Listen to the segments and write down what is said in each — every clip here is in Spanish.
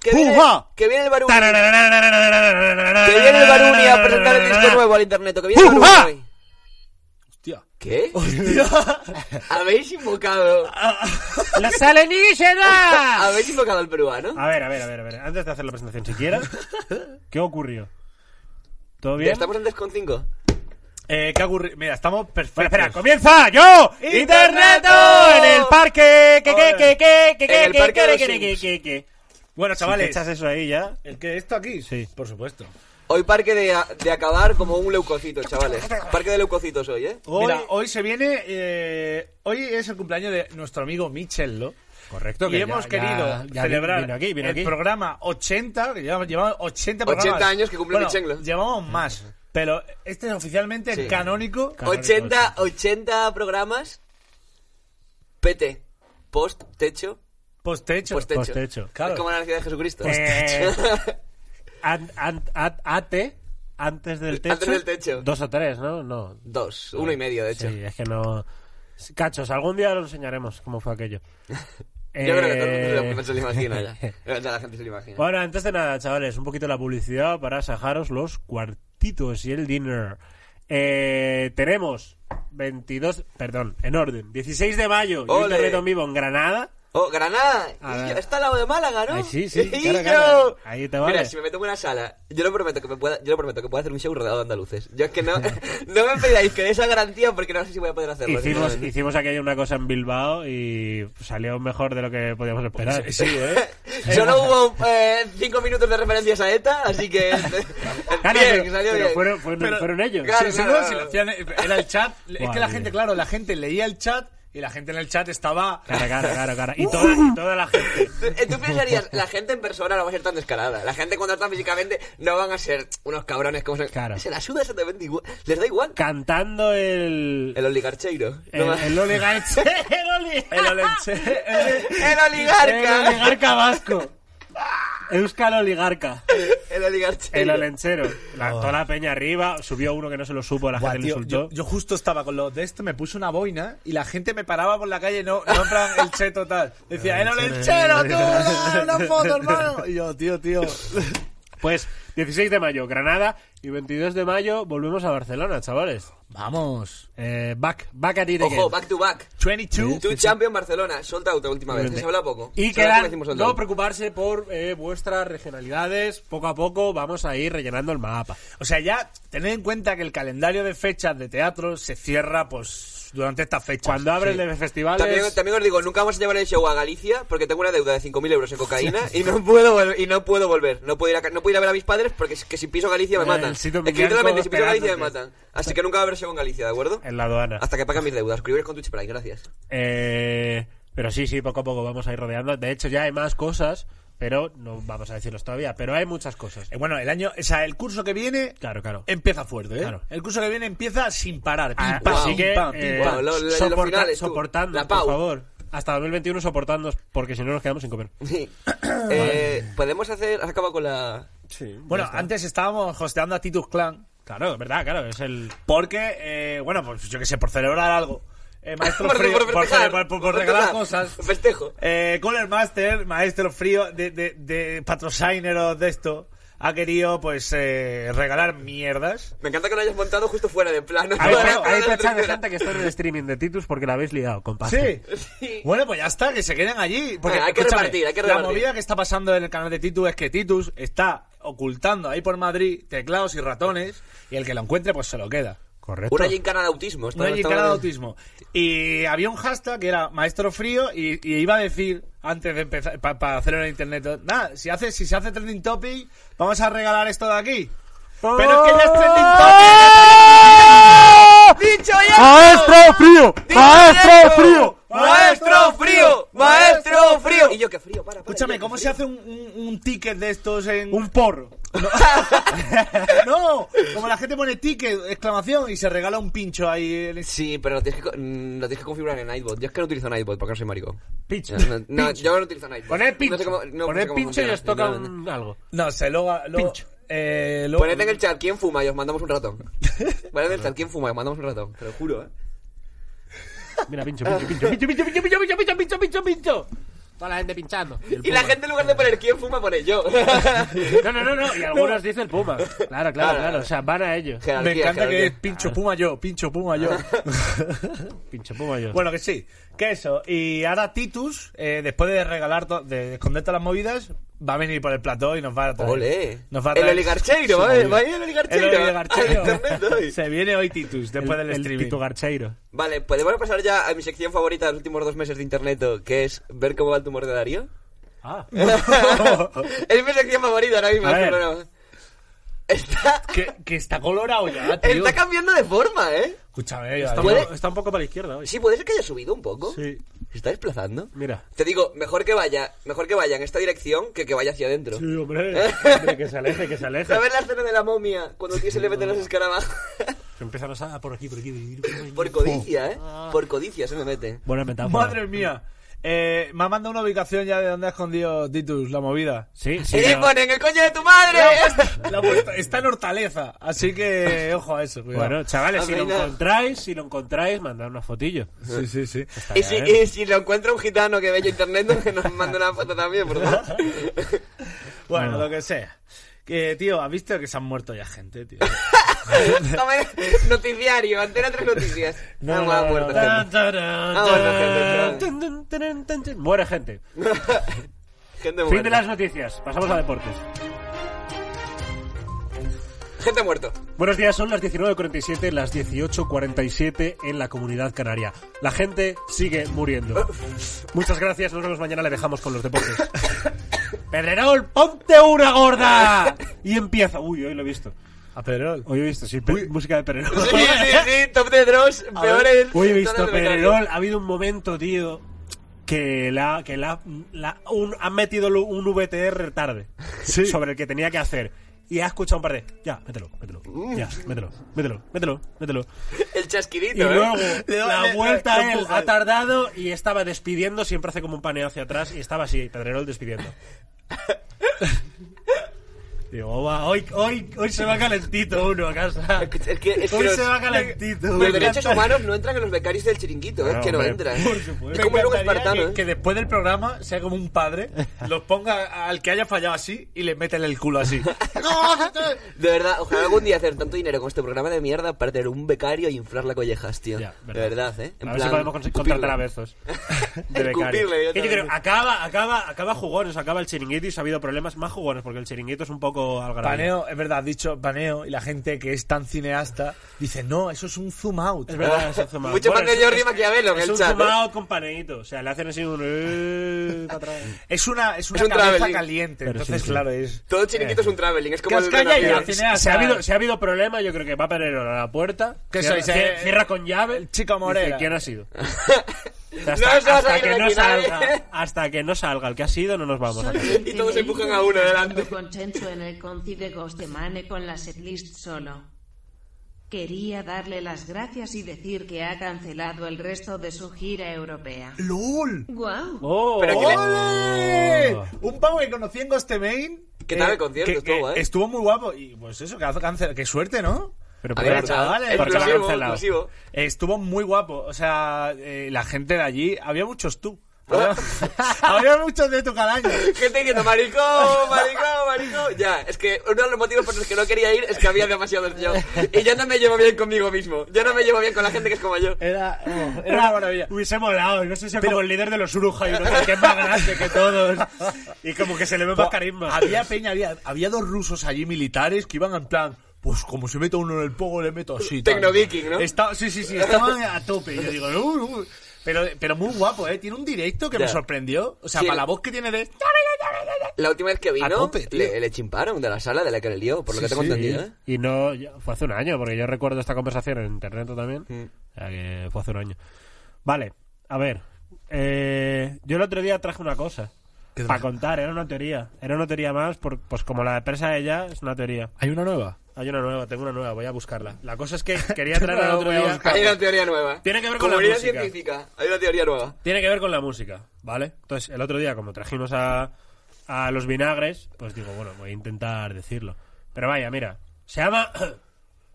Que viene, que viene el Baruni. Que viene el Baruni a presentar el disco nuevo al internet. Que viene el. Baruni. Hostia. ¿Qué? ¿Habéis invocado? ¡Los alienígenas! ¿Habéis invocado al peruano? A ver, a ver, a ver, a ver. Antes de hacer la presentación siquiera, ¿qué ocurrió? ¿Todo Ya bien? estamos en Descon 5. Eh, ¿Qué ha ocurrido? Mira, estamos perfectos. Bueno, espera, comienza yo, ¡Interneto! Interneto, en el parque, que, parque que, de los que, que, Sims. que, que. Bueno, chavales. echas eso ahí ya. ¿El que esto aquí? Sí. Por supuesto. Hoy parque de, de acabar como un leucocito, chavales. Parque de leucocitos hoy, ¿eh? Hoy- Mira, hoy se viene. eh, hoy es el cumpleaños de nuestro amigo Michello. Correcto, Y que hemos ya- querido ya- ya celebrar vino aquí, vino el aquí. programa 80, que llevamos, llevamos 80 80 programas. años que cumple bueno, Michello. Llevamos más, pero este es oficialmente Sí. canónico. Canónico, 80, 80 programas. PT. Post, techo. Post-hecho. Post-techo. Post-techo. Claro. Es como la necesidad de Jesucristo. Eh, an- an- at- ate, antes del techo. Antes del techo. Dos o tres, ¿no? No. Dos, uno y medio, de hecho. Sí, es que no. Cachos, algún día lo enseñaremos cómo fue aquello. Yo creo que todo el mundo Eh, se lo imagina ya. De la gente se lo imagina. Bueno, antes de nada, chavales, un poquito la publicidad para sajaros los cuartitos y el dinner. Eh, tenemos 22, perdón, en orden, 16 de mayo, y Ole. internet en vivo en Granada. Oh, Granada. Está al lado de Málaga, ¿no? Ay, sí, sí, yo- claro. Ahí te vale. Mira, si me meto en una sala, yo lo prometo que me pueda, yo lo prometo que pueda hacer un show rodeado de andaluces. Yo es que no, no me pidáis que dé esa garantía porque no sé si voy a poder hacerlo. Hicimos, sinceramente. hicimos aquella una cosa en Bilbao y salió mejor de lo que podíamos esperar. Sí, ¿eh? Solo hubo eh, cinco minutos de referencias a ETA, así que Claro, bien, pero, que salió pero bien. fueron, fueron- Pero- fueron ellos. Claro, Sí, sí, claro, no, si lo hacían, era el chat. es que la gente, claro, la gente leía el chat y la gente en el chat estaba. Cara, cara, cara, cara. Y toda, y toda la gente. Tú, eh, tú pensarías, la gente en persona no va a ser tan descarada. La gente cuando está físicamente no van a ser unos cabrones como se... Claro. Se la suda exactamente igual. Les da igual. Cantando el. El oligarcheiro. El, No el oligarca. El oli- El olenche. el- El oligarca. El oligarca vasco. Euskal oligarca. El oligarcheiro. El olenchero. La, Toda la peña arriba. Subió uno que no se lo supo, la Buah, gente le insultó. yo, yo justo estaba con lo de esto, me puse una boina y la gente me paraba por la calle, no, no en plan el cheto tal. Decía, ¡el olenchero, tú! ¡Una foto, hermano! Y yo, tío, tío. Pues 16 de mayo, Granada. Y 22 de mayo volvemos a Barcelona, chavales. Vamos. Eh, back, back at it again. Ojo, back to back. 22. Two champion Barcelona. Sold out la última vez. que Se habla poco. Y quedan, sold no preocuparse por eh, vuestras regionalidades. Poco a poco vamos a ir rellenando el mapa. O sea, ya tened en cuenta que el calendario de fechas de teatro se cierra, pues, durante estas fechas. Cuando abren Sí. de festivales... También, también os digo, nunca vamos a llevar el show a Galicia porque tengo una deuda de 5.000 euros en cocaína y no puedo y no puedo volver. No puedo ir a, no puedo ir a ver a mis padres porque es que si piso Galicia me matan. Es que literalmente si piso Galicia me matan. Así que nunca va a haber show en Galicia, ¿de acuerdo? En la aduana. Hasta que paguen mis deudas. Escribiros con Twitch Prime, gracias. Eh, pero sí, sí, poco a poco vamos a ir rodeando. De hecho, ya hay más cosas, pero no vamos a decirlos todavía. Pero hay muchas cosas. Eh, bueno, el año, o sea, el curso que viene Claro, claro. empieza fuerte, ¿eh? Claro. El curso que viene empieza sin parar. Ah, pam, así que, pam, pim, eh, pam. Wow, lo- lo- los soporta- finales, tú. soportando, La por favor. Hasta 2021 soportando, porque si no nos quedamos sin comer. Sí. Eh, Podemos hacer... Has acabado con la... Sí. Bueno, antes estábamos hosteando a Titus Clan. Claro, verdad, claro, es el... Porque, eh, bueno, pues yo que sé, por celebrar algo. Eh, maestro Por- Frío, por festejar, por- por- por por regalar festejar. cosas. Festejo. Eh, Cooler Master, maestro frío de, de, de patrocinero de esto, ha querido pues eh, regalar mierdas. Me encanta que lo hayas montado justo fuera de plano. Hay, la- hay la de gente que está en el streaming de Titus porque la habéis liado con pasta. Sí. Sí. Bueno, pues ya está, que se queden allí. Porque, Venga, hay que repartir, hay que La repartir. movida que está pasando en el canal de Titus es que Titus está ocultando ahí por Madrid teclados y ratones y el que lo encuentre pues se lo queda. Correcto. Una gincana de autismo. No hay Estaba- cara de autismo. Y había un hashtag que era maestro frío y, y iba a decir antes de empezar para hacerlo en internet, nada, si hace si se hace trending topic, vamos a regalar esto de aquí. Pero es que ya es trending topic. ¡Dicho ya! ¡Maestro frío! ¡Maestro frío! ¡Maestro frío! ¡Maestro frío! Y yo, qué frío, para, para. Escúchame, ¿cómo qué se frío. hace un, un- un ticket de estos en Un porro. No, como la gente pone ticket, exclamación y se regala un pincho ahí en- Sí, pero lo tienes, que, mm, lo tienes que configurar en Nightbot. Yo es que no utilizo Nightbot porque no soy maricón. Pincho. No, no, no, Pincho. yo no utilizo Nightbot. Poned pincho. No sé cómo, no cómo pincho y funciona, os toca un algo. No sé, luego, luego- Pincho. eh, luego- Poned en el chat quién fuma y os mandamos un ratón. Poned en el chat quién fuma y os mandamos un ratón. Te lo juro, eh. Mira, pincho, pincho, pincho, pincho, pincho, pincho, pincho, pincho, pincho, pincho, pincho, pincho. Toda la gente pinchando. Y la gente en lugar de poner quién fuma, pone yo. No, no, no, no. Y algunos dicen el Puma. Claro, claro, Claro, claro. O sea, van a ellos. Me Jerarquía, encanta que es pincho puma yo, pincho puma yo. Pincho Puma yo. bueno, que sí, que eso. Y ahora Titus, eh, después de regalar, de esconder todas las movidas, va a venir por el plató y nos va a traer. Ole. Nos va a El oligarcheiro, su ¿va? Va a ir el oligarcheiro. El. Se viene hoy Titus, después el, del el streaming. Tito Garcheiro. Vale, podemos pasar ya a mi sección favorita de los últimos dos meses de internet, que es ver cómo va el tumor de Darío. Ah. es mi sección favorita ahora mismo. A ver. programa. Está, que, que está colorado ya, tío. está cambiando de forma, ¿eh? Escúchame, poco, está un poco para la izquierda hoy. Sí, puede ser que haya subido un poco. Sí. ¿Se está desplazando? Mira. Te digo, mejor que vaya, mejor que vaya en esta dirección que que vaya hacia adentro. Sí, hombre. Hombre, que se aleje, que se aleje. ¿Sabes la escena de la momia cuando el tío se le meten los escarabajos? Se empiezan a sa- por aquí, por aquí. Por codicia, ¿eh? Por codicia se me mete. Buena metáfora. Madre mía. Eh, me ha mandado una ubicación ya de donde ha escondido Titus la movida. Sí, sí. ¡Y ponen el coño de tu madre! La está en Hortaleza, así que ojo a eso. cuidado. Bueno, chavales, si lo encontráis, si lo encontráis, mandad una fotillo. sí, sí, sí. Y si, y si lo encuentra un gitano que ve yo internet, que nos mande una foto también, por favor. Bueno, No. lo que sea. Que, tío, ¿has visto que se han muerto ya gente, tío? Noticiario, antena tres noticias. No, No, no, no, muerto no. gente. Ah. Muere gente. Gente Fin muerta. de las noticias. Pasamos a deportes. Gente muerto. Buenos días, son las 19.47, las 18.47 en la comunidad canaria. La gente sigue muriendo. Muchas gracias, nos vemos mañana, le dejamos con los deportes. Pedrerol, ponte una gorda. Y empieza. Uy, hoy lo he visto. A Pedrol. Hoy he visto, sí, música de Pedrerol. Sí, sí, sí, top de Dross, peores. Hoy he visto. Pedrerol, ha habido un momento, tío, que la, que la, la- un, han metido un VTR tarde sobre el que tenía que hacer. Y ha escuchado un par de. Ya, mételo, mételo. Ya, mételo, mételo, mételo, mételo. El chasquidito, Y ¿eh? luego Le la le- vuelta le él empuja. ha tardado y estaba despidiendo. Siempre hace como un paneo hacia atrás y estaba así, Pedrerol despidiendo. Digo, "Oh, va, hoy, hoy, hoy se va calentito uno a casa. Es que, es que Hoy los, se va calentito. los derechos humanos no entran en los becarios del chiringuito, es que no entran. por supuesto. Es como un espartano. que, ¿eh? que después del programa sea como un padre, los ponga al que haya fallado así y le meten el culo así. De verdad, ojalá algún día hacer tanto dinero con este programa de mierda para tener un becario y inflar la collejas, tío. Ya, de verdad, ¿eh? En a ver si podemos escupirle. contratar a Bezos. De becario. Que yo creo, acaba, acaba, acaba jugones, acaba el chiringuito y se ha habido problemas más jugones porque el chiringuito es un poco algarabía. Paneo, es verdad, has dicho paneo y la gente que es tan cineasta dice, no, eso es un zoom out. Es verdad, es un zoom out. Mucho Bueno, más de es- Jordi es- Maquiavelo en Es el un chat. zoom ¿eh? out con paneíto. O sea, le hacen así un... eh, para atrás. Es una, es una un cabeza traveling. caliente, Pero entonces sí, sí. claro, es... Todo chiringuito es un traveling, es como el y cineasta. Si ha, habido, si ha habido problema, yo creo que va a poner a la puerta. ¿Qué cierra, sois, eh? cierra con llave. El chico dice, Morera. ¿Quién ha sido? No Hasta, a hasta que no salga, hasta que no salga el que ha sido, no nos vamos a Y todos se empujan a uno delante. Consenso en el conci de Ghostemane con la setlist solo. Quería darle las gracias y decir que ha cancelado el resto de su gira europea. ¡LOL! ¡Guau! Oh, ¡Ole! Un pavo que conocí en Ghostemain. ¿Qué tal el concierto? que- Estuvo, que ¿eh? Estuvo muy guapo. Y pues eso, que hace cáncer. Qué suerte, ¿no? Pero por ver, chavales, porque lo han exclusivo, cancelado. exclusivo. Estuvo muy guapo. O sea, eh, la gente de allí. Había muchos tú. Había, había muchos de tu calaña. Gente diciendo, maricón, maricón, maricón. Ya, es que uno de los motivos por los que no quería ir es que había demasiados yo. Y yo no me llevo bien conmigo mismo. Yo no me llevo bien con la gente que es como yo. Era, oh, era una maravilla. Hubiese molado, no sé si como el líder de los Uruja y no sé qué es más grande que todos. Y como que se le ve más carisma. Había peña, había, había dos rusos allí militares que iban en plan. Pues como se mete uno en el pogo, le meto así. tal. Tecnoviking, ¿no? Está- sí, sí, sí, estaban a tope. Y yo digo, "Uh, uh". Pero, pero muy guapo, ¿eh? Tiene un directo que Ya. me sorprendió. O sea, Sí, para la voz que tiene de... La última vez que vino, tope, le, le chimparon de la sala de la que le lió, por lo Sí, que tengo sí. entendido, ¿eh? Y no, fue hace un año, porque yo recuerdo esta conversación en internet también. Mm. O sea que fue hace un año. Vale, a ver. eh, yo el otro día traje una cosa. ¿Qué Para contar, era una teoría. Era una teoría más, por, pues como la de presa de ella, es una teoría. ¿Hay una nueva? Hay una nueva, tengo una nueva, voy a buscarla. La cosa es que quería traer el otro día. Hay una teoría nueva. Tiene que ver con la música. científica. Hay una teoría nueva. Tiene que ver con la música, ¿vale? Entonces, el otro día, como trajimos a, a los vinagres, pues digo, bueno, voy a intentar decirlo. Pero vaya, mira, se llama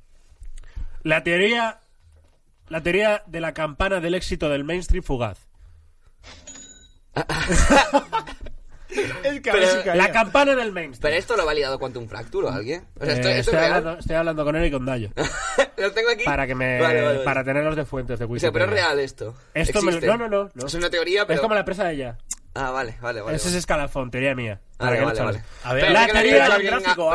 la teoría La teoría de la campana del éxito del mainstream fugaz. Es que Pero-. La campana del mainstream. ¿Pero esto lo ha validado Quantum Fracture o alguien? O sea, esto, Eh, esto estoy, es hablando, estoy hablando con él y con Dayo. lo tengo aquí. para que me Vale, vale, vale. para tenerlos de fuentes de O Wikipedia. sea, pero es real esto. Esto me no, no, no, no. Es una teoría, pero... Es como la empresa de ella. Ah, vale, vale, vale. Ese es escalafón, teoría mía. Vale, vale, vale. A ver, la teoría del gráfico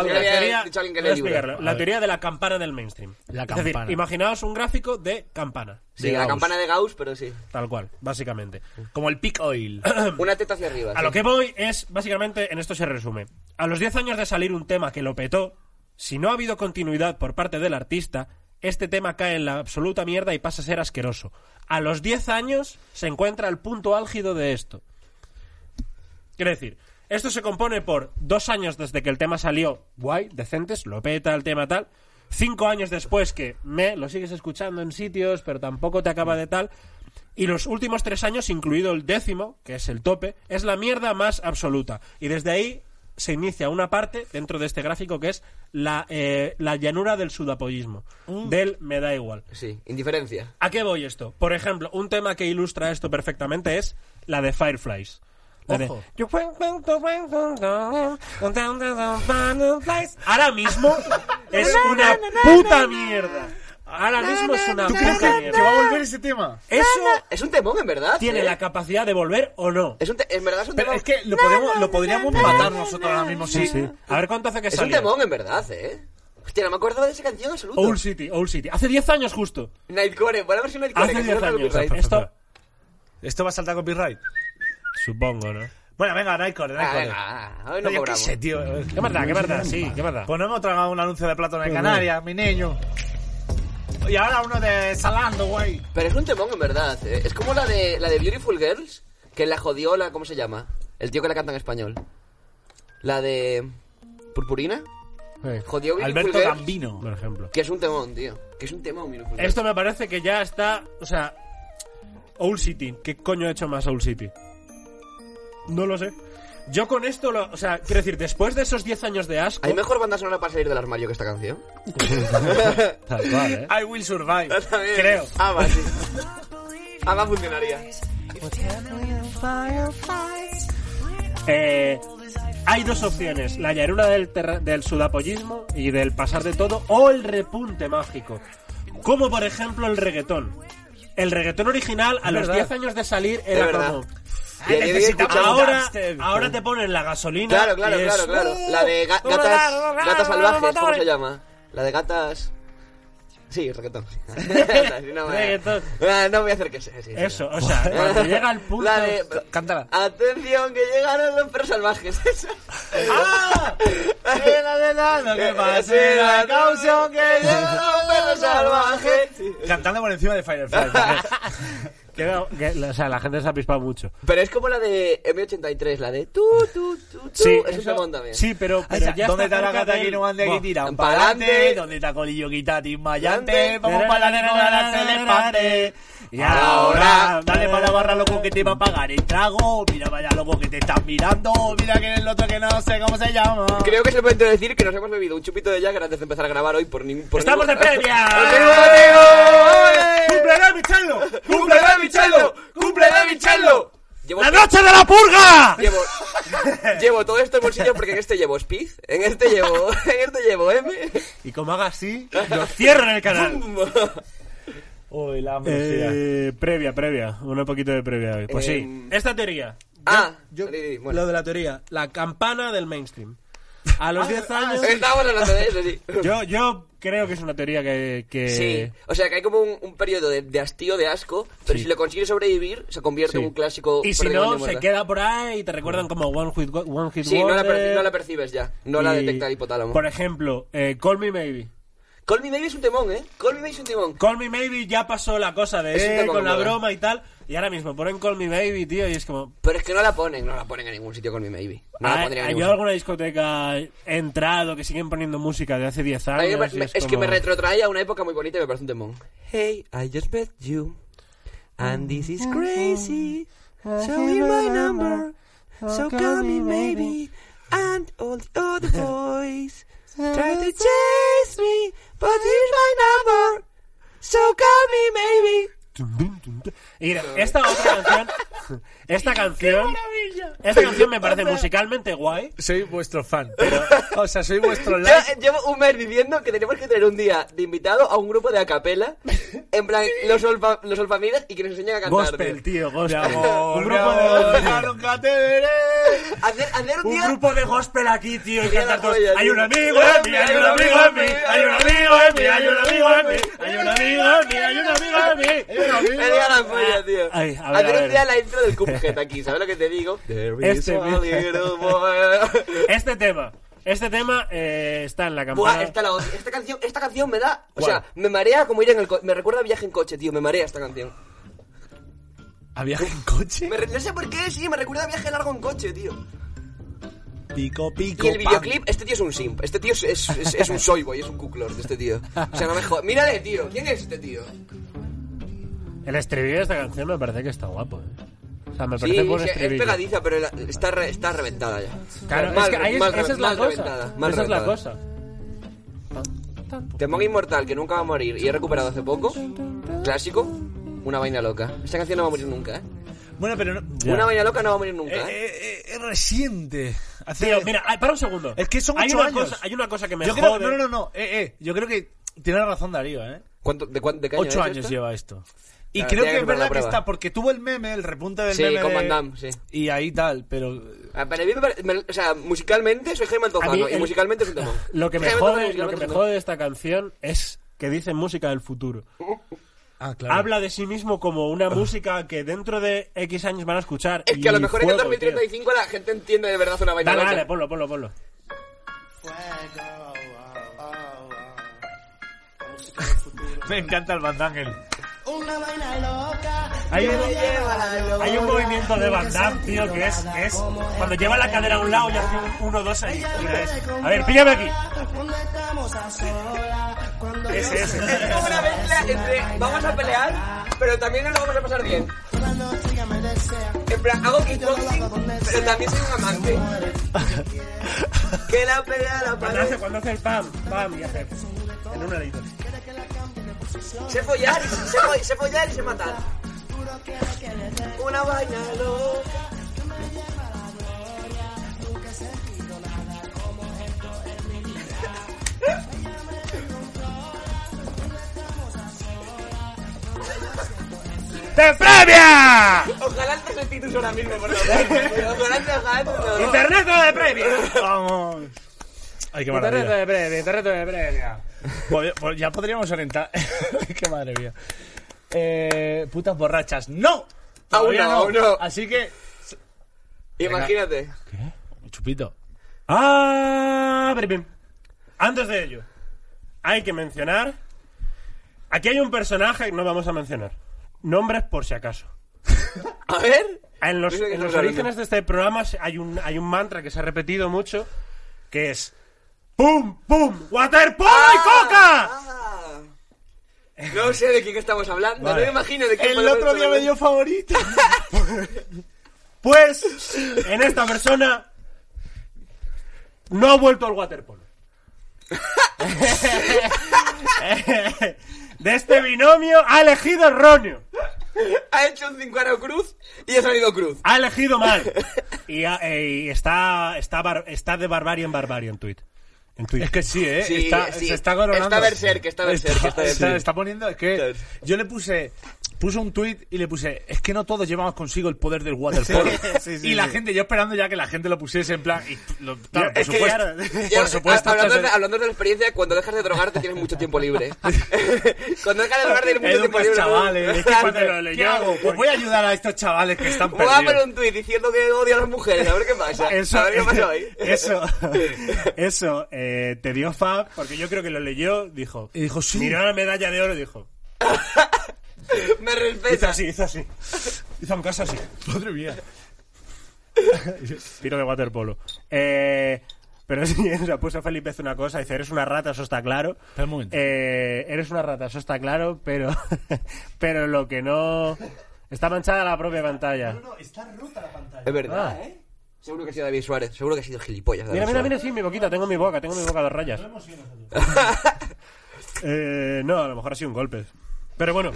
La teoría, de la campana del mainstream. La Es decir, campana. imaginaos un gráfico de campana. Sí, de la Gauss, campana de Gauss, pero sí. Tal cual, básicamente. Como el peak oil. Una teta hacia arriba. A sí. lo que voy es, básicamente, en esto se resume. A los 10 años de salir un tema que lo petó, si no ha habido continuidad por parte del artista, este tema cae en la absoluta mierda y pasa a ser asqueroso. A los 10 años se encuentra el punto álgido de esto. Quiero decir, esto se compone por dos años desde que el tema salió, guay, decentes, lo peta el tema tal. Cinco años después que me lo sigues escuchando en sitios, pero tampoco te acaba de tal. Y los últimos tres años, incluido el décimo, que es el tope, es la mierda más absoluta. Y desde ahí se inicia una parte dentro de este gráfico que es la, eh, la llanura del sudapollismo. Del me da igual. Sí, indiferencia. ¿A qué voy esto? Por ejemplo, un tema que ilustra esto perfectamente es la de Fireflies. Ahora mismo es una puta mierda. Ahora mismo es una ¿Tú crees puta que, mierda. va a volver ese tema? Eso Es un temón, en verdad. tiene ¿eh? la capacidad de volver o no. Es un te- en verdad es un Pero temón. es que lo, podemos, lo podríamos matar nosotros ahora mismo. Sí, sí. A ver cuánto hace que Es un salió. temón, en verdad, ¿eh? Hostia, no me acuerdo de esa canción en absoluto. Old City, Old City. Hace 10 años justo. Nightcore, buena versión Nightcore. Hace que 10 suena años. copyright. Esto, ¿Esto va a saltar copyright? Supongo, ¿no? Bueno, venga, Nightcore, Ah, Nightcore. venga, hoy no Oye, ¿qué sé, tío? ¿Qué verdad, qué verdad? Sí, qué verdad. Pues no hemos tragado un anuncio de Plátano de Canarias, mi niño. Y ahora uno de Salando, güey. Pero es un temón, en verdad. ¿eh? Es como la de, la de Beautiful Girls, que la jodió la... ¿Cómo se llama? El tío que la canta en español. La de... ¿Purpurina? Sí, Jodió Beautiful Alberto Girls. Gambino. por ejemplo. Que es un temón, tío. Que es un temón, Beautiful Girls. Esto me parece que ya está. O sea. Old City. ¿Qué coño ha hecho más Old City? No lo sé. Yo con esto, lo, o sea, quiero decir, después de esos 10 años de asco. ¿Hay mejor banda sonora para salir del armario que esta canción? Tal cual, ¿eh? I will survive. También. Creo. Ava, sí. Ava funcionaría. Eh, hay dos opciones: la llanura del, terra- del sudapollismo y del pasar de todo, o el repunte mágico. Como por ejemplo el reggaetón. El reggaetón original, a los verdad. 10 años de salir, era como. Y ahí necesitamos escuchamos- Ahora, ahora te ponen la gasolina. Claro, claro, es- claro, claro. La de ga- gatas, gatas salvajes, ¿cómo se llama? La de gatas... Sí, reggaetón. sí. Sí, no, Reggaetón. Ah, no voy a hacer que sea. sí, sí, Eso, no. o sea, cuando llega el punto. La de... Cántala. Atención, que llegaron los perros salvajes. ¡Ah! Era de que pase la caución que llegaron los perros salvajes. Sí. Cantando por encima de Firefly. Queda- que- o sea, la gente se ha pispado mucho. Pero es como la de M83, la de tú, tú, tú, tú. Sí, es un eso- temón también. Sí, pero, pero ya ¿Dónde está está la gata que no ande aquí Buah. tiran Pa'lante. ¿Dónde está Colillo Quitati mayante? Vamos para la con ganas elefante. Y ahora, dale para la barra loco que te va a pagar el trago. Mira vaya loco que te están mirando. Mira que el otro que no sé cómo se llama. Creo que es el momento de decir que nos hemos bebido un chupito de Jagger antes de empezar a grabar hoy por ningún... por ¡Estamos de previa! ¡Amigo, amigo! ¡Ole! ¡Cumple Michello! ¡Cumple de Michello! Llevo ¡La noche de la purga! Llevo, llevo todo esto en bolsillo porque en este llevo Speed, en este llevo, en este llevo M. Y como haga así, lo cierro en el canal. Uy, la Eh, previa, previa. Un poquito de previa. Pues sí. Em, Esta teoría. Ah, Yo- bueno. Lo de la teoría. La campana del mainstream. A los 10 años... Estábamos hablando de eso, sí. Yo, yo creo que es una teoría que... que- Sí, o sea que hay como un, un periodo de, de hastío, de asco, pero Sí. si lo consigue sobrevivir, se convierte Sí. en un clásico. Y si no, se queda por ahí y te recuerdan como One Hit, one hit Sí, no la, no la percibes ya, no la Y, detecta el hipotálamo. Por ejemplo, eh, Call Me Maybe. Call Me Maybe es un temón, ¿eh? Call Me Maybe es un temón. Call Me Maybe ya pasó la cosa de eh, tema con la broma y tal. Y ahora mismo ponen Call Me Maybe, tío, y es como... Pero es que no la ponen, no la ponen en ningún sitio Call Me Maybe. No la ¿Hay, pondrían en hay ningún yo sitio. alguna discoteca he entrado que siguen poniendo música de hace 10 A mí años? me- me- es, que me retrotrae a una época muy bonita y me parece un temón. Hey, I just met you. And this is crazy. So hear my number. So call me maybe. And all the other boys try to chase me. But here's my number. So call me maybe. Y mira, esta otra canción, esta canción, esta canción me parece musicalmente guay. Soy vuestro fan, pero, o sea, soy vuestro Yo like. eh, llevo un mes diciendo que tenemos que tener un día de invitado a un grupo de acapela, en plan, los, olfa, los olfamigas y que nos enseñen a cantar. Gospel, tío, gospel. amor, Un mi grupo de. Hacer, hacer un un día... grupo de gospel aquí, tío, y cantar todos. Hay un amigo en mí, hay un amigo en mí, hay un amigo en mí, hay un amigo en mí, hay un amigo en mí, hay un amigo en mí. Sería la polla, tío. Hacer un día la intro del Aquí, ¿sabes lo que te digo? Este, boy. Este tema, este tema eh, está en la Buah, campana. esta, la odio. esta canción, esta canción me da, o ¿Cuál? sea, me marea como ir en el coche, me recuerda a viaje en coche, tío, me marea esta canción. ¿A viaje en coche? Me re- no sé por qué, sí, me recuerda a viaje largo en coche, tío. Pico, pico, Y el pam. videoclip, este tío es un simp, este tío es, es, es, es un soyboy, es un cuclor de este tío. O sea, no me jodas. Mírale, tío, ¿quién es este tío? El estribillo de esta canción me parece que está guapo. eh. O sea, me Sí, parece sí, es estribillo. pegadiza, pero la- está, re- está reventada ya. Claro, Mal- es que ahí es- mal- esa es la mal cosa. reventada, mal esa es la reventada. cosa. Temón inmortal que nunca va a morir y he recuperado hace poco. Clásico. Una vaina loca. Esta canción no va a morir nunca, ¿eh? Bueno, pero no, Ya. Una vaina loca no va a morir nunca, eh, ¿eh? eh, eh, es reciente. Hace- Tío, mira, para un segundo. Es que son hay ocho una años. Cosa, hay una cosa que me yo creo, jode. no, no, no, eh, eh, yo creo que tiene razón Darío, ¿eh? ¿Cuánto, de, cuán- de qué año Ocho es años esto? lleva esto. Y Claro, creo que que es verdad que está, porque tuvo el meme, el repunte del Sí, meme. con Van Damme, sí. Y ahí tal, pero. Ah, Para mí me pare- me- o sea, musicalmente soy Jaime Altozano y el- musicalmente es un temón. Lo que me jode, lo que musicalmente me jode de esta canción es que dice música del futuro. Ah, claro. Habla de sí mismo como una música que dentro de X años van a escuchar. Es que a lo y mejor en el fuego, 2035 la gente entiende de verdad una tío. vaina Dale, dale, ponlo, ponlo, ponlo. Me encanta el Van Damme. Hay un, hay un movimiento de Van Damme, tío, que es, es cuando lleva la cadera a un lado y hace un 1, 2 ahí. Es- A ver, píllame aquí. Ese, ese. Es como una mezcla entre vamos a pelear, pero también nos lo vamos a pasar bien. En plan, hago kickboxing, pero también soy un amante. que la pelea la Cuando hace, cuando hace el pam, pam y hace en un ladito. Sé follar, y- sé, fo- sé follar y sé matar. Una vaina loca. ¡Te premia! Ojalá te el título ahora mismo, por favor. Ojalá te ojalá te ¡Internet de premia! Vamos. Ay, qué Internet maravilla. de premia, internet de premia. Ya podríamos orientar. qué madre mía. Eh, putas borrachas. ¡No! Todavía no. Así que. Imagínate. Chupito. Ah, pero bien. Antes de ello, hay que mencionar. Aquí hay un personaje que no vamos a mencionar. Nombres por si acaso. A ver. En los, qué en los orígenes de este programa hay un, hay un mantra que se ha repetido mucho, que es ¡Pum, pum! ¡Waterpolo y coca! Ah. No sé de quién estamos hablando. Vale. No me imagino de quién El otro día me dio favorito. Pues, en esta persona no ha vuelto al waterpolo. De este binomio ha elegido erróneo. Ha hecho un 5 cruz y ha salido cruz. Ha elegido mal. Y, ha- eh, y está, está, bar- está de barbarie en barbarie en tweet. En. Es que sí, ¿eh? Sí, está, sí. se está coronando. Está berserk, está berserk, Está, está está- poniendo, es que yo le puse, puse un tweet y le puse, es que no todos llevamos consigo el poder del waterpolo. Sí, sí, y la sí. gente, yo esperando ya que la gente lo pusiese en plan, y lo- claro, por supuesto. Ya, Por supuesto, hablando, de, hablando de la experiencia, cuando dejas de drogarte tienes mucho tiempo libre. cuando dejas de drogarte tienes mucho tiempo libre. chavales. Es que cuando lo ¿Qué leyó, hago? Pues voy a ayudar a estos chavales que están Voy a poner perdidos. un tuit diciendo que odio a las mujeres, a ver qué pasa. Eso, a ver qué pasa hoy. eso, eso eh, te dio fab, porque yo creo que lo leyó, dijo. Y dijo, sí. Miró la medalla de oro y dijo. Me Hizo respeta. así, hizo así. Hizo un caso así. Madre mía. Tiro de waterpolo. Eh, pero sí, o sea, puso Felipe hace una cosa, dice, eres una rata, eso está claro. Espera un momento. Eh, eres una rata, eso está claro, pero, pero lo que no... Está manchada la propia pantalla. está rota la pantalla. Es verdad, Ah. ¿eh? Seguro que ha sido David Suárez. Seguro que ha sido gilipollas. David Mira, mira, mira, sí, mi boquita, tengo mi boca, tengo mi boca a dos rayas. Eh, no, a lo mejor ha sido un golpe. Pero bueno,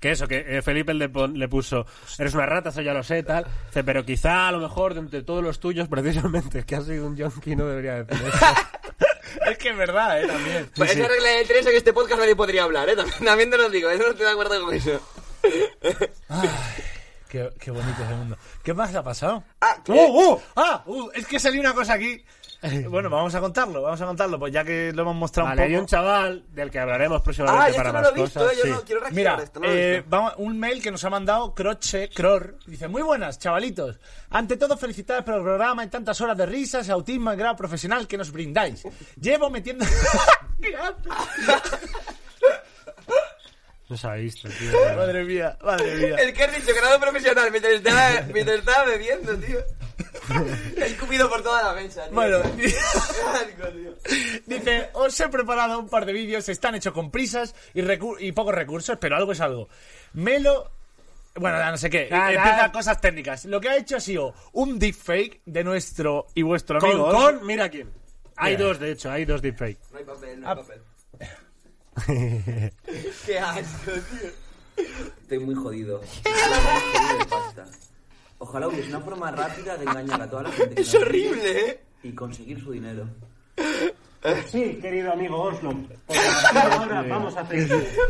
que eso, que eh, Felipe le, pon- le puso, eres una rata, eso ya lo sé, tal. Dice, pero quizá a lo mejor de entre todos los tuyos, precisamente, que ha sido un yonki no debería decir eso. Es que es verdad, ¿eh? También. Pues esa regla de tres en este podcast nadie podría hablar, ¿eh? También, también te lo digo, ¿eh? No estoy de acuerdo con eso. Qué, qué bonito ese mundo. ¿Qué más ha pasado? Ah, ¡Oh, oh! ¡Ah! uh, es que salió una cosa aquí. Bueno, vamos a contarlo, vamos a contarlo, pues ya que lo hemos mostrado Vale, un hay poco. un chaval del que hablaremos Ah, próximamente ya para esto no más lo he visto, cosas. Yo sí. no quiero reaccionar Mira, a esto, no lo he eh, un mail que nos ha mandado Croche, Cror. Dice, muy buenas, chavalitos. Ante todo, felicidades por el programa y tantas horas de risas, autismo y grado profesional que nos brindáis. Llevo metiendo... No se ha visto, tío. madre mía, madre mía. El que has dicho, grado profesional, mientras estaba, mientras estaba bebiendo, tío. He escupido por toda la mesa, tío. Bueno, Qué asco, tío. Dice, os he preparado un par de vídeos, están hechos con prisas y, recu- y pocos recursos, pero algo es algo. Melo... Bueno, ya no sé qué. Ah, Empieza ah. cosas técnicas. Lo que ha hecho ha sido un deepfake de nuestro y vuestro Con, amigo. con, mira quién. Hay dos, de hecho, hay dos deepfake. No hay papel, no Ah. hay papel. Qué asco, tío. Estoy muy jodido. Estoy muy jodido de pasta. Ojalá hubiese una forma rápida de engañar a toda la gente que Es horrible, ¿eh? y conseguir su dinero. Sí, querido amigo Oslo. Ahora vamos a hacer.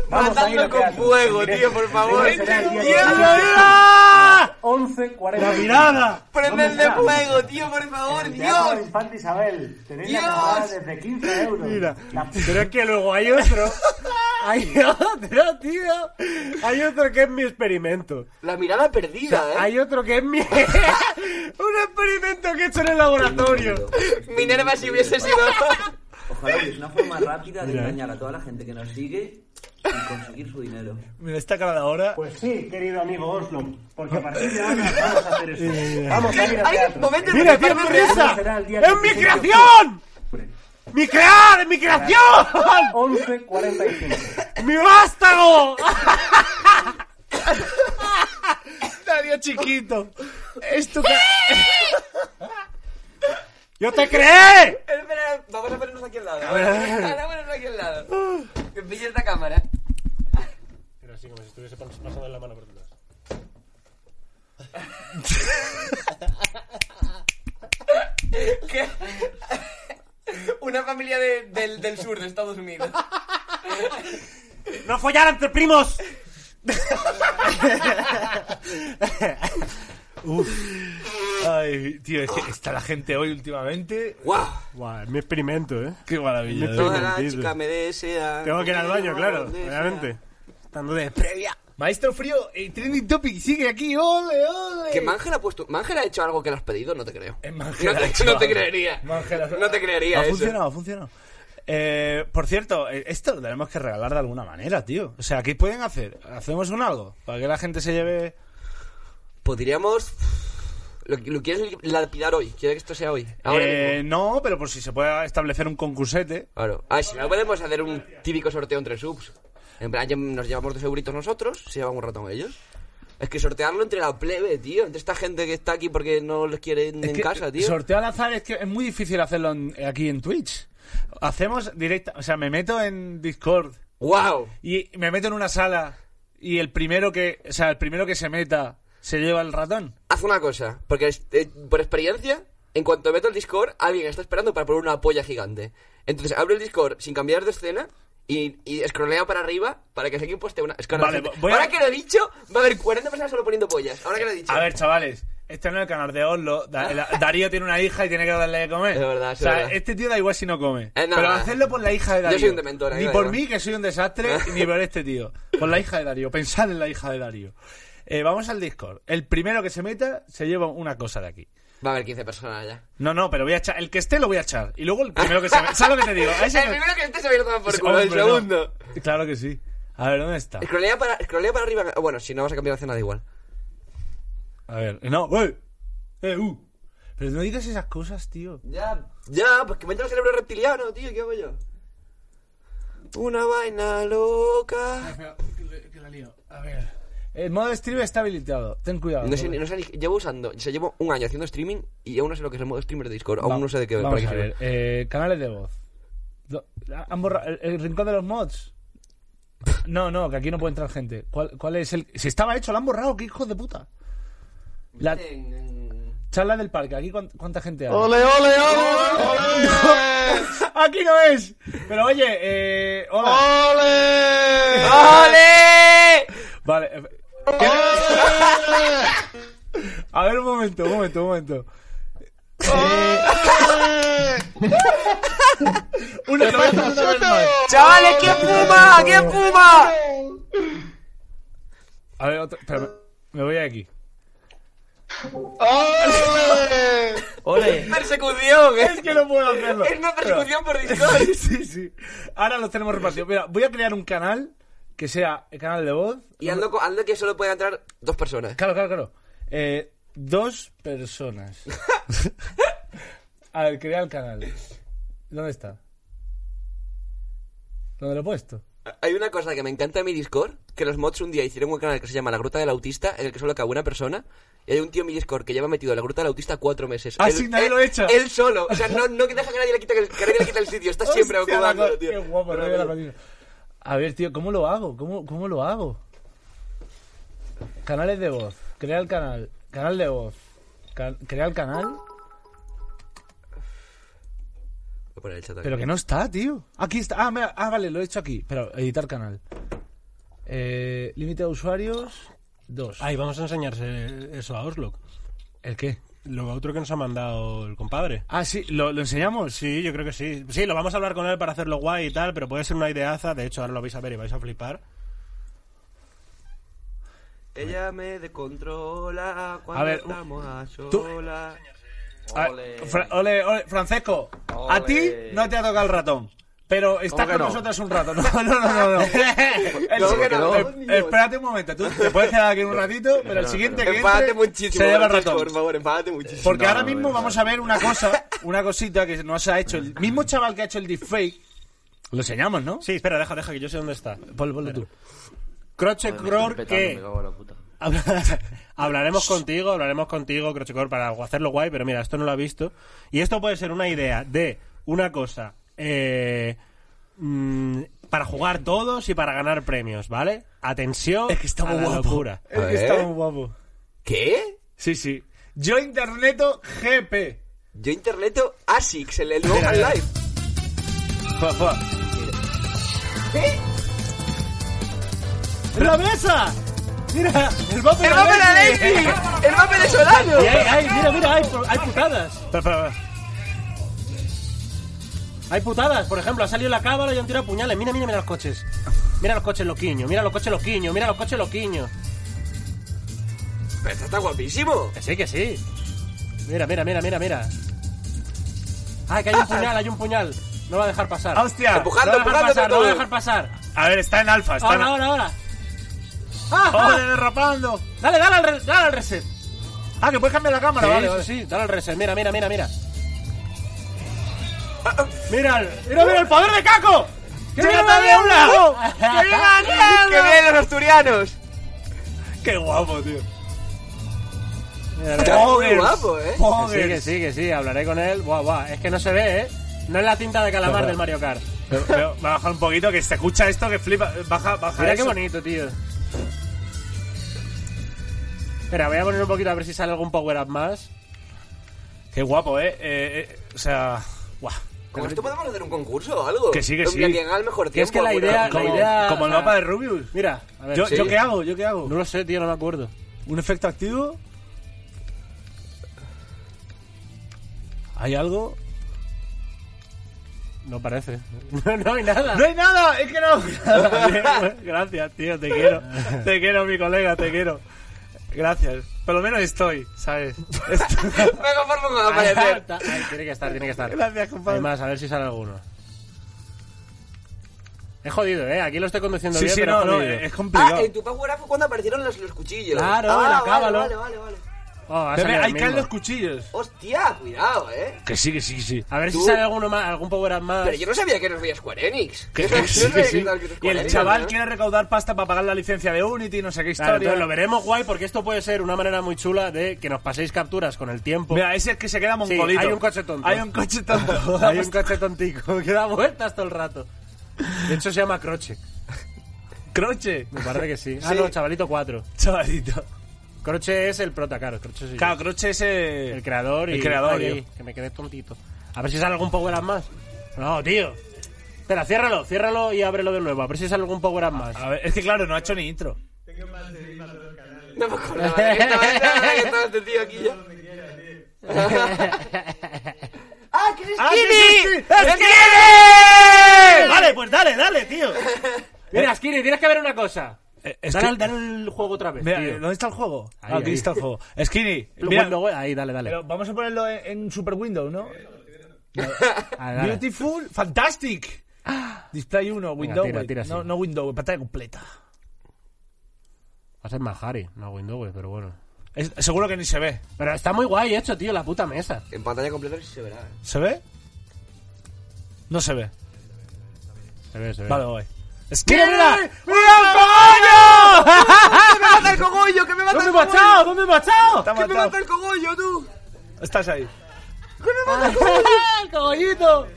Matando con fuego, tío, por favor. ¡Mira! 11, 40. ¡La mirada! Prended de fuego, tío, por favor, Dios. Infante Isabel. Tenéis la Dios. desde 15 euros. Mira, La- pero es que luego hay otro. Hay otro, tío. Hay otro que es mi experimento. La mirada perdida, ¿eh? Hay otro que es mi. Un experimento que he hecho en el laboratorio. Minerva si hubiese sido... Ojalá hubiese una forma rápida de engañar a toda la gente que nos sigue y conseguir su dinero. Mira esta cara de ahora. Pues sí, querido amigo Oslo. Porque a partir de ahora vamos a hacer esto. Vamos a ir al Hay teatro. momentos ¡Mira, tío, real. risa! Será el día ¡Es mi 16 de creación! octubre. ¡Mi crear! ¡Es mi creación! 11, 45. ¡Mi vástago! Darío chiquito. Esto que... ¡Yo te creé! Espera, vamos a ponernos aquí al lado. Vamos a ponernos aquí al lado. Que pille esta cámara. Pero así como si estuviese pasando en la mano por detrás. ¿Qué? Una familia de- del, del sur de Estados Unidos. ¡No follar entre primos! Ay, tío, es que está la gente hoy últimamente. ¡Guau! Buah, es mi experimento, ¿eh? Qué maravilla. Me de Toda la chica me desea. Tengo que ir al baño, claro, obviamente. Estando de previa. Maestro Frío, el trending topic sigue aquí. ¡Ole, ole! Que Mangel ha puesto. ¿Mangel ha hecho algo que le has pedido? No te creo. Eh, No Mangel ha te, hecho no te creería. Mangel ha- No te creería Ha eso. funcionado, ha funcionado. Eh, por cierto, eh, esto lo tenemos que regalar de alguna manera, tío. O sea, ¿qué pueden hacer? ¿Hacemos un algo? Para que la gente se lleve... Podríamos. ¿Lo, lo quieres lapidar hoy? ¿Quieres que esto sea hoy? Ahora Eh, mismo. no, pero por si se puede establecer un concursete. Claro. Ah, si no podemos hacer un típico sorteo entre subs. En plan, nos llevamos dos euritos nosotros, se llevan un ratón ellos. Es que sortearlo entre la plebe, tío. Entre esta gente que está aquí porque no les quieren Es en que casa, tío. Sorteo al azar es que es muy difícil hacerlo en- aquí en Twitch. Hacemos directa, o sea, me meto en Discord ¡Wow! y me meto en una sala y el primero que, o sea, el primero que se meta se lleva el ratón. Haz una cosa, porque eh, por experiencia, en cuanto meto el Discord, alguien está esperando para poner una polla gigante. Entonces abro el Discord sin cambiar de escena y, y para arriba para que equipo esté una. Es que ahora, Vale, gente- voy a- ahora que lo he dicho, va a haber 40 personas solo poniendo pollas. Ahora que lo he dicho. A ver, chavales, este no es el canal de Oslo. Da- la- Darío tiene una hija y tiene que darle de comer. Es verdad, es O sea, verdad. este tío da igual si no come. Eh, no, Pero no. hacerlo por la hija de Yo Darío. soy un dementor, Ni por mí, que soy un desastre, ni por este tío. Por la hija de Darío. Pensad en la hija de Darío. Eh, vamos al Discord. El primero que se meta se lleva una cosa de aquí. Va a haber 15 personas ya. No, no, pero voy a echar. El que esté lo voy a echar. Y luego el primero que se meta. ¿Sabes lo que te digo? A ese el me- primero que esté se va a ir a tomar por Sí, culo. El hombre, no. segundo. Claro que sí. A ver, ¿dónde está? Scrollea para, scrollea para arriba. Bueno, si no vas a cambiar de escena, da igual. A ver, no, ¡eh! ¡Eh, uh! Pero no digas esas cosas, tío. Ya, ya, pues que me entra el cerebro reptiliano, tío. ¿Qué hago yo? Una vaina loca. Que la lío. A ver. El modo stream está habilitado. Ten cuidado. No sé, joder. no sé ni- llevo usando, o sea, llevo un año haciendo streaming y aún no sé lo que es el modo streamer de Discord. Aún Va- no sé de qué Vamos para qué a sirve. ver. Eh, canales de voz. Do- han borrado- el, el rincón de los mods. No, no, que aquí no puede entrar gente. ¿Cuál, cuál es el...? Si estaba hecho, lo han borrado, qué hijos de puta. La En- en- charla del parque, aquí cuán- cuánta gente hay. ¡Ole, ole, ole! Aquí no es. Pero oye, eh, hola. ¡Ole! ¡Ole! Vale. eh, A ver un momento, un momento, un momento. Una, hacer una vez más. ¡Chavales, quién fuma! ¿Quién fuma? A ver, otro, espera, me, voy aquí. ¡Ole! ¡Ole! ¡Persecución! ¿eh? Es que no puedo hacerlo. Es una persecución por Discord. Sí, sí. Ahora los tenemos repartidos. Mira, voy a crear un canal que sea el canal de voz. Y ando, co- ando que solo pueden entrar dos personas. Claro, claro, claro. Eh, dos personas. A ver, crear el canal. ¿Dónde está? ¿Dónde lo he puesto? Hay una cosa que me encanta de mi Discord, que los mods un día hicieron un canal que se llama La Gruta del Autista, en el que solo cabe una persona, y hay un tío en mi Discord que lleva metido en La Gruta del Autista cuatro meses. Ah, Él- sí, nadie él- lo echa. Él solo, o sea, no, no que deja que nadie le quite el, que nadie le quite el sitio, está siempre ocupando, tío. Qué guapo, Pero, no A ver, tío, ¿cómo lo hago? ¿Cómo, ¿Cómo lo hago? Canales de voz. Crear el canal. Canal de voz. Crear el canal. Voy a poner el chat aquí. Pero que no está, tío. Aquí está. Ah, mira, ah, vale, lo he hecho aquí. Pero editar canal. Eh, límite de usuarios. Dos. Ahí vamos a enseñarse eso a Oslo. ¿El qué? Lo otro que nos ha mandado el compadre. Ah, sí, ¿lo, lo enseñamos? Sí, yo creo que sí. Sí, lo vamos a hablar con él para hacerlo guay y tal, pero puede ser una ideaza. De hecho, ahora lo vais a ver y vais a flipar. Ella me descontrola cuando A ver, estamos a tú- solas. A- Ole. Fra- ole, ole, Francesco, a ti no te ha tocado el ratón. Pero estás que con no? nosotros un rato. No, no, no, no. no. El ¿Cómo que siguiente- no? espérate un momento. Tú te puedes quedar aquí un ratito, pero el siguiente que entre muchísimo, se lleva el ratón. por favor, enfádate muchísimo. Porque No, ahora mismo no, vamos a ver una cosa, una cosita que nos ha hecho el mismo chaval que ha hecho el deepfake. Lo enseñamos, ¿no? Sí, espera, deja, deja, que yo sé dónde está. Ponlo, ponlo tú. Croche Joder, me Cror, estoy petando, me que cago en la puta. hablaremos contigo, hablaremos contigo, Crochecor, para hacerlo guay, pero mira, esto no lo ha visto. Y esto puede ser una idea de una cosa eh, mm, para jugar todos y para ganar premios, ¿vale? Atención Es que está a muy la guapo. locura. Es que está muy guapo. ¿Qué? Sí, sí. Yo Interneto GP. Yo interneto ASICS, el, el nuevo Half-Life. Fua, fua. ¡La mesa! Mira, el ¡El mapa de Alexi! ¡El mapa de Solano! Y hay, hay- mira, mira, hay, hay putadas. Hay putadas, por ejemplo, ha salido la cámara y han tirado puñales. Mira, mira, mira los coches. Mira los coches loquiños, mira los coches loquiños, mira los coches loquiños. Pero esto está guapísimo. Que sí, que sí. Mira, mira, mira, mira, mira. Ah, que hay un puñal, hay un puñal. No va a dejar pasar. ¡Hostia! Empujando, no va a dejar empujando pasar, no va a dejar pasar. A ver, está en alfa, está en Ahora, ahora, ahora. Ah, ah. ¡Joder, derrapando! Dale, dale al, re- dale al reset. Ah, que puedes cambiar la cámara, Sí, vale, sí, vale. sí, dale al reset. Mira, mira, mira, mira. Mira, el- mira, mira el poder de Caco. ¡Que viene la niebla! ¡Que viene la ¡Que niebla! vienen los asturianos! ¡Qué guapo, tío! Mira, mira. Está muy guapo, ¿eh? Que sí, que sí, que sí, hablaré con él. Buah, buah, es que no se ve, ¿eh? No es la tinta de calamar del Mario Kart. Pero, pero, va a bajar un poquito, que se escucha esto, que flipa. Baja, baja Mira qué eso. bonito, tío. Espera, voy a poner un poquito a ver si sale algún power-up más. Qué guapo, ¿eh? eh, eh, o sea... Guau. ¿Con esto podemos hacer un concurso o algo? Que sí, que sí. Quien haga el mejor Que tiempo. es que la idea- Como, idea- como el mapa de Rubius. Mira, a ver. Yo, sí. ¿Yo qué hago? ¿Yo qué hago? No lo sé, tío, no me acuerdo. ¿Un efecto activo? ¿Hay algo? No parece. No, no hay nada. ¡No hay nada! ¡Es que no! Gracias, tío, te quiero. Te quiero, mi colega, te quiero. Gracias. Por lo menos estoy, ¿sabes? Estoy- favor, a Ahí aparecer. tiene que estar, tiene que estar. Gracias, compadre. más, a ver si sale alguno. Es jodido, ¿eh? Aquí lo estoy conduciendo Sí, bien, sí, pero no, es no, es complicado. Ah, en tu Power Up fue cuando aparecieron los, los cuchillos. Claro, ah, el vale, acábalo. vale, vale, vale. Oh, ha Ve, ve, salido ahí el caen los cuchillos. Hostia, cuidado, eh. Que sí, que sí, que sí. A ver si sale alguno más, algún power-up más. Pero yo no sabía que nos veía Square Enix. Que, que sí, que que sí. era Square Y el Enix, chaval ¿no? quiere recaudar pasta para pagar la licencia de Unity, no sé qué Claro, historia. entonces lo veremos guay porque esto puede ser una manera muy chula de que nos paséis capturas con el tiempo. Mira, ese es que se queda mongolito. hay un coche tonto. Hay un coche tonto. Hay un coche tontico que da vueltas todo el rato. De hecho se llama Croche. Croche. Me parece que sí. Ah, Sí. no, chavalito 4. Chavalito. Croche es el prota, claro. Croche soy yo. Claro, Croche es el, El creador y. El creador, Ay, que me quedé tontito. A ver si sale algún power up más. No, tío. Espera, ciérralo, ciérralo y ábrelo de nuevo. A ver si sale algún power up más. A ver, es que claro, no ha hecho ni intro. No me acordaba de que estaba, que estaba este tío aquí ya. ¡Ah, que es ¡Ah, Skinny! Skinny! Vale, pues dale, dale, tío. Mira, Skinny, tienes que ver una cosa. Eh, es Dale, que- al- dale el juego otra vez, Mira, tío. ¿dónde está el juego? Ahí, Ah, aquí ahí. está el juego. Skinny, mira, window, ahí, dale, dale. pero vamos a ponerlo en, en Super Windows, ¿no? Ah, dale. Beautiful, fantastic. Display 1, Windows. tira, tira, no, sí. no Windows, pantalla completa. Va a ser más Harry, no window, pero bueno. Es- seguro que ni se ve. Pero está muy guay hecho, tío, la puta mesa. En pantalla completa sí se verá. ¿eh? ¿Se ve? No se ve. Se ve, se ve. Vale, voy. ¡Skinny, mira! ¡Mira ¡Que me mata el cogollo! ¡Que me mata ¿Dónde el me ha cogollo! echado? ¿Dónde me ha echado? Te ha ¡Que me mata el cogollo, tú! Estás ahí. ¡El cogollito!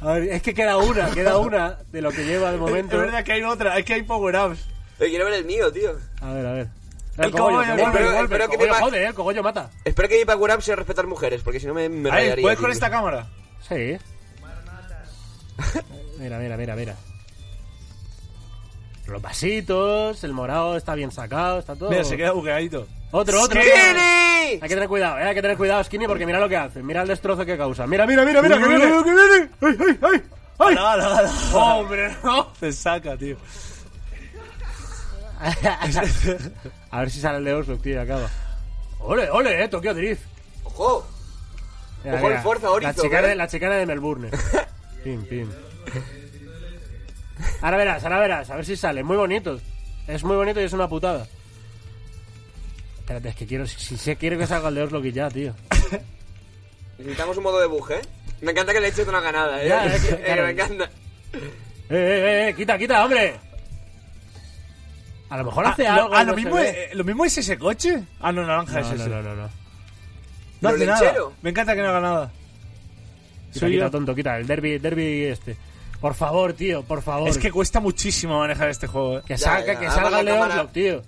A ver, es que queda una, queda una de lo que lleva de Es momento. verdad que hay otra, es que hay power-ups. Quiero ver el mío, tío. A ver, a ver. El cogollo, que el vuelve, cogollo. que vuelve. Espero El que me cogollo va- jode, eh, el cogollo mata. Espero que mi power up sea respetar mujeres, porque si no me, me Ahí, rayaría. ¿puedes tío. con esta cámara? Sí. Mira, mira, mira, mira. Los vasitos, el morado está bien sacado, está todo. Mira, se queda bugueadito. Otro, otro. ¡Skinny! Hay que tener cuidado, eh, hay que tener cuidado, Skinny, porque mira lo que hace. Mira el destrozo que causa. Mira, mira, mira, mira, que viene, que viene. ¡Ay, ay, ay! ¡Ay! No, no, no. ¡Hombre, no! Se saca, tío. A ver si sale el de Oslo, tío, y acaba. ¡Ole, ole, eh! Tokyo Drift. ¡Ojo! Mira, Ojo el mira, Forza la Horizon, chicana, eh. de, la chicana de Melbourne. pim, pim. Ahora verás, ahora verás, a ver si sale. Muy bonitos. Es muy bonito y es una putada. Espérate, es que quiero, si, si quiero que salga el de Oslo ya, tío. Necesitamos un modo de buje, ¿eh? Me encanta que le eches una ganada, ¿eh? Ya, es que, Eh, claro. me encanta. ¡Eh, eh, eh! ¡Quita, quita, hombre! A lo mejor hace Ah, algo. lo, ah, no lo se mismo, es, lo mismo es ese coche. Ah, no, naranja No, es no, ese. no, no, no. No hace ¿Lo nada. Me encanta que no haga nada. Quita, Soy quita, yo. tonto, quita. El derby, derby este. Por favor, tío, por favor. Es que cuesta muchísimo manejar este juego, eh. Que Ya, salga, ya, que salga el cámara- Oslo, tío.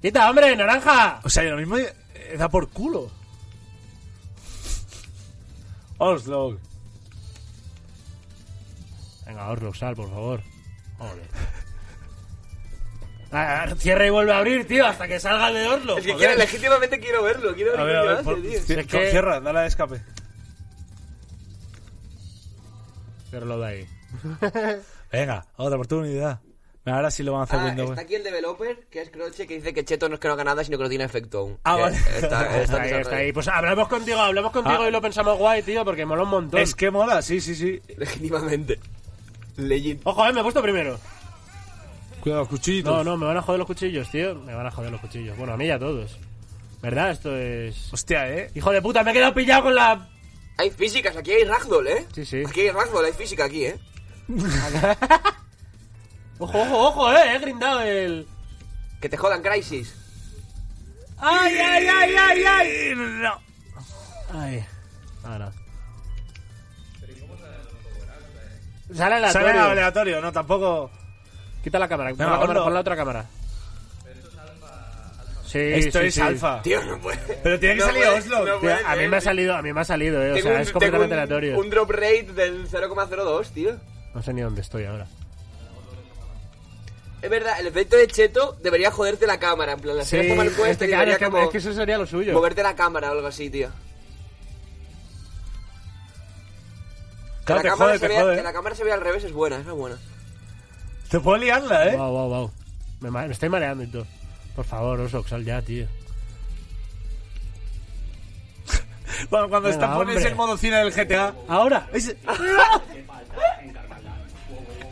¡Quita, hombre, naranja! O sea, lo mismo eh, da por culo. Oslo. Venga, Oslo, sal, por favor. Joder. Ah, cierra y vuelve a abrir, tío, hasta que salga el de Oslo. Es que quiero, legítimamente quiero verlo. Quiero ver, A ver, a ver. hace, por- tío. ci- Es que- Cierra, dale a escape. Ciérralo de ahí. Venga, otra oportunidad. Ahora sí lo van a hacer Ah, Windows. está aquí el developer, que es Croche, que dice que Cheto no es que no haga nada, sino que no tiene efecto aún. Ah, vale. Está, está, Está ahí, está ahí. Pues hablamos contigo, hablamos contigo Ah. y lo pensamos guay, tío, porque mola un montón. Es que mola, sí, sí, sí. Legítimamente. Legit. Ojo, eh, me he puesto primero. Cuidado, cuchillitos. No, no, me van a joder los cuchillos, tío. Me van a joder los cuchillos. Bueno, a mí y a todos. ¿Verdad? Esto es... Hostia, eh. Hijo de puta, me he quedado pillado con la... Hay físicas, aquí hay ragdoll, ¿eh? Sí, sí. Aquí hay ragdoll, hay física aquí, ¿eh? Ojo, ojo, ojo, eh. He grindado el... Que te jodan Crisis. ¡Ay, ay, ay, ay, ay! No. Ay. Ahora. Sale aleatorio. Sale aleatorio, no, tampoco. Quita la cámara, pon la, cámara, pon la otra cámara. Sí, Esto sí, es sí. alfa. Tío, no puede. Pero tiene que No salir puede, Oslo. no Tío, a mí me ha tío. salido, a mí me ha salido, eh. O sea, un- es completamente un- aleatorio. Un drop rate del 0,02, tío. No sé ni dónde estoy ahora. Es verdad, el efecto de Cheto debería joderte la cámara. En plan, la Sí, serie mal puesta este, y claro, debería es, que, como es que eso sería lo suyo. moverte la cámara o algo así, tío. Que Claro, la te cámara jode, se te vea- jode. Que la cámara se vea al revés es buena, esa es buena. Te puedo liarla, eh. Wow, wow, wow. Me, estoy mareando y todo. Por favor, Osox, sal ya, tío. Cuando, cuando Venga, está pones hombre. el modo cine del GTA. Ahora. Ese-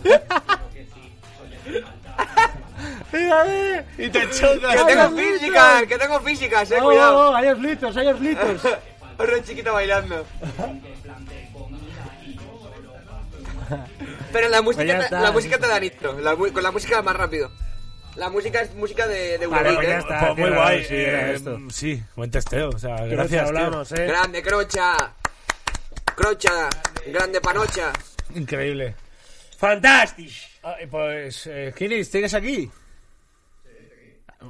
y te chocas. ¡Que tengo físicas! ¡Que tengo físicas, eh! Cuidado. Oh, oh, hay litros, hay litros. Una chiquita bailando. Pero la música, Pues ya te- está. la música te da nitro. La mu- con la música más rápido. La música es música de, de Vale, Eurobeat, pues ya ¿eh? está. Pues muy tío, guay. sí, era eh, esto. sí, buen testeo. O sea, Gracias, gracias, tío. hablamos, eh. Grande, crocha. Crocha. Grande panocha. Increíble. Fantástico. Ah, y pues, eh, Kini, ¿sigues aquí?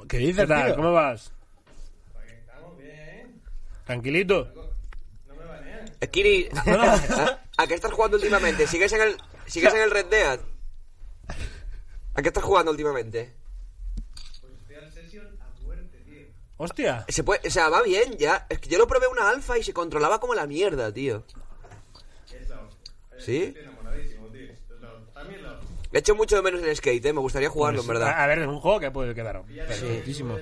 ¿Qué dices, ¿Qué tal? tío? ¿Cómo vas? Tranquilito. Eh, Kiri, ¿a, a qué estás jugando últimamente? ¿Sigues en el, sigues en el Red Dead? ¿A qué estás jugando últimamente? Hostia. Se puede, o sea, va bien ya. Es que yo lo probé una alfa y se controlaba como la mierda, tío. ¿Sí? He hecho mucho de menos el skate, eh. Me gustaría jugarlo, en verdad. A ver, es un juego que puede quedar. perfectísimo.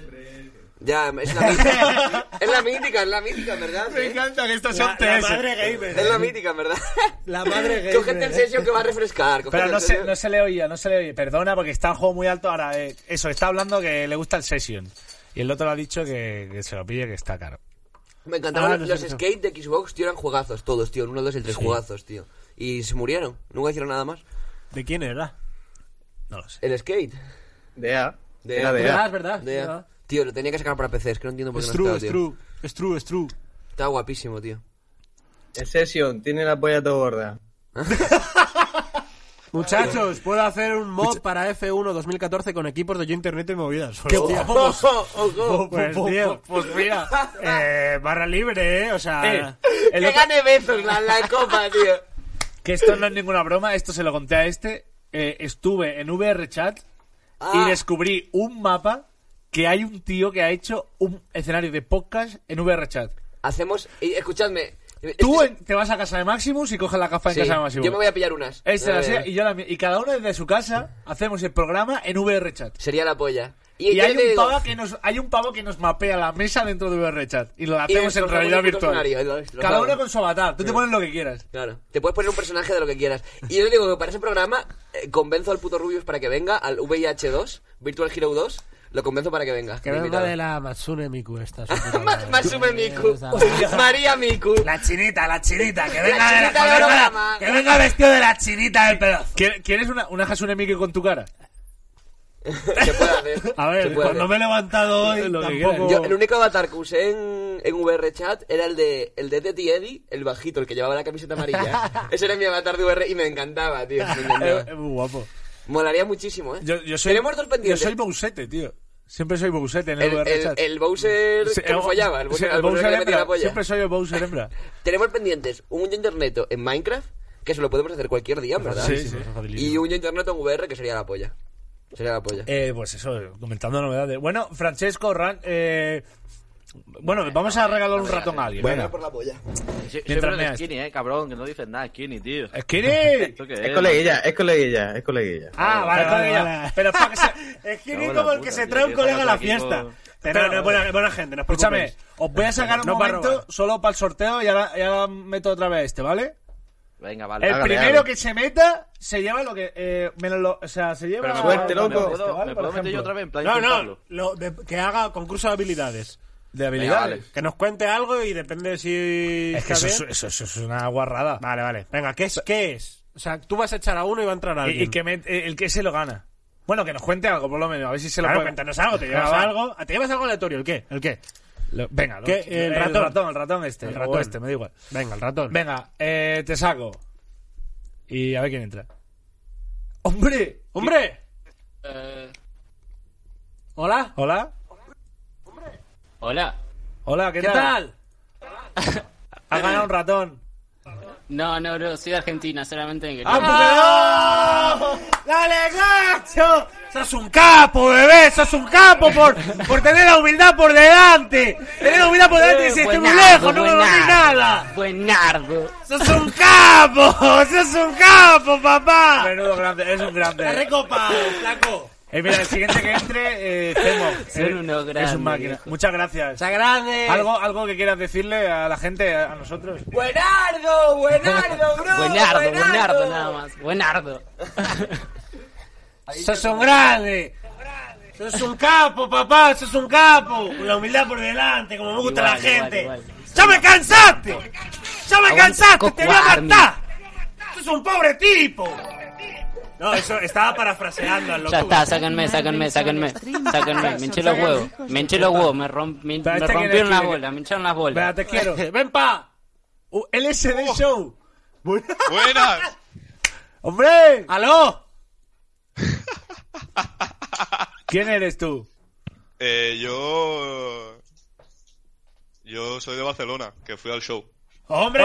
Ya, es la mítica. es la mítica, es la mítica, en verdad. Me ¿eh? encanta que estos La, son la TS. madre gamer. Es la mítica, en verdad. La madre gamer. Cógete el session que va a refrescar. Pero no se, no se le oía, no se le oía. Perdona, porque está el juego muy alto. Ahora, eh, eso, está hablando que le gusta el Session. Y el otro le ha dicho que, que se lo pille, que está caro. Me encantaban Ah, no los skate de Xbox, tío, eran juegazos todos, tío. El 1, el 2 y el 3 juegazos, tío. Y se murieron. Nunca hicieron nada más. ¿De quién era? No lo sé. El skate. De A. De Era A. de Ah, A. es verdad. De- es verdad. Tío, lo tenía que sacar para PC, es que no entiendo por qué Es no true, es tío. true. Es true, es true. Está guapísimo, tío. Sesión, tiene la polla todo gorda. Muchachos, puedo hacer un mod para F1 2014 con equipos de yo internet y movidas. ¡Qué Hostia. Ojo. Pues, tío, Pues mira. eh, barra libre, ¿eh? O sea... Eh, el Que otro- gane besos la, la copa, tío. que esto no es ninguna broma, esto se lo conté a este. Eh, estuve en VR Chat Ah. y descubrí un mapa que hay un tío que ha hecho un escenario de podcast en VR Chat. Hacemos... y escuchadme. Tú Este- en- te vas a casa de Maximus y coges la gafa en Sí, casa de Maximus. yo me voy a pillar unas. Esta la sé, y yo la. Y cada uno desde su casa hacemos el programa en VR Chat. Sería la polla. Y, hay, un digo- pavo que nos, hay un pavo que nos mapea la mesa dentro de VR Chat. Y lo Y hacemos en realidad virtual. escenario, lo- lo Cada uno con su avatar. Tú te pones lo que quieras. Claro. Te puedes poner un personaje de lo que quieras. Y yo digo que para ese programa eh, convenzo al puto Rubius para que venga, al VIH2, Virtual Hero 2, lo convenzo para que venga. Que venga de la Matsune Miku esta. su puta Ma- madre. Masume Miku. María Miku. La chinita, la chinita, que La venga, de de que venga- holograma. que venga vestido de la chinita del pedazo. ¿Quieres quieres una, una Hasune Miku con tu cara? Se puede hacer. A ver, cuando hacer. me he levantado hoy, Lo tampoco... Yo, el único avatar que usé en, en VR chat era el de el de Teddy Eddie, el bajito, el que llevaba la camiseta amarilla. Ese era mi avatar de VR y me encantaba, tío. Me Es, encantaba. es muy guapo. Molaría muchísimo, ¿eh? Yo, yo soy, Tenemos dos yo pendientes. soy Bousete, tío. Siempre soy Bousete en el, el, VR el, chat. el Bowser Sí, que me eh, follaba, el sí, Bowser, el Bowser que le Bowser metía la hembra. polla. Siempre soy el Bowser hembra. Tenemos pendientes un yo internet en Minecraft, que se lo podemos hacer cualquier día, ¿verdad? Sí, sí. Y un yo internet en VR, que sería la polla. Sería la polla. Eh, pues eso, comentando novedades. Bueno, Francesco, Ran, eh, bueno, vamos a regalar un ratón a alguien. venga. por la polla. Mientras meas. skinny, eh, cabrón, que no dices nada, skinny, tío. ¡Skinny! ¿Esto qué Es es? coleguilla, es coleguilla, es coleguilla. Ah, vale, Vale, vale, vale, ya. vale. Pero es para que se... Me en como el que se tío, trae un que colega a la fiesta. Pero Pero- no, es buena, buena gente, no os Escúchame, os voy a sacar un momento solo para el sorteo y ahora, y ahora meto otra vez este, ¿vale? Venga, vale. El primero que se meta se lleva lo que... Eh, menos lo, o sea, se lleva... Pero me Suerte, loco. ¿Me puedo, ¿vale? me Por puedo meter yo otra vez en plan No, no, lo de- que haga concurso de habilidades. De Venga, habilidades. vale. Que nos cuente algo y depende si Es que eso, eso, eso es una guarrada. Vale, vale. Venga, ¿qué es? ¿Qué es? O sea, tú vas a echar a uno y va a entrar Y, alguien. y que me- el que se lo gana. Bueno, que nos cuente algo, por lo menos. A ver si se lo Claro, puede... cuéntanos algo. ¿Te llevas va. algo? ¿Te llevas algo aleatorio? ¿El qué? ¿El qué? Lo- venga, lo- ¿Qué? El ratón. el ratón este. El o ratón. este, me da igual. Venga, el ratón. Venga, eh, te saco. Y a ver quién entra. ¡Hombre! ¡Hombre! Eh, ¿Hola? ¿Hola? hola. Hola, ¿qué, ¿Qué tal? Has ganado un ratón. No, no, no, soy de Argentina, solamente me quería... ¡Ah, ¡Oh! ¡Dale, gacho! ¡Sos un capo, bebé! ¡Sos un capo por, por tener la humildad por delante! ¡Tener la humildad por delante y decir, estoy muy lejos, no me volví nada! Buenardo. ¡Sos un capo! ¡Sos un capo, papá! Menudo grande, es un grande. ¡Está recopado, flaco! Eh, mira, el siguiente que entre, eh. Son Eh, unos Es un máquina. viejo. Muchas gracias. ¡Está grande! ¿Algo, algo que quieras decirle a la gente, a nosotros? ¡Buenardo! ¡Buenardo, bro! Buenardo, buenardo nada más. Buenardo. ¡Sos un grande! ¡Sos un capo, papá! ¡Sos un capo! Con la humildad por delante, como me gusta Igual, la gente. igual, igual. ¡Ya me cansaste! ¡Ya me cansaste! ¡Te voy a matar! ¡Sos un pobre tipo! No, eso estaba parafraseando al loco. Ya está, sáquenme, sáquenme, sáquenme. Sáquenme, me hinché los huevos. Me hinché los huevos, me, romp- me, Pero me este rompieron las bolas, me hincharon las bolas. te quiero. ¡Ven pa! Uh, LSD Show. Buenas. ¡Hombre! ¡Aló! ¿Quién eres tú? Eh, yo. Yo soy de Barcelona, que fui al show. ¡Hombre!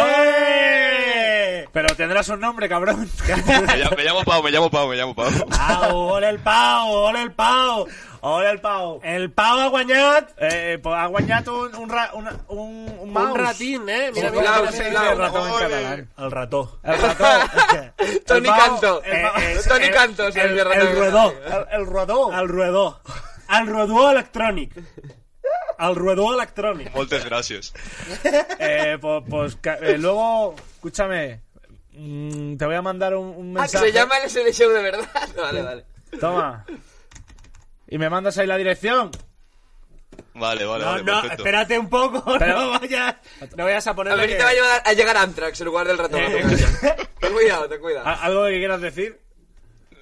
Pero tendrás un nombre, cabrón. Me llamo, me llamo Pau, me llamo Pau, me llamo Pau. ¡Pau! ¡Ole el Pau! ¡Ole el Pau! Hola, el Pau. El Pau ha guanyat Eh, pues ha guanyado un, un, ra- una- un, un, mouse. un ratín, eh? Mira, ¿Cómo mira, mira, mira. ratón en Ole. catalán? El rató. El ratón. Tony El Canto. el Eh, Tony el- Canto, el, el ratón. el ruedó. El, el rodó. El ruedó. El ruedó electrònic. El ruedó electrònic. Moltes gràcies. Eh, pues, pues, eh, luego, escúchame. mm, te voy a mandar un, un Ah, que mensaje. se llama el SD Show de verdad. Vale, vale. Toma. Y me mandas ahí la dirección. Vale, vale, No, vale, no, perfecto. espérate un poco. Pero- No vayas, no vayas a A ponerle ver que- te va a llevar a llegar Antrax en lugar del ratón. Eh, ten cuidado, ten cuidado. ¿A- ¿Algo que quieras decir?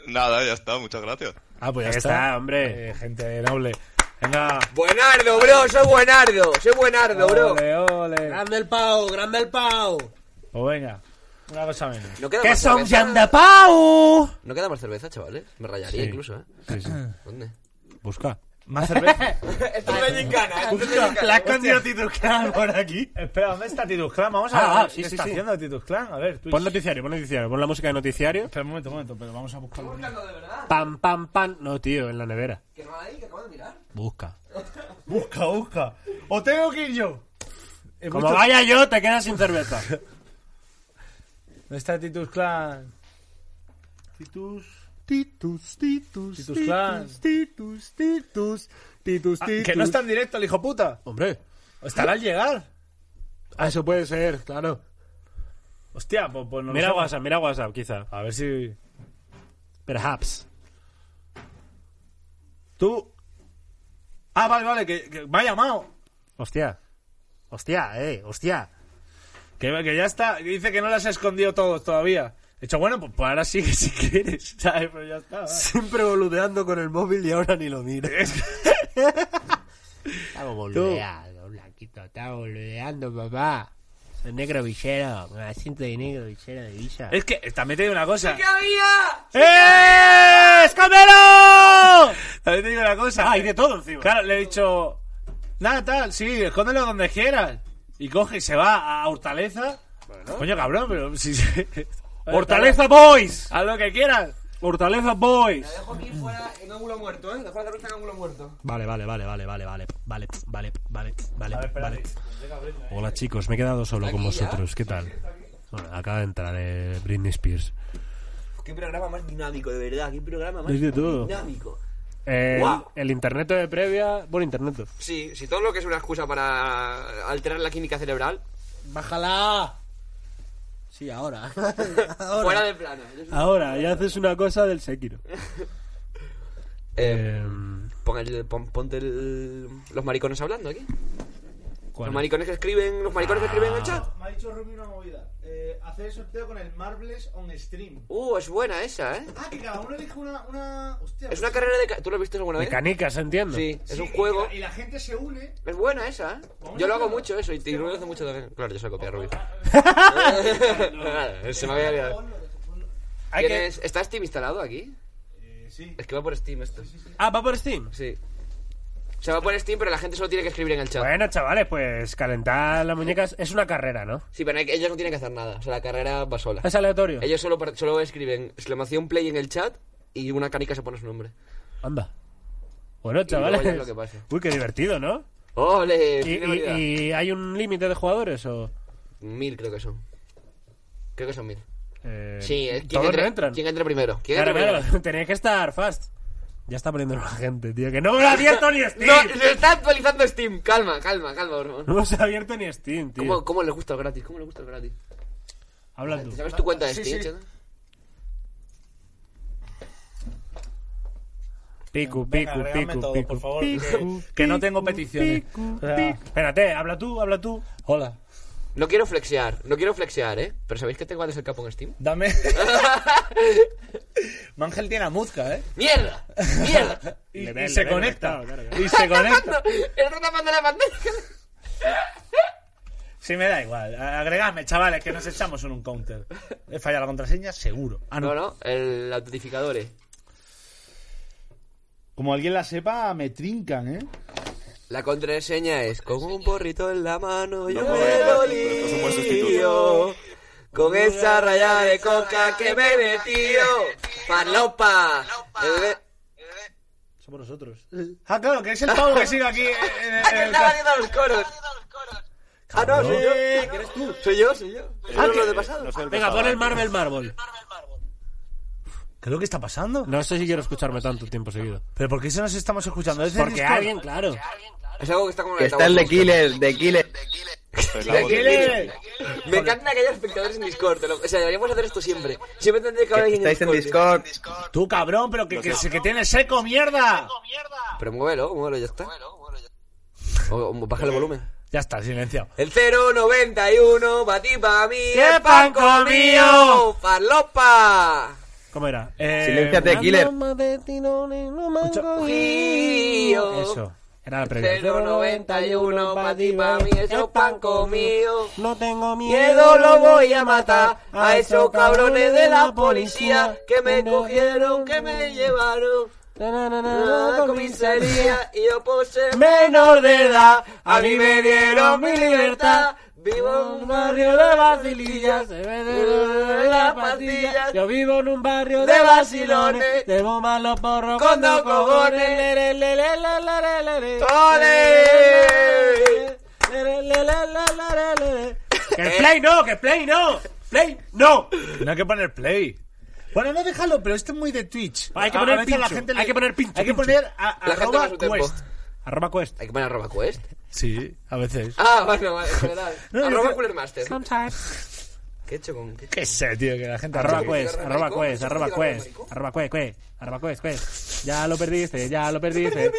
Nada, ya está, muchas gracias. Ah, pues Ya está, hombre. Eh, gente noble. Venga. Buenardo, bro, soy buenardo. Soy buenardo, bro. Ole, ole. Grande el Pau, grande el Pau. Pues venga. Una cosa menos. No queda Que más som cerveza. de Pau! No queda más cerveza, chavales. Me rayaría Sí. incluso, ¿eh? Sí, sí. ¿Dónde? Busca. Más cerveza. Esto es de Gincana, esto es de Gincana. La has cambiado Titus Clan por aquí. Espera, ¿dónde está Titus Clan? Vamos a Ah, ver ah, sí, qué sí, está sí. haciendo Titus Clan. A ver, Twitch. Pon noticiario, pon noticiario. Pon la música de noticiario. Espera un momento, un momento, pero vamos a buscarlo. Pam, pam, pam. No, tío, en la nevera. ¿Qué no hay? ¿Que acabo de mirar? Busca. Busca, busca. ¿O tengo que ir yo? Eh, Como mucho- vaya yo, te quedas sin cerveza. ¿Dónde está Titus Clan? Titus, Titus, Titus, Titus Clan. Titus, Titus, Titus, Ah, que no está en directo el hijo puta. Hombre, Estará al llegar. ah, eso puede ser, claro. Hostia, pues, pues no Mira. WhatsApp, mira WhatsApp, quizá. A ver si. Perhaps. Tú. Ah, vale, vale, que, que me ha llamado. Hostia. Hostia, eh, hostia. Que, que ya está. Dice que no las ha escondido todos todavía. He dicho, bueno, pues, pues ahora sí que si quieres. ¿Sabes? Pero ya está. Siempre boludeando con el móvil y ahora ni lo mires. Estamos boludeando, Blanquito, estamos boludeando, papá. Soy negro villero, me asiento de negro villero de villa. Es que también te digo una cosa. ¿Qué había? ¡Eh! ¡Escóndelo! También te digo una cosa. Ah, hay de todo encima. Claro, le he dicho. Nada, tal, sí, escóndelo donde quieras. Y coge y se va a Hortaleza. Coño, cabrón, pero si. ¡Hortaleza Boys! Haz lo que quieras. ¡Hortaleza Boys! Dejo aquí fuera en ángulo muerto, ¿eh? Dejo la cerveza en ángulo muerto. Vale, vale, vale, vale, vale, vale, vale, vale, vale, vale, vale. Hola chicos, me he quedado solo con vosotros, ¿qué tal? Bueno, acaba de entrar eh, Britney Spears. Qué programa más dinámico, de verdad. Qué programa más de todo. dinámico. Eh, Guau. El internet de previa, bueno, internet. Sí, si todo lo que es una excusa para alterar la química cerebral, ¡Bájala! Sí, ahora. fuera de plano. Ahora, ya haces una cosa del Sekiro. Eh, Eh, pon el- pon- ponte el- los maricones hablando aquí. ¿cuál? Los maricones que escriben, los maricones que escriben en el chat. Me ha dicho Rubio una movida. Eh, hacer el sorteo con el Marbles on stream. Uh, es buena esa, ¿eh? Ah, que cada uno elige una. una... Hostia, Es una carrera de... ca- ¿Tú lo viste alguna vez? Mecánicas, entiendo. Sí, es Sí, un y juego. la- Y la, gente se une. Es buena esa, ¿eh? Yo lo hago mucho eso y Rubio lo hace mucho también. Claro, yo soy copia Rubio. No. Se me había olvidado. ¿Tienes- ¿Está Steam instalado aquí? Eh, sí. Es que va por Steam esto. Ah, va por Steam. Sí. Se va por Steam, pero la gente solo tiene que escribir en el chat. Bueno, chavales, pues calentar las muñecas es una carrera, ¿no? Sí, pero hay que- ellos no tienen que hacer nada. O sea, la carrera va sola. Es aleatorio. Ellos solo, par- solo escriben exclamación play en el chat y una canica se pone su nombre. Anda. Bueno, luego ya es chavales. lo que pase. Uy, qué divertido, ¿no? ¡Ole! ¿Y, y- hay un límite de jugadores o...? Mil creo que son. Creo que son mil. Eh, Sí, eh, ¿quién, todos entre, no entran. ¿quién entre primero? ¿Quién Claro, entre claro, primero? tenéis que estar fast. Ya está poniendo la gente, tío. Que no me lo ha abierto ni Steam. No, se está actualizando Steam. Calma, calma, calma, favor. No se ha abierto ni Steam, tío. ¿Cómo, ¿Cómo les gusta el gratis? ¿Cómo les gusta el gratis? Habla tú. ¿Sabes tu cuenta de Sí, Steam, sí. Cheta? Picu, Venga, picu, agrégadme picu, todo, picu, por favor, picu, que- que no tengo peticiones. picu, O sea- picu. Espérate, habla tú, habla tú. Hola. No quiero flexear, no quiero flexear, ¿eh? Pero ¿sabéis que tengo antes el capo en Steam? Dame. Mangel tiene a Muzca, ¿eh? ¡Mierda! ¡Mierda! Y, y ve- se conecta. conectado, claro, claro. Y se conecta. Está tapando la pantalla. Sí, me da igual. Agregadme, chavales, que nos echamos en un counter. He fallado la contraseña, seguro. Ah, no. No, no, el autentificador. eh. Como alguien la sepa, me trincan, ¿eh? La contraseña es con un porrito en la mano yo No, me lo lío. sustituto. Con esa raya de coca que me metió. Farlopa. Eh, Somos nosotros. Ah, claro, que es el pavo que sigue aquí en, en- en ¿Qué el... haciendo los coros? Ah, no, soy yo. ¿Quién eres tú? Soy yo, soy yo. Ah, lo de pasado. Venga, pon el. Marvel Marvel. ¿Qué es lo que está pasando? No sé si quiero escucharme tanto tiempo seguido. ¿Pero por qué se nos estamos escuchando? ¿Es Porque Discord? alguien, claro. Es algo que está como en Que está el de Killer, de Killer. ¿De Killer. Me encantan aquellos espectadores en Discord. lo- O sea, deberíamos hacer esto siempre. Siempre tendría que haber alguien Estáis en Discord. Tú, cabrón, pero que, que, que tiene seco, mierda. Pero muévelo, muévelo, ya está. O, o baja el volumen. Ya está, silenciado. El 091, batí pa' mí, ¡Qué el pan mío, farlopa. ¿Cómo era? Eh, Silénciate, Killer. Eso. Era la previa. 091, batí pa' mí, eso pan mío. No tengo Miedo lo voy a matar a esos cabrones de la policía que me cogieron, que me llevaron a la comisaría y yo por ser menor de edad a mí me dieron mi libertad. Vivo en un barrio de Basilillas, Se ve de las pastillas. Yo vivo en un barrio De vacilones. De bombas los porros Con dos cojones. Le, le, le, le, le, le, le, le. ¡Ole! Le, le, le, le, le, le, le. Que el play no, que play no. Play no. No hay que poner play. Bueno, no déjalo, pero esto es muy de Twitch. Hay que A- poner a veces la pincho, gente le- hay que poner pincho, Hay que pincho. poner a, La gente arroba va a su tiempo. quest. Arroba quest. Hay que poner arroba quest. Sí, a veces. Ah, bueno, vale, en general. No, yo arroba Cooler Master. Sometimes. ¿Qué he hecho con qué? Qué sé, tío, que la gente... Arroba ¿Eso quest, es cigarro de arroba maricón? quest, ¿Eso es arroba cigarro de quest, maricón? arroba quest, quest, arroba quest, quest. Ya lo perdiste, ya lo perdiste.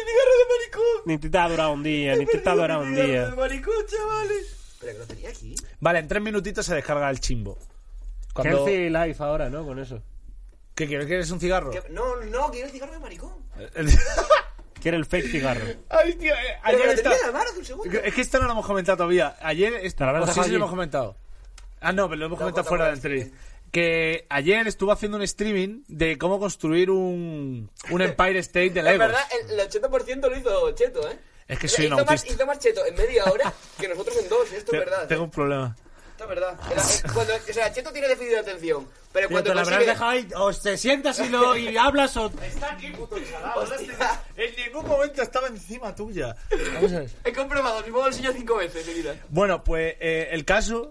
Ni te ha durado un día, ni te ha durado un día. maricón, chavales. Pero que lo tenía aquí. Vale, en tres minutitos se descarga el chimbo. Cuando... Healthy life ahora, ¿no? Con eso. ¿Qué quieres? ¿Quieres un cigarro? ¿Qué? No, no, quiero el cigarro de maricón. El- Quiere el fake cigarro. Ay, tío, eh, ayer está... la mano un segundo. Es que esto no lo hemos comentado todavía. Ayer... Está... o sí, sí lo hemos comentado. Ah, no, pero lo hemos No, comentado fuera del stream. Que ayer estuvo haciendo un streaming de cómo construir un, un Empire State de Legos. verdad, el, el 80% lo hizo Cheto, ¿eh? Es que O sea, soy un hizo más, autista. hizo más Cheto en media hora que nosotros en dos. Esto es verdad. Tengo un problema. Esto es verdad. Era- eh, cuando, o sea, Cheto tiene déficit de atención. Pero cuando te lo habrás consigue... dejado ahí, o te sientas y, lo, y hablas o... Está aquí, puto En ningún momento estaba encima tuya. Vamos a ver. He comprobado, puedo enseñar cinco veces seguidas. Bueno, pues eh, el caso.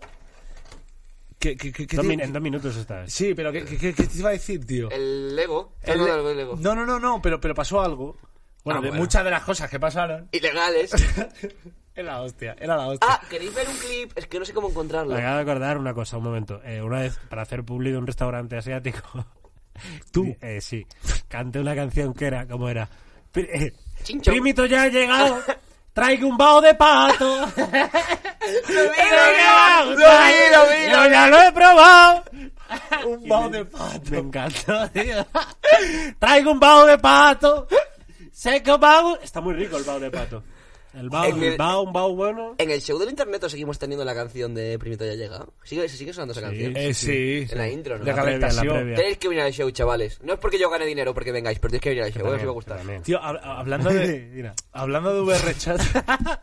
Que, que, que, que Dos te- en dos minutos estás. Sí, pero ¿qué, qué, qué- qué te iba a decir, tío? El Lego. El- El Lego, el Lego. No, no, no, no, pero, pero pasó algo. Bueno, Ah, de bueno. muchas de las cosas que pasaron. Ilegales. Era la hostia, era la hostia. ah, ¿queréis ver un clip? Es que no sé cómo encontrarlo. Me acabo de acordar una cosa, un momento. Eh, una vez, para hacer publi de un restaurante asiático... ¿Tú? Eh, sí. Canté una canción que era, ¿cómo era? Eh. Primito ya ha llegado. Traigo un bao de pato. Lo vi, lo vi, lo vi, Yo lo vi. ya lo he probado. un bao de pato. Me encantó, tío. Traigo un bao de pato. Seco bao. Está muy rico el bao de pato. El bao, En el el- bao, un bao bueno. En el show del internet ¿o seguimos teniendo la canción de Primito ya llega. ¿Sigue, ¿Se sigue sonando esa canción? Eh, sí. En la intro, ¿no? De La previa, la calentación. previa. Tenéis que venir al show, chavales. No es porque yo gane dinero porque vengáis, pero tenéis que venir al show. También, Os va a gustar. también. Tío, hab- hablando de. Mira. hablando de VRChat.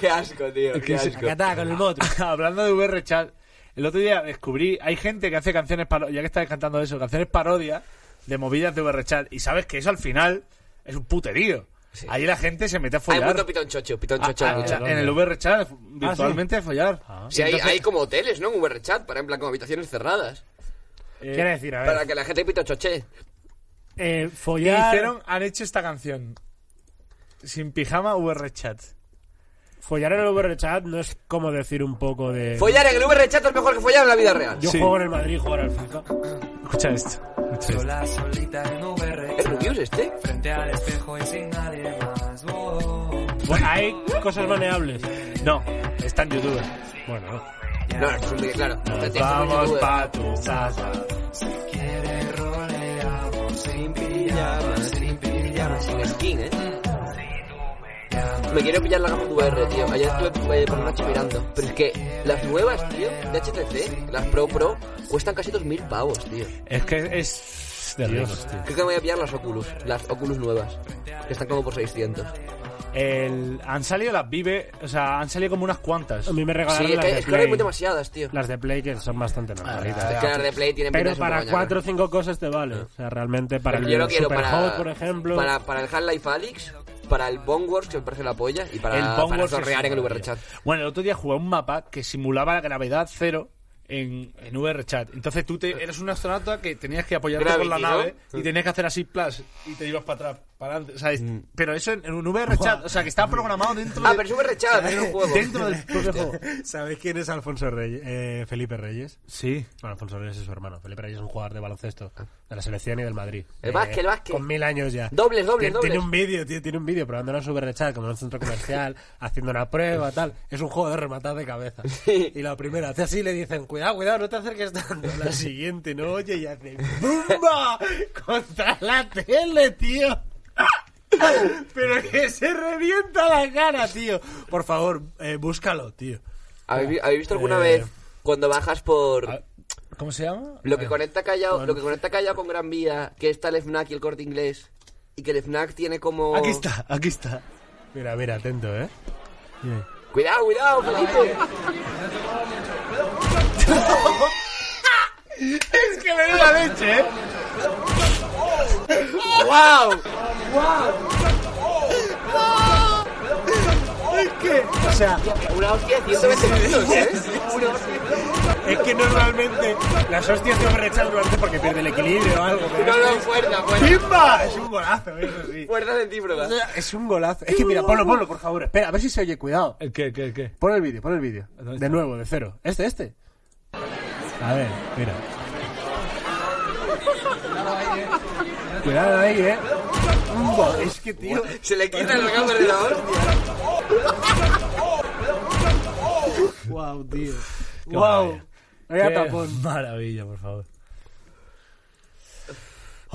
Qué asco, tío. Qué asco. Acá está, con el moto. hablando de VRChat. El otro día descubrí. Hay gente que hace canciones parodia. Ya que estáis cantando eso, canciones parodia de movidas de VRChat. Y sabes que eso al final es un puterío. Ahí la gente se mete a Hay follar. mucho pitón chocho, pitón Ah, chocho. ah, hay en el VRChat, virtualmente a follar. Sí, hay, Entonces, hay como hoteles, ¿no? Un VRChat, para en plan como habitaciones cerradas. eh, Quiere decir, a ver. Para que la gente pito choche. Eh, y follar. hicieron, han hecho esta canción. Sin pijama VRChat. Follar en el VRChat no es como decir un poco de. Follar en el VRChat es mejor que follar en la vida real. Yo Sí. juego en el Madrid, juego al FIFA. Escucha esto. Escucha esto. Sola, solita en VR. ¿Es Rubius este? Frente al espejo y sin nadie más. Oh. Bueno, hay cosas maneables. No, está en YouTube. Bueno, no. No, es un vídeo, claro. Este un Vamos pa' tu casa. Si quieres roleamos sin pijama, sin pijama. Sin skin, ¿eh? Me quiero pillar la gama VR, tío. Ayer estuve eh, por la noche mirando. Pero es que las nuevas, tío, de HTC, las Pro Pro, cuestan casi 2.000 pavos, tío. Es que es de tío. Creo que me voy a pillar las Oculus, las Oculus nuevas, que están como por 600. El, han salido las Vive, o sea, han salido como unas cuantas. A mí me Sí, regalaron es las que, de es que ahora hay Play. demasiadas, tío. Las de Play que son bastante normalitas. Es que las de Play tienen Pero pinta de ser para una cuatro o cinco cosas te vale. O sea, realmente para Pero el yo lo quiero Super para, Hot, por ejemplo. Para, para el Half-Life Alyx, para el Boneworks, que me parece la polla, y para, el para Boneworks es torrear en el una VRChat. maravilla. Bueno, el otro día jugué a un mapa que simulaba la gravedad cero en, en VRChat. Entonces tú te, eres un astronauta que tenías que apoyarte con la ¿no? nave y tenías que hacer así, plus, y te ibas para atrás, para adelante. ¿sabes? Pero eso en, en un VRChat, o sea, que está programado dentro Ah, de- pero es VRChat, no es un juego. Dentro del propio juego. ¿Sabéis quién es Alfonso Reyes? Eh, Felipe Reyes. Sí. Bueno, Alfonso Reyes es su hermano. Felipe Reyes es un jugador de baloncesto de la selección y del Madrid. El Eh, básquet, el básquet. Con mil años ya. Dobles, dobles, Tiene, dobles. tiene un vídeo, tío, tiene un vídeo probándolo en su chat como en un centro comercial, haciendo una prueba, tal. Es un juego de rematar de cabeza. Y la primera hace así y le dicen, cuidado, cuidado, no te acerques tanto. La siguiente no oye y hace ¡Bumba! Contra la tele, tío. Pero que se revienta la cara, tío. Por favor, eh, búscalo, tío. ¿Habéis, vi- habéis visto alguna Eh, vez cuando bajas por... ¿Cómo se llama? Lo que conecta Callao, bueno. lo que conecta Callao con Gran Vía, que está el FNAC y el Corte Inglés, y que el FNAC tiene como... Aquí está, aquí está. Mira, mira, atento, ¿eh? Cuidado, cuidado, Felipe. Es que me da la leche, ¿eh? ¡Wow! Es que, o sea, Una hostia de 120 minutos, ¿eh? Una hostia. es que normalmente las hostias se rechan normalmente porque pierde el equilibrio o algo. No, no, fuerza, fuerza. ¡Pimba! Es un golazo, eso sí. Fuerza centífroga. Es un golazo. Es que mira, ponlo, ponlo, por favor. Espera, a ver si se oye, cuidado. ¿El qué, qué, qué? Pon el vídeo, pon el vídeo. ¿Dónde De nuevo, de cero. Este, este. A ver, mira. Cuidado ahí, eh. Pumba, Es que, tío. Se le quita el cámara de la hostia. Wow, tío. Qué Wow. maravilla. Vaya tapón. Maravilla, por favor.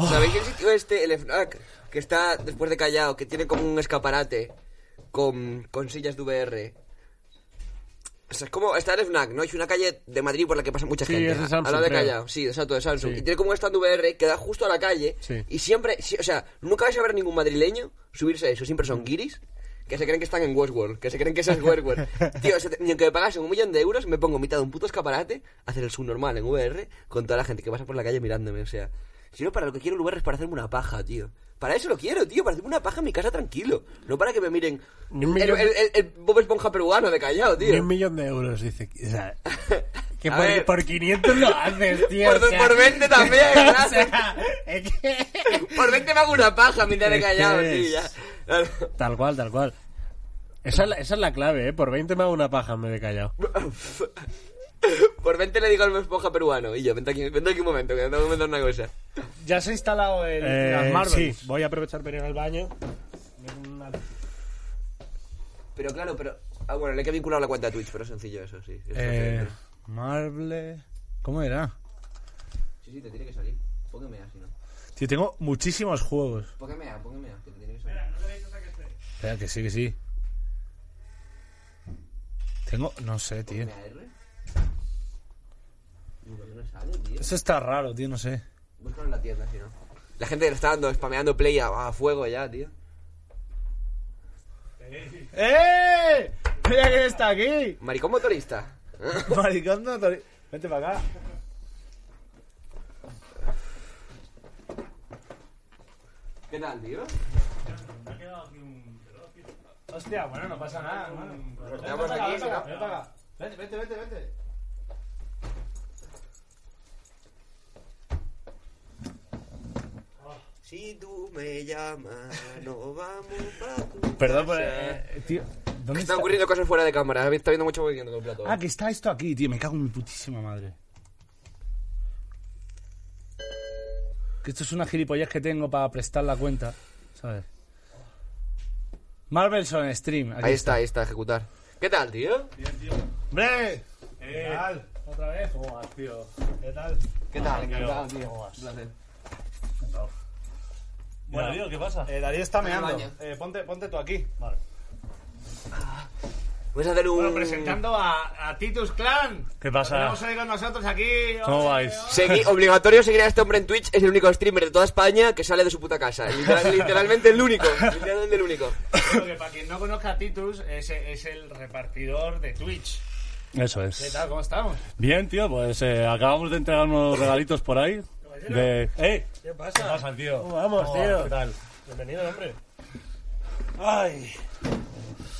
¿Sabéis el sitio este, el FNAC, que está después de Callao, que tiene como un escaparate con, con sillas de VR? O sea, es como, está el FNAC, ¿no? Es una calle de Madrid por la que pasa mucha Sí, gente. es de Samsung, Al lado de. Callao, sí, exacto, de Samsung. Sí. Y tiene como un stand VR que da justo a la calle. Sí. Y siempre, o sea, nunca vais a ver a ningún madrileño subirse a eso. Siempre son guiris que se creen que están en Westworld, que se creen que eso es Westworld. Tío, o sea, ni aunque me pagasen un millón de euros, me pongo mitad de un puto escaparate a hacer el subnormal en VR con toda la gente que pasa por la calle mirándome, o sea. Si no, para lo que quiero el VR es para hacerme una paja, tío. Para eso lo quiero, tío, para hacerme una paja en mi casa tranquilo. No para que me miren Ni el, millón- el- el- el Bob Esponja peruano de Callao, Ni tío. un millón de euros, dice. O sea, que por, por 500 lo haces, tío. Por, o sea. por 20 también, O sea, es que- Por 20 me hago una paja mitad de es- tío, ya. Tal cual, tal cual. Esa es, la, esa es la clave, ¿eh? Por 20 me hago una paja vez de callado. Por 20 le digo al Esponja peruano. Y yo, vente aquí, vente aquí un momento, que te tengo que comentar una cosa. Ya se ha instalado el, Eh, las Marvel. sí, voy a aprovechar para ir al baño. Pero claro, pero... Ah, bueno, le he que vincular la cuenta de Twitch, pero es sencillo eso, sí. Es Eh. Marvel. ¿Cómo era? Sí, sí, te tiene que salir. Póngame así, ¿no? Tío, tengo muchísimos juegos. Póngame a, póngame a, que te tiene que salir. Espera, que sí, que sí. Tengo, no sé, tío. ¿Póngame a R? Eso está raro, tío, no sé. Búscalo en la tienda, si no. La gente le está dando, spameando play a, a fuego ya, tío. ¡Eh! Mira quién está aquí. Maricón motorista. Maricón, no, tori- Vente para acá. ¿Qué tal, tío? Hostia, bueno, no pasa nada, hermano. Vente para acá, aquí, vente, vente, vente. Si tú me llamas, no vamos pa' tu Perdón por... eh, tío, ¿dónde Están está? ocurriendo cosas fuera de cámara. Está viendo mucho movimiento en el plato. Ah, que está esto aquí, tío. Me cago en mi putísima madre. Que esto es una gilipollez que tengo para prestar la cuenta, ¿sabes? Marvelson Stream. aquí Ahí está, ahí está, ejecutar. ¿Qué tal, tío? ¡Hombre! ¿Qué tal? ¿Otra vez? ¿Cómo vas, tío? ¿Qué tal? ¿Qué tal? Tío, Encantado, tío. ¿cómo vas? Un placer. Bueno, Darío, ¿qué pasa? Eh, Darío está Voy meando. Eh, ponte, ponte tú aquí. Vale. Puedes hacer un... Bueno, presentando a, a Titus Clan. ¿Qué pasa? Lo tenemos hoy con nosotros aquí. ¿Cómo vais? Segui- obligatorio seguir a este hombre en Twitch, es el único streamer de toda España que sale de su puta casa. Literal- literalmente el único. Literalmente el único. Bueno, que para quien no conozca a Titus, es, es el repartidor de Twitch. Eso ¿Qué es. tal? ¿Cómo estamos? Bien, tío, pues eh, acabamos de entregar unos regalitos por ahí. De... ¡Eh! ¿Qué pasa? ¿Qué pasa, tío? ¿Cómo vamos, ¿Cómo tío? ¿Qué tal? Bienvenido, hombre. Ay.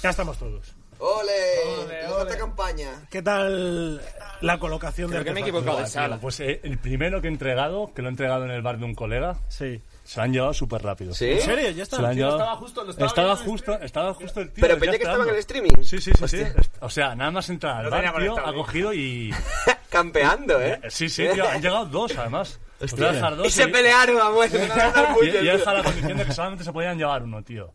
Ya estamos todos. ¡Ole! ¡Otra campaña! ¿Qué tal la colocación Creo del que me he equivocado de Tío. Pues eh, el primero que he entregado, que lo he entregado en el bar de un colega, Sí. se lo han llevado súper rápido. ¿Sí? ¿En serio? ¿Ya Se está? lo han llevado... estaba justo- lo estaba estaba en el justo, estaba justo el tío. Pero pensé que estaba en el streaming. Sí, sí, sí, sí. O sea, nada más entrar al bar, tío, ha cogido y... Campeando, ¿eh? Sí, sí, tío, han llegado dos, además. Dejar dos Y se pelearon a muerte. Y, y dejado la condición de que solamente se podían llevar uno, tío.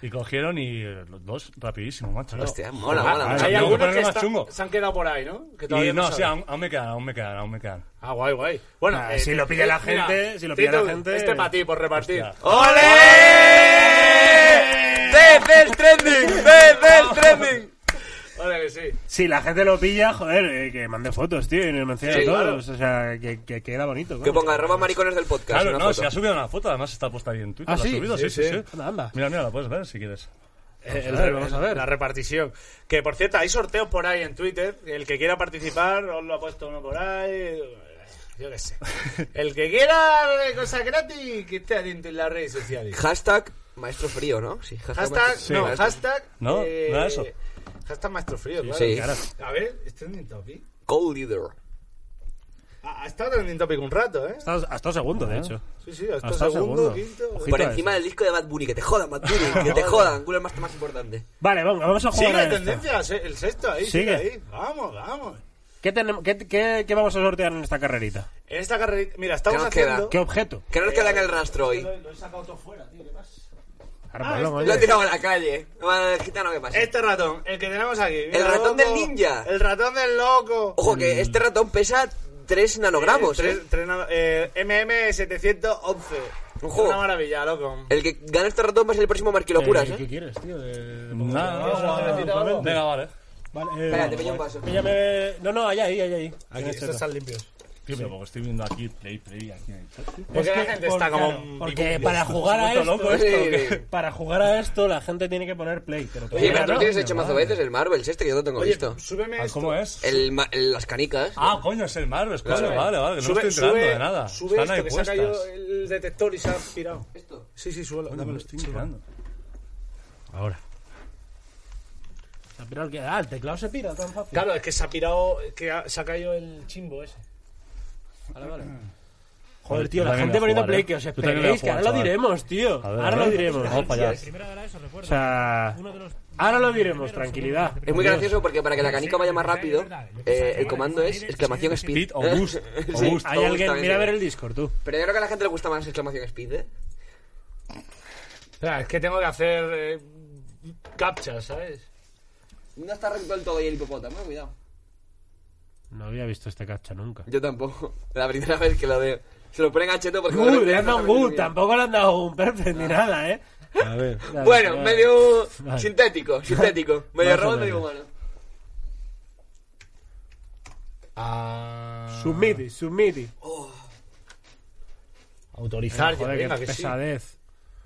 Y cogieron y eh, los dos rapidísimo, macho. Hostia, mola, mola. Hay algunos que más está- chungo. se han quedado por ahí, ¿no? Que Y no, saben. sí, aún, aún me quedan, aún me quedan, aún me quedan. Ah, guay, guay. Bueno, Ah, eh, si lo pide la gente, si lo pide la gente- Este para ti, por repartir. Hostia. ¡Ole! ¡Best trending! ¡Best trending! Vale, que sí. Si la gente lo pilla, joder, eh, que mande fotos, tío, y nos menciona Sí, a claro. todos. O sea, que, que queda bonito. Que coño. ponga arroba maricones del podcast. Claro, una no, foto. se ha subido una foto, además está puesta ahí en Twitter. Ah, ¿La ha sí, subido? sí, Sí, sí, sí. sí. Anda, anda. Mira, mira, la puedes ver si quieres. Eh, el- A ver, vamos a ver. La repartición. Que por cierto, hay sorteos por ahí en Twitter. El que quiera participar, os lo ha puesto uno por ahí. Yo qué sé. El que quiera cosas gratis, que esté atento en las redes sociales. Hashtag maestro frío, ¿no? Sí, Hashtag, maestro- no, hashtag. No, eh, no era eso. Hashtag maestro frío, claro. Sí. A ver, ¿es trending topic? Cold leader. Ha ha estado trending topic un rato, ¿eh? Hasta, hasta segundo, de hecho. Sí, sí, hasta, Hasta segundo, segundo. quinto. Ojito Por encima del disco de Bad Bunny. Que te jodan, Bad Bunny. Que te jodan. Culo es más, más importante. Vale, venga, vamos a jugar Sigue la tendencia, el sexto ahí, Sigue. sigue ahí. Vamos, vamos. ¿Qué, tenemos, qué, qué, qué vamos a sortear en esta carrerita? En esta carrera, mira, estamos ¿Qué nos haciendo. queda? ¿Qué objeto? Que no nos queda en el rastro hoy. Lo, lo he sacado todo fuera, tío, ¿qué pasa? Ahora, Ah, este-. Lo he tirado a la calle. Vale, Gitano, ¿qué pasa? Este ratón, el que tenemos aquí. El ratón del ninja. El ratón del loco. Ojo, que este ratón pesa 3 nanogramos, Eh, ¿eh? tres- tres nano- eh, MM711. Ojo. Una maravilla, loco. El que gana este ratón va a ser el próximo Marquilocuras, Eh, ¿eh? ¿Qué quieres, tío? De- Nada, Actualmente. Venga, vale. Vale, eh, Espera, te pillo un vaso. píllame- No, no, allá ahí, allá ahí. Aquí, estos no. están limpios. Tío, pero porque estoy viendo aquí play, play, aquí en el chat. tío. Porque la gente está como. claro, porque para jugar a esto, loco esto, esto, ¿qué? para jugar a esto la gente tiene que poner play. Pero Oye, pero tú no. tienes hecho mazo veces el Marvels este que yo no tengo Oye, visto. súbeme Ah, esto. ¿Cómo es? El, ma- el- las canicas. Ah, coño, es el Marvel, Claro. vale, vale, que no estoy enterando sube, de nada. sube Están esto, ahí que se ha caído el detector y se ha pirado. ¿Esto? Sí, sí, súbelo. Coño, me dámelo. lo estoy enterando. Ahora. Se ha pirado el que- Ah, el teclado se pira tan fácil. Claro, es que se ha pirado, que ha- se ha caído el chimbo ese. Vale, vale. Joder, tío, la gente poniendo jugar, play, ¿eh? que os esperéis, que ahora lo diremos, tío. Ahora lo diremos. Vamos para allá. O sea, ahora lo diremos, tranquilidad. Es muy gracioso porque para que la canica vaya más rápido, eh, el comando es exclamación speed. Speed o boost, Hay boost alguien, mira a ver el Discord, tú. Pero yo creo que a la gente le gusta más exclamación speed, ¿eh? O sea, es que tengo que hacer eh, captchas, ¿sabes? No está recto del todo ahí el hipopótamo, eh, cuidado. No había visto este cacha nunca. Yo tampoco. La primera vez que lo veo. Se lo ponen a cheto porque... Good, le han dado un good, tampoco le han dado un perfect ni nada, ¿eh? A ver. Bueno, medio Vale. sintético, sintético. Medio robot, medio humano. Ah, Submiti, submiti. autorizar, ya, Joder, qué que sí. pesadez.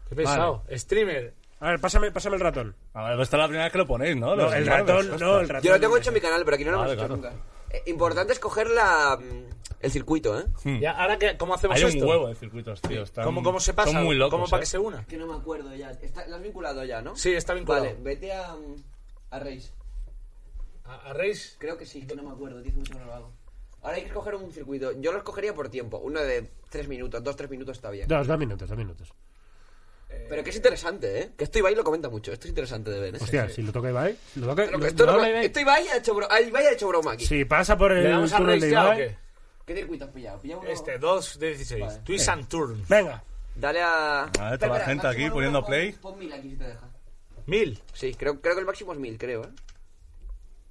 Qué pesado. Streamer. A ver, pásame, pásame el ratón. A ver, esta es la primera vez que lo ponéis, ¿no? El ratón, no, el ratón. Yo lo tengo hecho en mi canal, pero aquí no lo hemos Vale, hecho claro. nunca. Importante es coger la, mm, el circuito, ¿eh? Hmm. Ya, ahora que, ¿cómo hacemos Hay un esto? huevo de circuitos, tío. están- ¿Cómo, ¿Cómo se pasa? Son muy locos. ¿Cómo para ¿eh? que se una? Que no me acuerdo ya. Está, lo has vinculado ya, ¿no? Sí, está vinculado. Vale, vete a, a Reis. ¿A, a Reis? Creo que sí, que no me acuerdo. 10 minutos no lo hago. Ahora hay que escoger un circuito. Yo lo escogería por tiempo. Uno de 3 minutos, 2-3 minutos está bien. Dos, dos minutos, dos minutos. Pero que es interesante, ¿eh? Que esto Ibai lo comenta mucho. Esto es interesante de ver, ¿eh? Hostia, si lo toca Ibai, lo toca... Pero que lo- esto, no- habla Ibai. esto Ibai ha hecho, bro- ah, Ibai ha hecho broma aquí. Si pasa por ¿Le el damos a túnel Reis de ya o Ibai... qué? ¿Qué circuito has pillado? ¿Pilla uno? Este, 2 de 16. Vale. Twist and Turn. Venga. Dale a... A ver, toda la gente máximo aquí número, poniendo pon- play. Pon mil aquí si te deja. Mil. Sí, creo, creo que el máximo es mil, creo, ¿eh?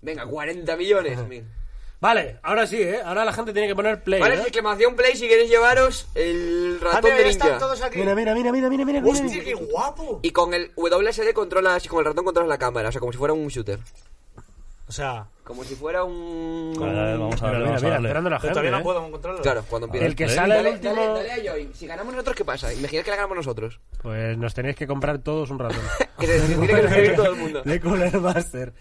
Venga, 40 millones. Mil. Vale, ahora sí, ¿eh? Ahora la gente tiene que poner play. Vale, ¿eh? exclamación play si queréis llevaros el ratón mira, de ninja. todos aquí. Mira, mira, mira, mira, mira, mira. mira. Hostia, qué guapo. Y con el WSD controlas, con el ratón controlas la cámara, o sea, como si fuera un shooter. O sea, Como si fuera un... A ver, vamos a Mira, ver, mira, vamos a mira, esperando la pero gente. todavía no ¿eh? puedo encontrarlo. Claro, cuando empieza. El que Dale, sale el Dale, último. dale, dale a join. Si ganamos nosotros, ¿qué pasa? Imagina que la ganamos nosotros. Pues nos tenéis que comprar todos un ratón. Que se tiene que recibir todo el mundo. De Cooler Master.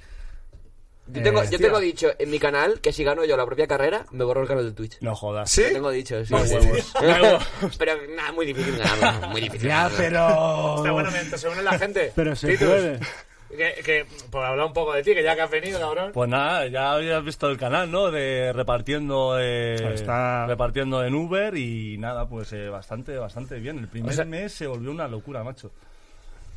Yo tengo, Eh, yo tengo dicho en mi canal que si gano yo la propia carrera, me borro el canal de Twitch. No jodas. ¿Sí? Lo tengo dicho, sí. Huevos. Pero nada, muy difícil ganarlo. Muy difícil. Ya, pero. Está bueno mientras se une la gente. Pero se Titus, puede. Que, que, por hablar un poco de ti, que ya que has venido, cabrón. Pues nada, ya habías visto el canal, ¿no? De repartiendo eh, Está- repartiendo en Uber y nada, pues eh, bastante, bastante bien. El primer O sea- mes se volvió una locura, macho.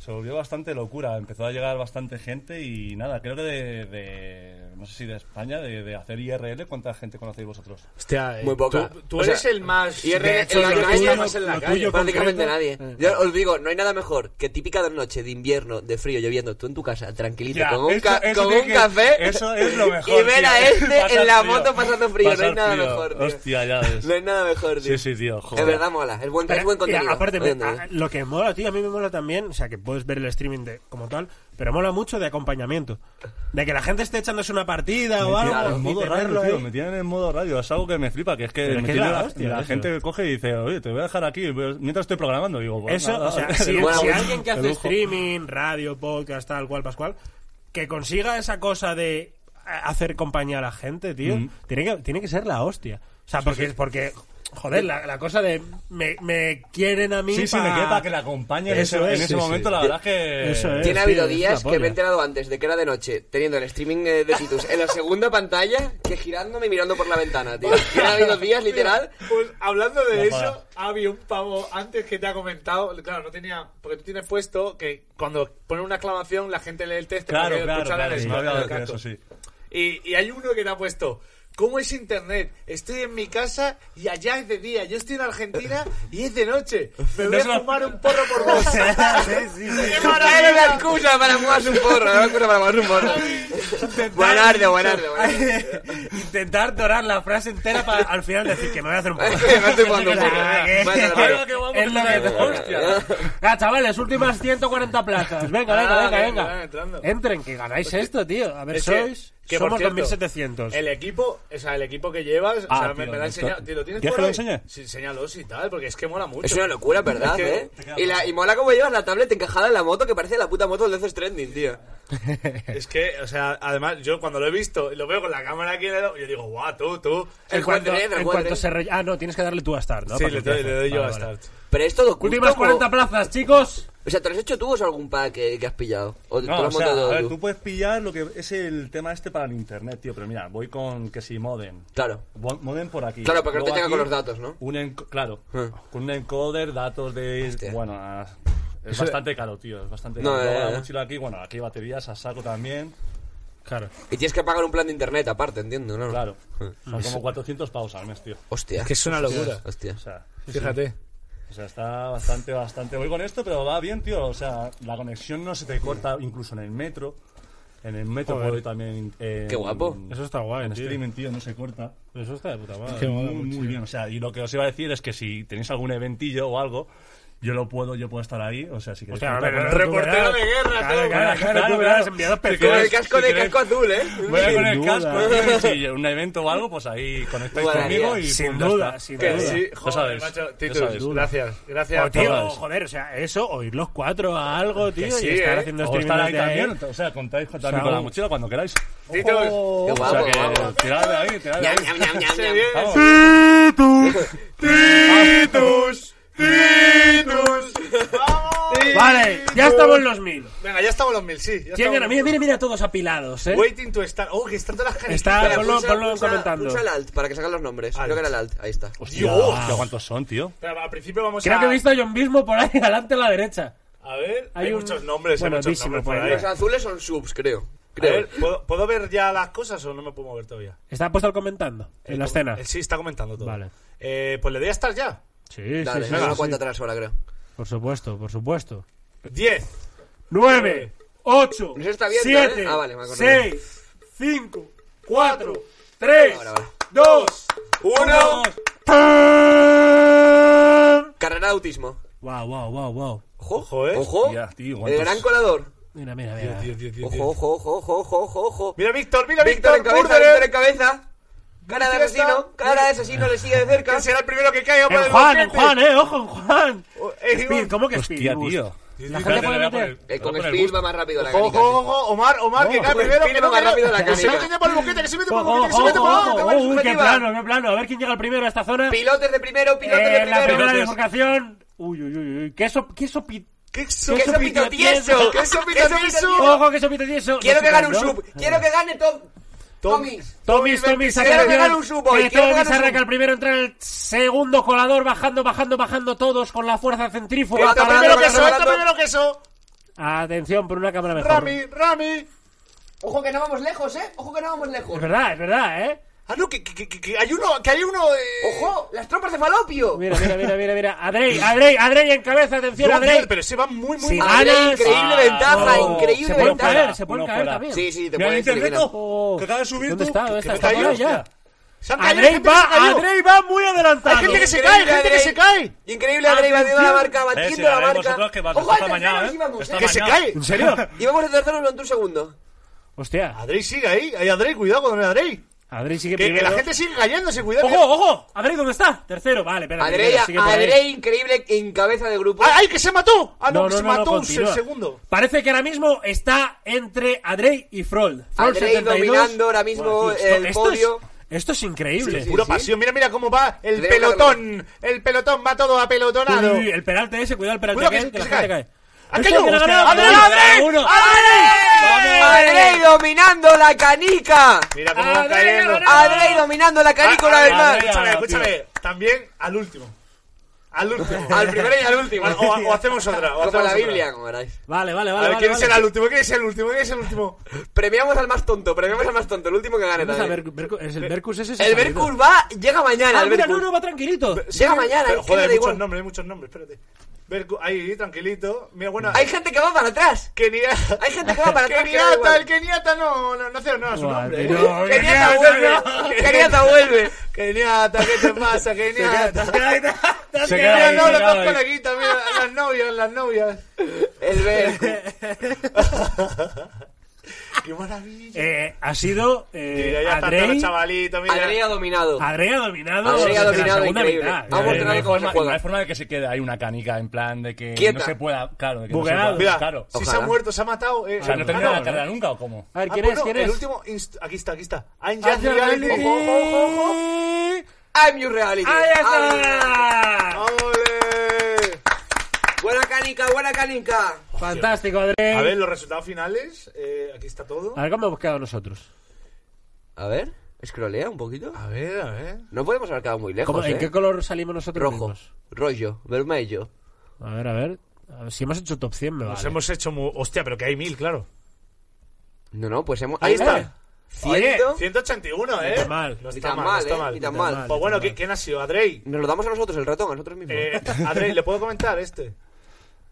Se volvió bastante locura. Empezó a llegar bastante gente y nada, creo que de, de- no sé si de España, de, de hacer IRL, ¿cuánta gente conocéis vosotros? Hostia, eh, Muy poca. Tú, tú O sea, eres el más. de en hecho, la calle- está más en la calle. Prácticamente concreto. nadie. Yo os digo, no hay nada mejor que típica noche de invierno, de frío, lloviendo, tú en tu casa, tranquilito, Ya, con un, eso- ca- eso con tiene un que- café. eso es lo mejor, Y ver tío. a este en la frío. moto pasando frío. no hay nada frío. mejor, tío. Hostia, ya ves. No hay nada mejor, tío. Sí, sí, tío. Joder. Es verdad, mola. Es buen, es buen Y contenido. aparte, a- lo que mola, tío, a mí me mola también, o sea, que puedes ver el streaming de, como tal, pero mola mucho de acompañamiento. De que la gente esté echándose una partida o algo. en modo radio, tío, me tienen en modo radio, es algo que me flipa, que es que, me que la la, hostia la gente coge y dice, oye, te voy a dejar aquí mientras estoy programando. Digo, pues Eso, nada, o sea, si, si alguien que hace streaming, radio, podcast, tal cual, pascual, que consiga esa cosa de eh, hacer compañía a la gente, tío, Mm. tiene, que, tiene que ser la hostia. O sea, porque, porque joder, la, la cosa de me, me quieren a mí Sí, sí, pa- me queda para que la acompañe en Eso ese, es, en ese sí, momento, sí. la verdad es que... Eso es. Tiene sí, habido días que me he enterado antes de que era de noche, teniendo el streaming eh, de Titus en la segunda pantalla, que girándome y mirando por la ventana, tío. Ha habido días, literal. Pues hablando de No, eso, para. había un pavo antes que te ha comentado. Claro, no tenía. Porque tú tienes puesto que cuando pone una exclamación, la gente lee el texto. Claro, claro, claro, dado canto. eso, sí. Y, y hay uno que te ha puesto. ¿Cómo es internet? Estoy en mi casa y allá es de día. Yo estoy en Argentina y es de noche. Me voy a lo- fumar un porro por vos. Era una excusa para fumarse un porro, era una excusa para fumarse un porro. Buenardo, buenardo, buenardo. Intentar dorar la frase entera para al final decir que me voy a hacer un poco. Me estoy fumando un porro. Es lo que- hostia. Ah, chavales, últimas 140 plazas. Venga, venga, Ah, venga, venga, venga. entrando. Entren, que ganáis esto, tío. A ver, Es que- por somos cierto, 2700. El equipo, o sea, el equipo que llevas, o Ah, sea, me, tío, me ha esto- enseñado. ¿Lo tienes ¿Quieres por que lo ahí? enseñe? Sí, enséñalos y tal, porque es que mola mucho. Es una locura, ¿verdad, Es que- eh? Y, la, y mola como llevas la tablet encajada en la moto que parece la puta moto del Death Stranding, tío. Es que, o sea, además, yo cuando lo he visto y lo veo con la cámara aquí, en el- yo digo, guau, tú, tú. En El cuanto, en cuanto se re- Ah, no, tienes que darle tú a Start, ¿no? Sí, le doy, le doy yo Vale, a vale. Start. Pero es todo Últimas custom, 40 o- plazas, chicos. O sea, ¿te lo has hecho tú o es algún pack que, que has pillado? ¿O te No, lo o has sea, montado a ver, tú? tú puedes pillar lo que es el tema este para el internet, tío, pero mira, voy con que si modem. Claro. Modem por aquí. Claro, porque no te llega con los datos, ¿no? Un claro, Ah. con un encoder, datos de... Hostia. Bueno, ah, es Eso- bastante caro, tío, es bastante No, caro. Luego eh, la eh. mochila aquí, bueno, aquí hay baterías a saco también, Claro. Y tienes que pagar un plan de internet aparte, entiendo, ¿no? claro. Son como 400 pavos al mes, tío. Hostia. Es que es una locura. Hostia. O sea, Fíjate. O sea, está bastante, bastante... Voy con esto, pero va bien, tío. O sea, la conexión no se te corta incluso en el metro. En el metro Joder. puedo también... eh, Qué guapo. Eso está guay, En tío. streaming, tío, no se corta. Eso está de puta madre. Muy, muy bien. O sea, y lo que os iba a decir es que si tenéis algún eventillo o algo, yo lo puedo, yo puedo estar ahí. O sea, si queréis. Hostia, contar hombre, con- pero tú reportero de guerra, Claro, todo. claro, claro, Claro, Si Con el casco si de casco azul, ¿eh? Voy a con el casco, si un evento o algo, pues ahí conectáis conmigo y Sin duda, sin duda. sí, Ya joder, sabes, macho. Titus, sabes. gracias. Gracias. O, tío, joder, o sea, eso, o ir los cuatro a algo, tío, sí, y estar ¿eh? haciendo O streaming estar ahí desde ahí. también, o sea, contáis con- también O sea, con la mochila cuando queráis. Titus. Qué O sea que tirad de ahí, tirad de ahí. Vamos. Titus. Titus. Vamos. Vale, ya estamos en los mil. Venga, ya estamos en los mil, sí. ya ¿Quién estamos gana? en Mira, los mira, mira, todos apilados, ¿eh? mil. Waiting to start. Oh, que están todas las caritas. Está, Espera, ponlo, pulsa- ponlo pulsa- comentando. Pulsa el alt para que salgan los nombres. Alt. Creo que era el alt. Ahí está. Hostia, Dios. hostia, ¿cuántos son, tío? Pero al principio vamos Creo a... que he visto a John mismo por ahí, adelante a la derecha. A ver, hay, Hay un- muchos nombres, Bueno, hay muchos dísimo nombres por ahí. Los azules son subs, creo. A Creo. ver, ¿puedo, ¿puedo ver ya las cosas o no me puedo mover todavía? ¿Está puesto el comentando? En la escena. eh, Sí, está comentando todo. Vale. Eh, pues le doy a estar ya. Sí, Dale, sí, sí, hay una sí. cuenta atrás ahora, creo. Por supuesto, por supuesto. 10. 9, 8, No se está viendo, 7, ¿eh? Ah, vale, me acordé. 6, 5, 4, 3, Ahora, ahora. 2, Uno. Carrera de autismo. Wow, wow, wow, wow. Ojo, Ojo, eh. Ojo. Tío, el ¿cuántos- gran colador. Mira, mira, mira. Ojo, ojo, ojo, ojo, ojo, ojo, ojo. Mira, Víctor, mira, Víctor Víctor. en cabeza. Víctor en cabeza. Cara de asesino, cara de asesino le sigue de cerca. Que será el primero que caiga por En el Juan, en. Juan, eh, ojo, en Juan. Eh, Speed, ¿cómo que Speed? Hostia, tío. La gente puede meter. Eh, con Speed va más rápido la Ojo, canica. ojo, ojo, Omar, Omar, que cae el primero. Que va no más rápido la Que se canica. mete por el boquete, que se mete por el boquete, que se mete por el boquete. qué plano, qué plano. A ver quién llega al primero a esta zona. Pilotes de primero, pilotes de Eh, la primero. primera Pilotes. bifurcación. Uy, uy, uy, uy. Queso, queso, Queso, Queso queso pito tieso. queso, pito tieso. Ojo, queso pito tieso. Quiero que gane un sub. Quiero que gane Tom. Tomis. Tomis, Tomis, quiero que Tomis arranca el primero, entra el segundo colador, bajando, bajando, bajando todos con la fuerza centrífuga. Está primero está queso, parando. primero queso. Atención, por una cámara mejor. Rami, Rami. Ojo que no vamos lejos, eh. Ojo que no vamos lejos. Es verdad, es verdad, ¿eh? Ah, no, que, que, que, que hay uno, que hay uno. Eh... Ojo, las tropas de falopio. Mira, mira, mira, mira, mira. Adrey, Adrey, Adrey en cabeza, atención, No, Adrey. pero se va muy, muy Si mal. Adrey, ganas- increíble Ah, ventaja, no. increíble Se pueden ventaja. caer, se pueden Uno caer fuera. también. Sí, sí, te puedes eliminar. Oh. que acaba de subir ¿Dónde tú. está? ¿Dónde Que está? Está ahí ya. hay Adrey gente que se va. Adrey va muy adelantado. Hay gente que se Increíble, cae, gente que se cae. Increíble, Adrey batiendo la marca, Eh, batiendo la marca. vosotros, que va- Ojo, está al tercero mañana, sí ¿eh? Está eh. Que se cae. ¿En serio? Y vamos a tercero durante un segundo. Hostia, Adrey sigue ahí. Hay Adrey, cuidado con el Adrey. Adrey sigue Que, que la gente sigue cayéndose, cuidado. ¡Ojo, ojo! Adrey, ¿dónde está? Tercero, vale, espera. Adrey, primero, sigue por ahí. Adrey, increíble en cabeza de grupo. ¡Ah, ¡Ay, que se mató! Ah, no, No, que no, se no, no, mató un continúa. segundo. Parece que ahora mismo está entre Adrey y Frold. Frold Adrey 72. dominando ahora mismo Buah, tío, el esto, podio. Esto es, esto es increíble. Sí, Pura sí. pasión. Mira, mira cómo va el pelotón. El pelotón va todo apelotonado. Uy, uy, el peralte ese, cuidado el peralte Cuidado que que la que gente se cae. cae. ¡Ha Este caído! que la ¡Hostia! ganado, ¡Adrey, uno, Adrey! uno. ¡Adrey! Adrey dominando la canica. Mira cómo Adrey, cayendo. Adrey. Dominando la canica una vez ah, más. Escúchame, escúchame. También al último. Al último. Al primero y al último. O, o hacemos otra. o Como hacemos la otra. Biblia, como veráis. Vale, vale, A vale. ver, vale, ¿quién vale. será el último? ¿Quién es el último? ¿Quién es el último? Premiamos al más tonto, premiamos al más tonto, el último que gane también. es el Bercus ese. El. Berkus va, llega mañana. Ah, el mira, Berkus. no, no, va tranquilito. Llega mañana, es joder, hay muchos igual. nombres, hay muchos nombres, espérate. Bercu- ahí, tranquilito. Mira, bueno. Hay gente que va para atrás. Keniata. Hay gente que va para atrás. Keniata, el Keniata no, no, no hace honor a su nombre. No, Keniata no. vuelve. Keniata vuelve. Keniata, ¿qué te pasa, Keniata? Se Mira, queda ahí, no, queda dos ahí. coleguitas, mira, las novias, las novias. El Berkus. ¡Qué maravilla! Eh, ha sido eh, Mira, ya Adrey. los chavalitos, mira. Adrey ha dominado. Adrey ha dominado. Adrey ha la dominado, segunda increíble. mitad. Vamos a Eh, tener no, hay cómo se juega. no hay forma de que se quede ahí una canica en plan de que Quieta. no se pueda. Claro, de que Bugueado. no se Mira, pueda. Claro. si se Ojalá. ha muerto, se ha matado. Eh, O sea, no eh, termina ah, la carrera nunca o cómo. A ver, Ah, ¿quién bueno, es? ¿Quién el es? último. Aquí está, aquí está. I'm Ah, just reality. Ojo, ojo, ojo. I'm your reality. ¡Ahí está! ¡Ole! Buena canica, buena canica. Fantástico, Adrey. A ver, los resultados finales. Eh, aquí está todo. A ver cómo hemos quedado nosotros. A ver, escrolea un poquito. A ver, a ver. No podemos haber quedado muy lejos, ¿Cómo- ¿En ¿eh? qué color salimos nosotros Rojo, mismos? rollo, vermelho. A ver, a ver. A ver, Si hemos hecho top 100, me Nos vale. hemos hecho muy... Hostia, pero que hay mil, claro. No, no, pues hemos... Ahí está. Oye, Ciento... 181, ¿eh? Ni tan mal. No Ni está tan mal, mal, no está ¿eh? mal. Ni tan Ni mal. tan mal. Pues bueno, ¿qui- ¿quién ha sido? ¿Adrey? Nos lo damos a nosotros, el ratón, a nosotros mismos. Eh, Adrey, ¿le puedo comentar este?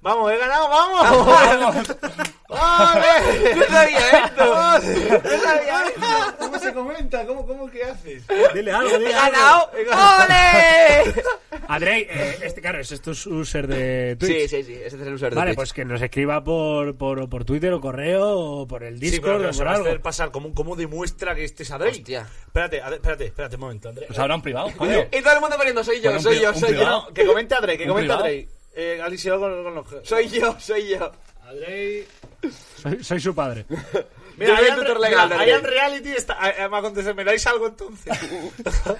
Vamos, he ganado, vamos. ¡Vale! No sabía esto. No sabía esto. ¿Cómo se comenta? ¿Cómo, cómo que haces? Dile algo, ¡He dile algo. ganado! ¡Ole! Adrey, eh, este, claro, ese es tu user de Twitch. Sí, sí, sí, ese es el usuario de Vale, Twitch. pues que nos escriba por, por, por Twitter o correo o por el Sí, pero Discord o algo. hacer pasar como, como demuestra que este es Adrey. Hostia. Espérate, espérate, espérate un momento, André. Pues habrá un privado, coño. Y todo el mundo poniendo, soy yo, soy yo, soy yo. Que comente Adrey, que ¿Un comente privado? Eh, Alicia con, con los... Soy yo, soy yo. Adrey... Soy, soy su padre. Mira, en, tutor legal mira, en reality está... eh, eh, me ha contestado, ¿me dais algo entonces?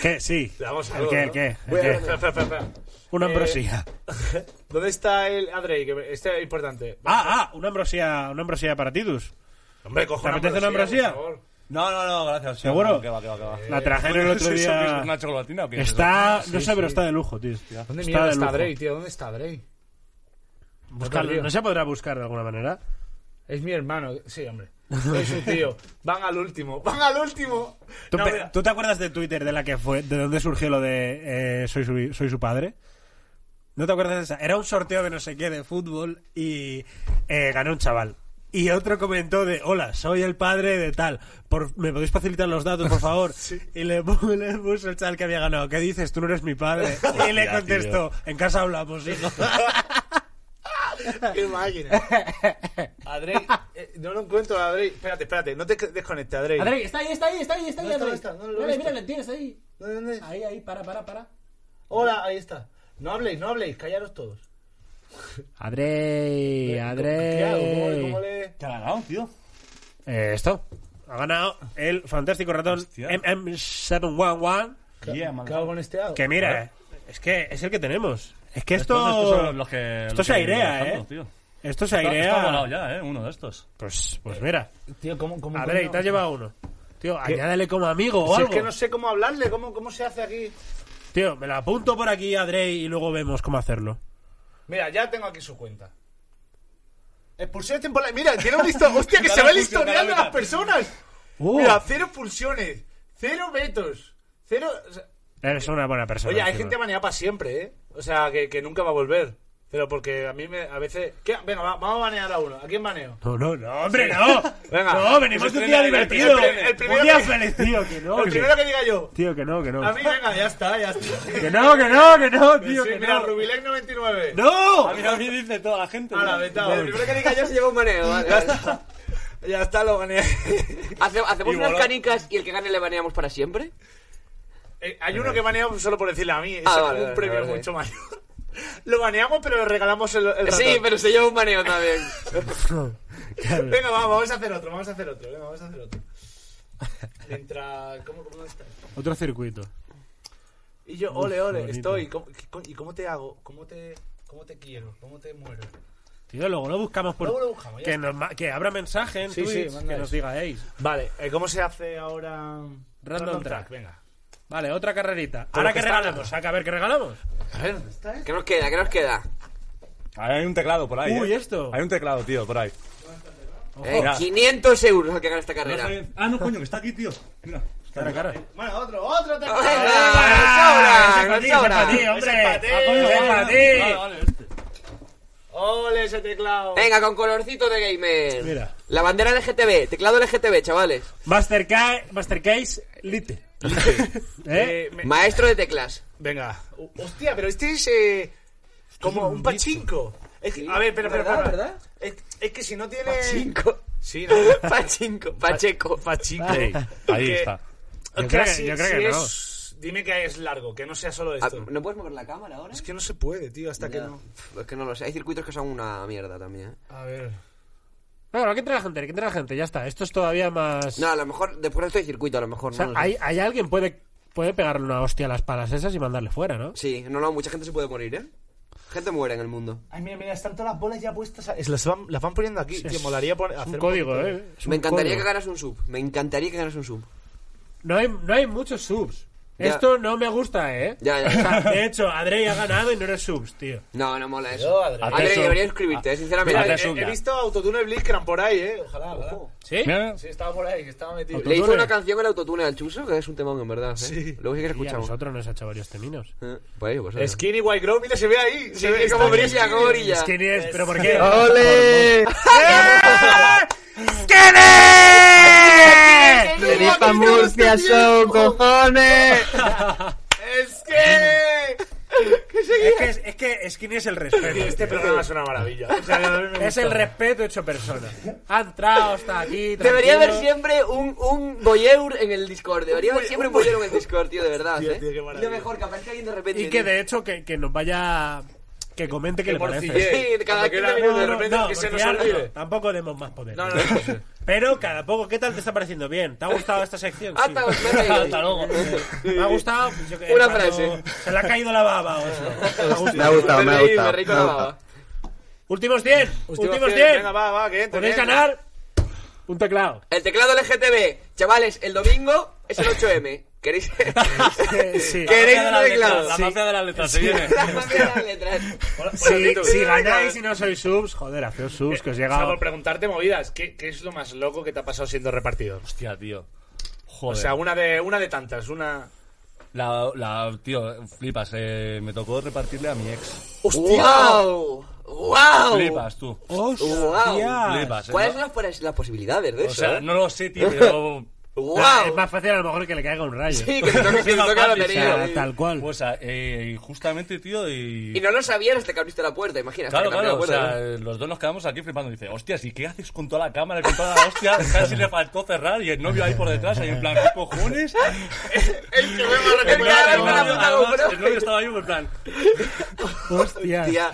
¿Qué? Sí. Le damos ¿El qué? ¿no? ¿El qué? ¿El Voy a- qué? espera, espera, espera, espera. Una Eh, ambrosía. ¿Dónde está el Adrey? Que este es importante. Ah, ah, una ambrosía, una ambrosía para Tidus. Hombre, cojo ¿Te apetece una ambrosía? por favor. No, no, no, gracias. ¿Seguro? Que va, que va, que va. La trajeron el otro ¿Eso qué es? día. ¿Una chocolatina o qué es Está, no Sí, sé, pero está de lujo, tío. ¿Dónde Está está lujo. Adrey, tío? ¿Dónde está Adrey? Buscarlo. No se podrá buscar de alguna manera. Es mi hermano. Sí, hombre. Soy su tío. Van al último. Van al último. ¿Tú, No, pe- mira. ¿tú te acuerdas de Twitter de la que fue, de dónde surgió lo de eh, soy, su, soy su padre? ¿No te acuerdas de esa? Era un sorteo de no sé qué de fútbol y eh, ganó un chaval. Y otro comentó de, hola, soy el padre de tal. Por, ¿Me podéis facilitar los datos, por favor? Y le, le puso el chaval que había ganado. ¿Qué dices? Tú no eres mi padre. Y le contestó, en casa hablamos, hijo. ¡Qué máquina! Adrey, eh, no lo encuentro, Adrey. Espérate, espérate, no te desconectes, Adrey. Adrey, está ahí, está ahí, está ahí, está ahí, ¿Dónde Adrey. está? ¿Dónde lo Mira, mira, le tienes ahí. ¿Dónde, dónde? Ahí, ahí, para, para, para. Hola, ahí está. No habléis, no habléis, callaros todos. Adrey, ¿Qué hago? ¿Cómo, Adrey. cómo le...? ¿Qué ha ganado, tío? Eh, esto. Ha ganado el fantástico ratón Hostia. MM711. Yeah, man. ¿Qué hago con este? Que mira, es que es el que tenemos. Es que esto. estos son los que- esto los se que airea, ¿eh? tío. Esto se Está, airea. está volado ya, ¿eh? Uno de estos. Pues, pues mira. Tío, ¿cómo, cómo Adrey, te has llevado uno. Tío, ¿Qué? añádele como amigo o Si algo. es que no sé cómo hablarle, ¿cómo, cómo se hace aquí? Tío, me la apunto por aquí, Adrey, y luego vemos cómo hacerlo. Mira, ya tengo aquí su cuenta. Expulsiones temporales. Mira, tiene un listo. ¡Hostia, que se ve el historial de las personas! Uh. Mira, cero expulsiones, cero vetos, cero. o sea- Eres una buena persona. Oye, hay encima. gente baneada para siempre, ¿eh? O sea, que, que nunca va a volver. Pero porque a mí me, a veces. ¿Qué? Venga, va- vamos a banear a uno. ¿A quién baneo? No, no, no, hombre, no. Venga. No, venimos de un día el- divertido. el- un día que- feliz, tío, que no. El que- primero que diga yo. Tío, que no, que no. A mí, venga, ya está, ya está. Que no, que no, que no, tío, sí, que mira, no. Rubilec 99. ¡No! A mí, a mí dice toda la gente. Ahora, vetado. El primero que diga yo se lleva un maneo. vale, Ya está. Ya está, lo baneé. Hace- hacemos Y unas voló. canicas y el que gane le baneamos para siempre. Eh, hay uno que baneamos solo por decirle a mí. Es Ah, como vale, un vale, premio vale. mucho mayor. Lo baneamos, pero le regalamos el, el Sí, ratón. pero se lleva un maneo también. Venga, vamos, vamos a hacer otro, vamos a hacer otro. Venga, vamos a hacer otro. Mientras... ¿Cómo, cómo está? Otro circuito. Y yo, ole, ole, estoy. ¿Cómo, qué co- ¿Y cómo te hago? ¿Cómo te, ¿Cómo te quiero? ¿Cómo te muero? Tío, luego lo buscamos por. Luego lo buscamos, ya que, nos que abra mensaje en Sí, sí, Twitch, que nos digáis. Vale, eh, ¿cómo se hace ahora? Random track. Venga. Vale, otra carrerita. Pero Ahora que está- regalamos, saca a ver qué regalamos. A ver, ¿dónde está? ¿Qué nos queda? ¿Qué nos queda? Ahí hay un teclado por ahí. Uy, ¿eh? esto. Hay un teclado, tío, por ahí. Eh, Mira. 500 euros al que gane esta carrera. Ah, no, coño, que está aquí, tío. Mira. Cara, cara. Bueno, otro, otro te Venga, sobra, para ti, sobra. vale, este. Ole ese teclado. Venga, con colorcito de gamer. Mira. La bandera LGTB, teclado LGTB, chavales. Master, Ca- Master Case Lite. ¿Eh? Eh, me- Maestro de teclas. Venga. Hostia, pero este es eh, como un pachinko. Es que- a ver, espera, espera, ¿Verdad, verdad? Es, es que si no tiene... Pachinko. Sí, no. Pachinko. Pacheco. Pachinko. Ahí está. Yo creo que yo creo si que no. es- Dime que es largo, que no sea solo Ah, esto. ¿No puedes mover la cámara ahora? Es que no se puede, tío, hasta que no. Es que no lo sé. Hay circuitos que son una mierda también. ¿eh? A ver. Bueno, ¿qué trae la gente? ¿Qué trae la gente? Ya está. Esto es todavía más. No, a lo mejor después de esto hay circuito, a lo mejor. o sea, no lo hay, hay alguien puede puede pegarle una hostia a las palas esas y mandarle fuera, ¿no? Sí, no, no, mucha gente se puede morir, ¿eh? Gente muere en el mundo. Ay, mira, mira, están todas las bolas ya puestas. a- Es, las, van, las van poniendo aquí. Tío, molaría poner, Es hacer un código, ¿eh? Es un Me encantaría código. que ganas un sub. Me encantaría que ganas un sub. No hay, no hay muchos subs. Ya. Esto no me gusta, ¿eh? Ya, ya. O sea, de hecho, Adrey ha ganado y no eres subs, tío. No, no mola eso. Yo, André, sub. debería inscribirte, eh, sinceramente. Mira, he, visto Autotune Blitzcrank por ahí, eh. Ojalá, ojalá. ¿Sí? Sí, estaba por ahí, que estaba metido. Le hizo una canción el autotune al Chuso, que es un temón en verdad. ¿eh? Sí. Luego sí que Y a escuchamos. nosotros nos ha hecho varios teminos. Eh, Pues, pues, eh. Skinny White Grow, mira, se ve ahí. Se ve cómo está brilla, skinny. cómo brilla. Que es, pero ¿por qué? ¡Ole! ¡Venid pa' Murcia Show, cojones! Es que. Es que, es, es que Skinny es el respeto. Este programa es una maravilla. O sea, Es el respeto hecho persona. Ha entrado, está aquí. Debería haber siempre un, un boyeur en el Discord. Debería haber siempre un boyeur en el Discord, tío, de verdad. Tío, ¿eh? tío, qué Y maravilla. lo mejor, que aparezca alguien de repente. Y que tío. de hecho que, que nos vaya. Que comente que Que le parece. Sí, cada Cuando 15 quiera, minutos, de repente no, que se nos ya olvide. no, tampoco demos más poder. No, no, no. Pero cada poco, ¿qué tal te está pareciendo? Bien. ¿Te ha gustado esta sección? Sí. Hasta luego. Me ha gustado. pues yo Una frase. Se le ha caído la baba o eso. Me ha gustado, me ha gustado. me reí con la baba. Últimos 10. Últimos Últimos 100. 10. Venga, va, va, que entre, Podéis ganar un teclado. El teclado LGTB, chavales, el domingo es el 8M. ¿Queréis? Sí. ¿Queréis La mafia de las teclado? letras, La mafia de las letras se viene. La mafia de las letras. Si, ganáis y no sois subs, joder, haceos subs que os O sea, llega. por preguntarte movidas, ¿qué, ¿qué es lo más loco que te ha pasado siendo repartidor? Hostia, tío. O sea, una de, una de tantas, una... La, la, tío, flipas, eh, me tocó repartirle a mi ex. ¡Hostia! ¡Wow! ¡Wow! Flipas tú. ¡Wow! Flipas, ¿eh? ¿Cuáles son las, pos- las posibilidades de O eso? sea, eh? no lo sé, tío, pero... ¡Wow! Ah, es más fácil a lo mejor que le caiga un rayo. Sí, que te toque, que la lotería. O sea, tal cual. Pues eh, justamente, tío, y... Y no lo sabías hasta que abriste la puerta, imagina. hasta Claro, claro, o la sea, puerta, ¿no? los dos nos quedamos aquí flipando. Dice, hostias, ¿y qué haces con toda la cámara, con toda la hostia? Casi le faltó cerrar y el novio ahí por detrás, ahí en plan, ¿qué cojones? El que me va a El con la puta además, el novio estaba ahí en plan... Hostia. Tía.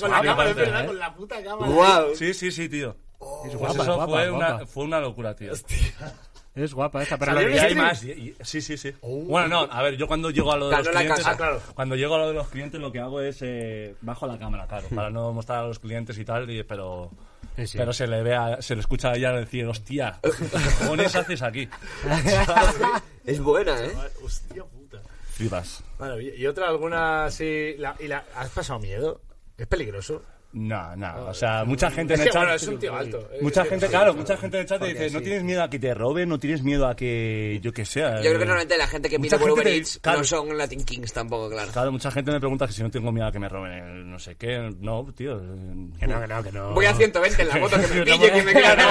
Con la Me cámara, es parece, verdad, ¿eh? con la puta cámara. ¡Wow! Sí, sí, sí, tío. Pues guapa, eso guapa, fue, guapa. Una, fue una locura, tío. Es guapa esta, pero ¿Salió lo Y en de- hay más. y- y- sí, sí, sí. Bueno, no, a ver, yo cuando llego a lo de los la clientes, casa. claro. cuando llego a lo de los clientes lo que hago es eh, bajo la cámara, claro, para no mostrar a los clientes y tal, y- pero Sí, sí. pero se le ve, a- se le escucha a ella decir, hostia, ¿qué cojones haces aquí? Es buena, ¿eh? Hostia puta. Flipas. Bueno, y y otra alguna así. La, y la, ¿Has pasado miedo? ¿Es peligroso? No, no, o sea, mucha gente en el chat. bueno, es un tío alto. Mucha Es- gente, sí, claro, sí. mucha gente en el chat te dice, no sí. tienes miedo a que te roben, no tienes miedo a que, yo que sé. Yo creo que normalmente la gente que Mucha pide por gente Uber te- Eats claro. no son Latin Kings tampoco, claro. Claro, mucha gente me pregunta que si no tengo miedo a que me roben el no sé qué. No, tío. Que no, que no, que no. Voy a 120 en la moto que me pille, que me queda me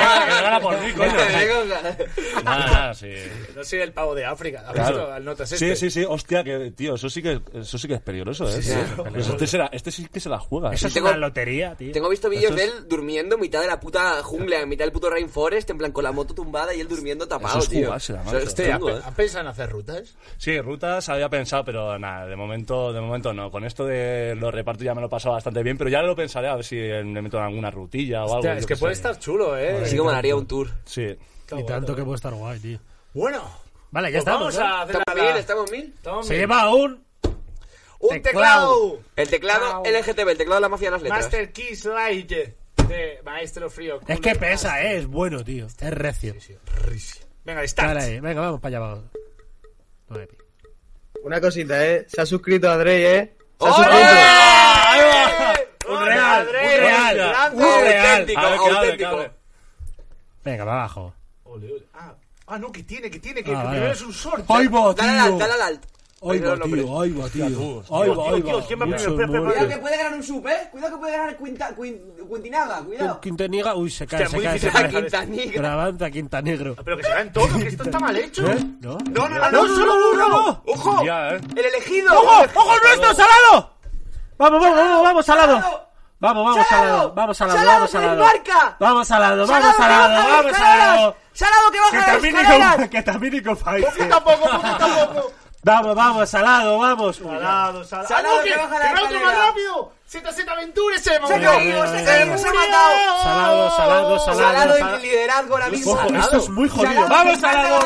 gana por mí, coño. nada. Nada, nada, sí. No soy el pavo de África. ¿Has Claro. visto al notas Sí, este? sí, sí, hostia, que, tío, eso sí que, eso sí que es peligroso, ¿eh? sí, Pues este, será- este sí que se la juega. Eso ¿eh? es una lotería, tío. Tengo visto vídeos de él durmiendo en mitad de la puta jungla, en mitad del puto rainforest, en plan con la moto tumbada y él durmiendo tapado, Eso es tío. Eso macho. es Hostia, chungo, ¿has ¿eh? ¿has pensado en hacer rutas? Sí, rutas había pensado, pero nada, de momento, de momento no. Con esto de los repartos ya me lo he pasado bastante bien, pero ya lo pensaré a ver si me meto en alguna rutilla o algo. Hostia, es que puede estar chulo, ¿eh? Sí que molaría un tour. Sí. Y tanto que puede estar guay, tío. Bueno. Vale, ya pues estamos. Vamos ¿eh? a hacer ¿Estamos la- mil? ¿Estamos mil? Estamos Se mil. lleva un. Un teclado. teclado. El teclado LGTB, el teclado de la mafia de las letras. Master Key Slide de Maestro Frío. Es que pesa, eh. Es bueno, tío. Es recio. Venga, start. Dale ahí. Venga, vamos para allá abajo. Una cosita, ¿eh? Se ha suscrito André, ¿eh? Se ha ¡Ole! suscrito. Un real. Un real. grande. Un real. Auténtico, A ver, auténtico. hable. Venga, para abajo. Ole, ole. Ah, ah, no, que tiene, que tiene, que Ah, primero vale. es un sorteo. ¡Ay, va, Dale al alt, dale al alt. ¡Ay, va, tío! ¡Ay, va, tío! ¡Ay, tío, va, ay. Cuidado que puede ganar un sub, ¿eh? Cuidado que puede ganar Quinta, Quintinaga, cuidado. Quintaniga. Uy, se cae, se cae, se cae. Quintaniga. Pero avanza, Quinta Negro. Pero que se en todo, que esto está mal hecho. ¿Eh? ¿No? No, no, no, no, solo uno. ¡Ojo! ¿eh? ¡El elegido! ¡Ojo! ¡Ojo nuestro, Salado! Vamos, vamos, vamos, vamos, Salado. Vamos, vamos, Salado. Vamos, Salado, vamos, Salado. Vamos, Salado, ¡Salado, vamos, que Salado, vamos! Salado. ¡Salado que Que baja las también escaleras! que también. Poquito a poco, a poco. Vamos, vamos, Salado, vamos. Salado, salado. Salado que baja la escalera. más rápido. ZZ Aventura se ¡Se ha murió. se ha matado! Salado, Salado, Salado. Salado Salado. en liderazgo ahora mismo. Ojo, esto es muy jodido. Salado, Vamos, Salado.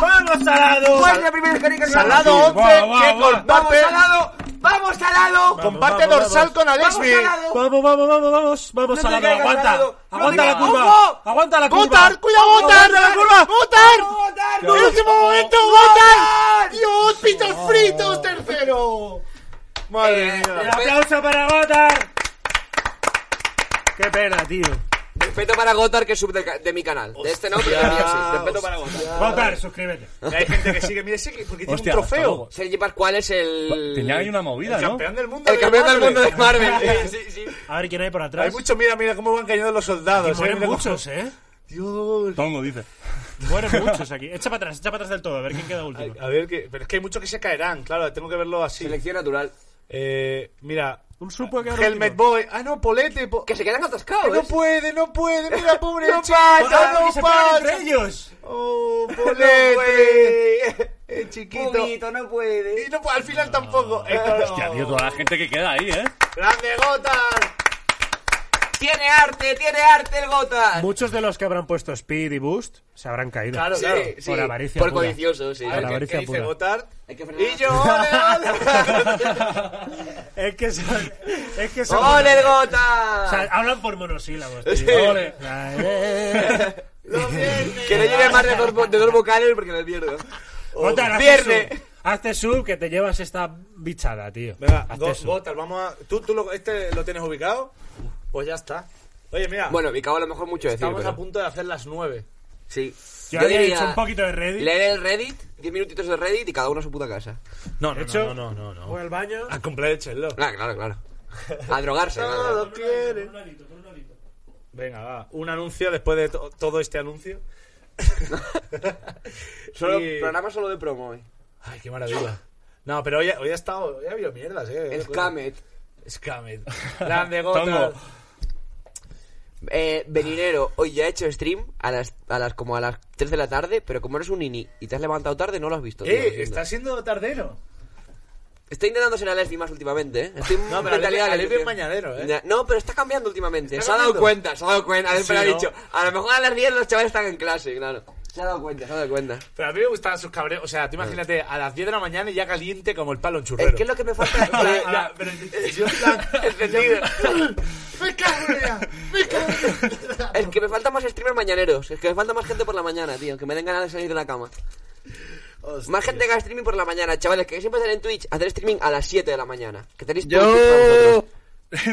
Vamos, Salado. ¿Cuál es la primera? Salado Sí, 11, va, va, que va. ¡Vamos, comparte, Salado! ¡Vamos, Salado! comparte vamos, dorsal vamos. con ¡Vamos, Alexby. Salado! Vamos, vamos, vamos, vamos. Vamos, No Salado. caigas, Aguanta. No Aguanta la curva. ¡Ojo! Aguanta la curva. ¡Gotar! ¡Cuidado, Gotar! Aguanta la curva. ¡En el último momento, Gotar! ¡Dios, pitos fritos, tercero! Madre El mía. aplauso para Gotar. Qué pena, tío. Respeto para Gotar, que es sub de, mi canal. De este no, pero de mío sí. Respeto para Gotar. Gotar, suscríbete. Hay gente que sigue, mire, sigue porque tiene Hostia, un trofeo. Sergi Pascual es el... Tenía ahí una movida, El ¿no? campeón del mundo. El de campeón del mundo de Marvel. Sí, sí, sí. A ver quién hay por atrás. Hay mucho, mira, mira cómo van cayendo los soldados. Y eh, mira cómo- muchos, ¿eh? Dios. Tongo dice. Mueren muchos aquí. Echa para atrás, echa para atrás del todo. A ver quién queda último. A ver, que, pero es que hay muchos que se caerán, claro, tengo que verlo así. Selección natural. Eh, mira, Un puede quedar Helmet último. Boy. Ah, no, Polete. po- Que se quedan que atascados. no puede, no puede. Mira, pobre No chico, pasa, no que se pegan pasa. entre ellos. Oh, No Polete. puede. Eh, chiquito. Pumito, no puede. Y no, puede, al final tampoco. Eh, Hostia, tío, toda la gente que queda ahí, ¿eh? Grande Gotar. Tiene arte, tiene arte el Gotar. Muchos de los que habrán puesto Speed y Boost se habrán caído. Claro, Sí, claro. sí. Por avaricia Por pura. codicioso, sí. Por ver, ¿qué, avaricia qué dice? Hay que frenar. Y yo, ole, ole. Es que son. Es que son. ¡Ole el O sea, hablan por monosílabos. tío. Sí. Ole. Eh. Que no lleve más de dos, vo- de dos vocales porque me pierdo. Viernes. sub. Hazte sub que te llevas esta bichada, tío. Venga, Hazte Go- vamos a. ¿Tú, tú lo, este lo tienes ubicado? Pues ya está. Oye, mira. Bueno, me cago a lo mejor mucho decir, estamos pero... a punto de hacer las nueve. Sí. Yo había hecho un poquito de Reddit. Leer el Reddit, 10 minutitos de Reddit y cada uno a su puta casa. No, no, hecho, no, no, no, no. Voy al baño. A comprar el chelo. Claro, claro, claro. A drogarse. Todo nada. quiere. Venga, va. Un anuncio después de to- todo este anuncio. Solo, Y- Programa solo de promo hoy. Ay, qué maravilla. No, pero hoy, hoy ha estado. Hoy ha habido mierdas, eh. Scamet. Scamet. Grande gota. Eh, Beninero, hoy ya he hecho stream a las, a las como a las 3 de la tarde, pero como eres un nini y te has levantado tarde, no lo has visto. tío, Eh, está siendo tardero. Estoy intentando ser Alessi más últimamente, ¿eh? Estoy No, pero Alessi. es mañanero, ¿eh? No, pero está cambiando últimamente. ¿Está se ha dado cuenta, se ha dado cuenta. Alessi Sí, ha ¿no? dicho, a lo mejor a las 10 los chavales están en clase, claro. Se ha dado cuenta, se ha dado cuenta. Pero a mí me gustaban sus cabreos. O sea, tú imagínate a las 10 de la mañana y ya caliente como el palo en churrero. Es que es lo que me falta. Eh, ya, pero yo en plan, encendido. ¡Me. Es que me faltan más streamers mañaneros. Es que me falta más gente por la mañana, tío. Que me den ganas de salir de la cama. Más gente que haga streaming por la mañana, chavales. Que siempre hacen en Twitch hacer streaming a las 7 de la mañana. Que tenéis Yo. vosotros.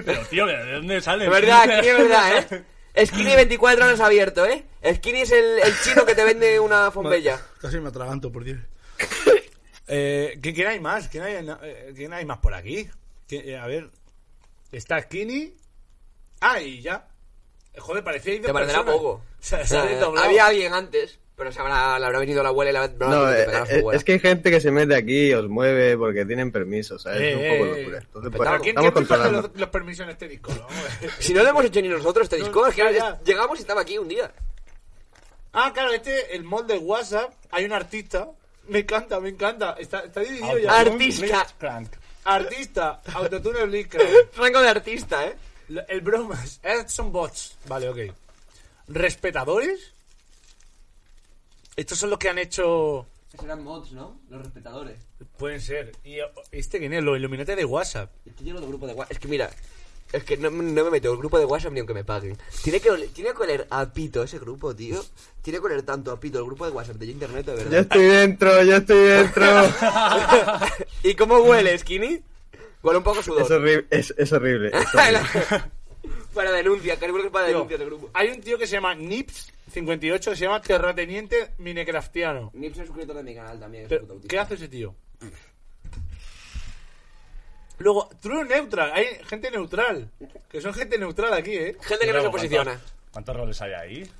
Pero, tío, ¿de dónde sale? De verdad, es verdad, ¿eh? Skinny 24 horas abierto, ¿eh? Skinny es el, el chino que te vende una fombella. Casi me atraganto, por Dios. eh, ¿qué- ¿Quién hay más? ¿Quién hay, eh, ¿quién hay más por aquí? ¿Quién- eh, a ver. Está Skinny. Ah, y ya. Joder, parecía Te parecerá poco. Se ha había alguien antes, pero se habrá, le habrá venido la abuela y la habrá No, eh, pegar a su eh, abuela. es que hay gente que se mete aquí y os mueve porque tienen permiso, ¿sabes? Eh, es un poco eh, locura. eh. Entonces, pues, ¿quién, estamos quién controlando. los, los permisos en este disco? no? Si no lo hemos hecho ni nosotros este disco, es que llegamos y estaba aquí un día. Ah, claro, este, el mod de WhatsApp, hay un artista. Me encanta, me encanta. Está, está dividido ya. Artista. Artista, Autotune Blitzcrank. Rango de artista, ¿eh? El bromas. Son bots. Vale, ok. ¿Respetadores? Estos son los que han hecho. Serán mods, ¿no? Los respetadores. Pueden ser. ¿Y eh, este quién es? Los Illuminati de WhatsApp. Estoy lleno de grupo de WhatsApp. Es que mira, es que no, no me meto en el grupo de WhatsApp ni aunque me paguen. Tiene que, oler, tiene que oler a pito ese grupo, tío. Tiene que oler tanto a pito el grupo de WhatsApp de internet, de Yo verdad. estoy dentro, yo estoy dentro. ¿Y cómo huele, Skinny? Huele un poco sudor. es, horrible, es, es horrible. es horrible. para denuncia, que es para Tío, denuncia ese grupo. hay un tío que se llama Nips58 que se llama Terrateniente Minecraftiano. Nips es suscriptor de mi canal también. es Pero. ¿Qué hace ese tío? Luego, True Neutral. Hay gente neutral. Que son gente neutral aquí, ¿eh? Gente que no se posiciona. ¿Cuántos, ¿Cuántos roles hay ahí?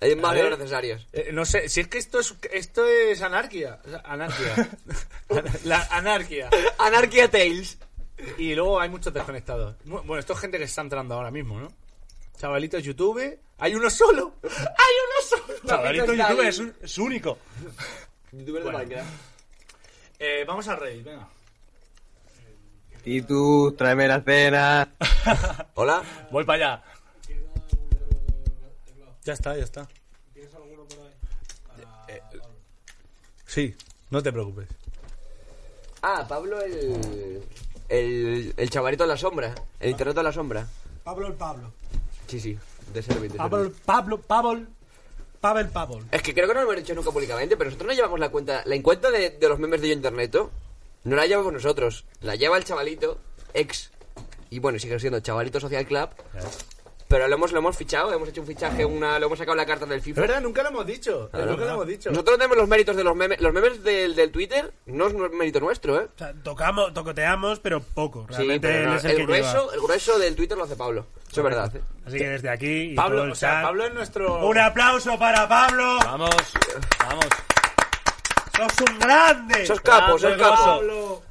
Hay más de los necesarios. Eh, no sé, si es que esto es, esto es anarquía. Anarquía. La anarquía. Anarquia Tales. Y luego hay muchos desconectados. Bueno, esto es gente que está entrando ahora mismo, ¿no? Chavalitos YouTube. Hay uno solo. Hay uno solo. Chavalito YouTube ahí. es, un- es único. Youtuber de Bueno. Minecraft. Eh, vamos a reír, venga. Y tú, tráeme la cena. Hola. Voy para allá. Ya está, ya está. Eh, Sí, no te preocupes. Ah, Pablo el... El, el chavalito de la sombra. El internet de la sombra. Pablo el Pablo. Sí, sí. De Pablo. Pablo, Pablo, Pavel Pablo. Es que creo que no lo hemos hecho nunca públicamente, pero nosotros no llevamos la cuenta. La cuenta de, de los memes de Yo Internet no la llevamos nosotros. La lleva el chavalito, ex. Y bueno, sigue siendo chavalito Social Club. Pero lo hemos, lo hemos fichado, hemos hecho un fichaje, una, lo hemos sacado la carta del Es FIFA. verdad, nunca lo hemos dicho. Claro. Nunca lo hemos dicho. Nosotros tenemos los méritos de los memes. Los memes del, del Twitter no es un mérito nuestro, ¿eh? O sea, tocamos, tocoteamos, pero poco. Sí, Realmente pero él no, es el, el, que grueso, lleva. el grueso del Twitter lo hace Pablo. Eso es verdad, ¿eh? Así que desde aquí y Pablo, todo el o sea, chat, Pablo es nuestro. un aplauso para Pablo. Vamos, vamos. ¡Sos un grande! Sos capo, sos capo. Pablo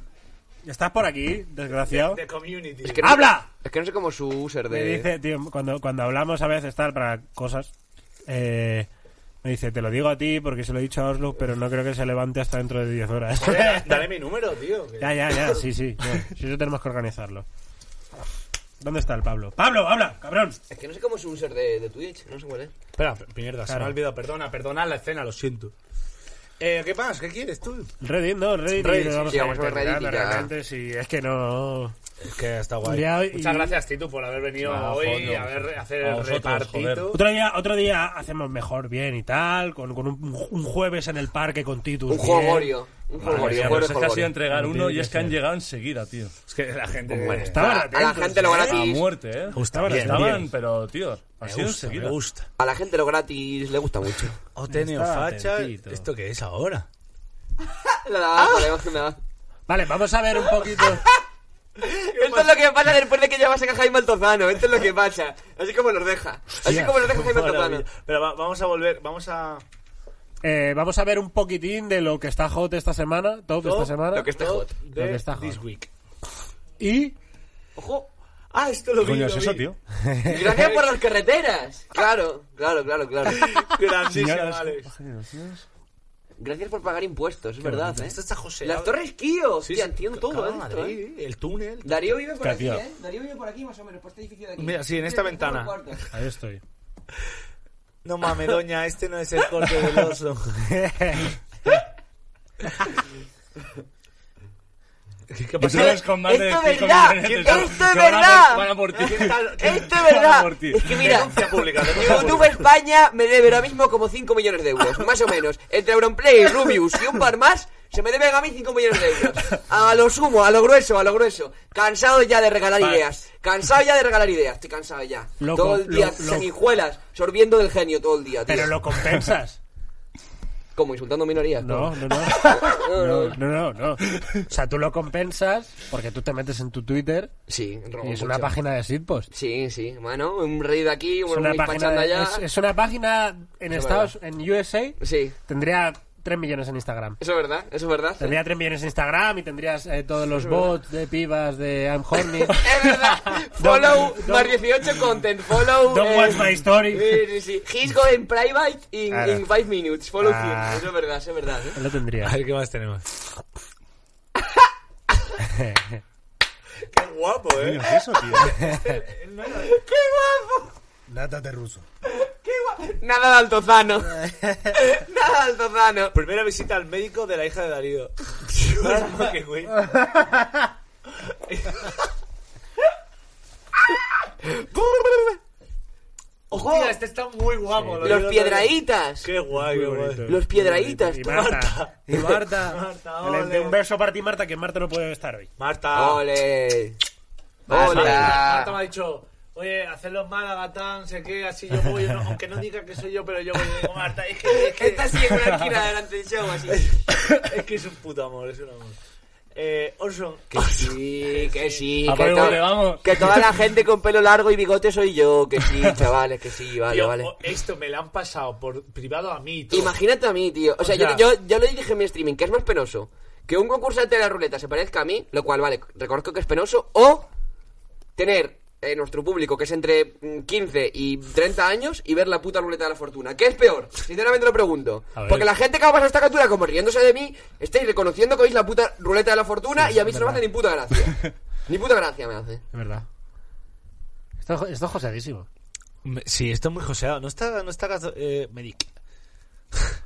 ¿Estás por aquí, desgraciado? de community. Es que no ¡Habla! Es que no sé cómo su user Me de. dice, tío, cuando, cuando hablamos a veces tal para cosas, eh, me dice, te lo digo a ti porque se lo he dicho a Oslo, pero no creo que se levante hasta dentro de 10 horas. Dale, dale mi número, tío. que- ya, ya, ya, sí, sí. no, sí, eso tenemos que organizarlo. ¿Dónde está el Pablo? ¡Pablo, habla, cabrón! Es que no sé cómo es su user de, de Twitch. No sé cuál es. Espera, mierda, se me ha olvidado. Perdona, perdona la escena, lo siento. Eh, ¿Qué pasa? ¿Qué quieres tú? Reddit, no, Reddit. Reddit, y sí, vamos sí, a vamos a ver Reddit y ya. realmente, sí, es que no... Es que está guay. Ya, y- Muchas gracias, Titu, por haber venido Ah, hoy joder. ver, a hacer A el vosotros, repartito. Otro día, otro día hacemos mejor bien y tal, con, con un, un jueves en el parque con Titus. Un bien. jolgorio. Un jolgorio. de es que ha sido entregar No uno y es que han llegado enseguida, tío. Es que la gente... Bueno, Estaban a, a la atentos, gente lo ¿eh? A gratis. muerte, ¿eh? Estaban Bien. Estaban, pero, tío, ha Me sido gusta, enseguida. me gusta. A la gente lo gratis le gusta mucho. Estaba facha, atentito. ¿esto qué es ahora? La- la- la- la- Vale, vamos a ver un poquito... Esto es lo que pasa después de que llamas a Jaime Altozano. Esto es lo que pasa. Así como nos deja. Así como nos deja Jaime Altozano. Pero va- vamos a volver, vamos a... Eh, vamos a ver un poquitín de lo que está hot esta semana, top, esta semana. Lo que está hot. Lo que está hot. This Week. Y Ojo. Ah, esto lo vi, Coño, es eso, tío. Gracias por las carreteras. Claro, claro, claro, claro. Alex. tíos. Gracias por pagar impuestos, es verdad, ¿eh? Esto está José. Las Torres Kio, Sí, hostia, entiendo todo ¿eh? Madrid, esto, ¿eh? el túnel. Darío vive por aquí, tío. ¿eh? Darío vive por aquí más o menos, por este edificio de aquí. Mira, sí, en esta ventana. ahí estoy. No mames, doña, este no es el corte del oso. ¿Qué, con más de Esto es verdad, esto es verdad. por- Van a por ti. Esto es verdad. por ti. Es que mira, YouTube. España me debe ahora mismo como 5 millones de euros, más o menos. Entre Auronplay, Rubius y un par más, se me deben a mí 5 millones de euros. A lo sumo, a lo grueso, a lo grueso. Cansado ya de regalar Vale. ideas. Cansado ya de regalar ideas, estoy cansado ya. Todo el día lo- lo- sanguijuelas, sorbiendo del genio todo el día, tío. Pero lo compensas. Como insultando minorías. No, no, no. No, No, no. O sea, tú lo compensas porque tú te metes en tu Twitter Sí, robo y es una página de shitpost. Sí, sí, bueno, un rey de aquí, Es un una, un página pachanda de- allá. es, es una página en es Estados en USA Sí, tendría 3 millones en Instagram. eso es verdad, eso es verdad. Tendría 3 millones en Instagram y tendrías eh, todos los Eso es bots de pibas de I'm horny. Es verdad. Follow Don't- más 18 content. Follow. Don't eh, watch my story. Sí, sí, sí. He's going private in, Claro. in five minutes. Follow Ah. him. Eso es verdad, eso es verdad. ¿eh? lo tendría. A ver qué más tenemos. Qué guapo, eh. ¿qué es eso, tío? ¡Qué guapo! Nata de ruso. ¡Qué guapo! Nada de altozano. Nada de altozano. Primera visita al médico de la hija de Darío. Qué güey. ¡Ojo! Hostia, este está muy guapo. lo Los digo piedraítas. Qué guay, qué guay. Los piedraítas. Y tú. Marta. Y Marta. Marta, Le- ole. Un beso para ti, Marta, que Marta no puede estar hoy. Marta. Ole. Marta, Hola. Marta me ha dicho, oye, hacerlo en Málaga, tal, no sé qué, así yo voy, no- aunque no diga que soy yo, pero yo voy digo, Marta, es que, es que, Está así en una esquina delante del show, así. es que es un puto amor, es un amor. Eh, Orson, Que sí, que sí. A Que, to- bote, vamos. que toda la gente con pelo largo y bigote soy yo. Que sí, chavales, que sí, vale, tío, vale. esto me lo han pasado por privado a mí todo. Imagínate a mí, tío. O sea, O sea- yo, yo, yo lo dije en mi streaming, que es más penoso. Que un concursante de la ruleta se parezca a mí, lo cual, vale, reconozco que es penoso, o tener eh, nuestro público, que es entre mm, 15 y 30 años, y ver la puta ruleta de la fortuna. ¿Qué es peor? Sinceramente lo pregunto. Porque la gente que va a pasar esta captura como riéndose de mí, estáis reconociendo que oís la puta ruleta de la fortuna y a mí se no me hace ni puta gracia. ni puta gracia me hace. Es verdad. Esto, esto es joseadísimo. Sí, esto es muy joseado. No está, no está gasto- eh, Medic.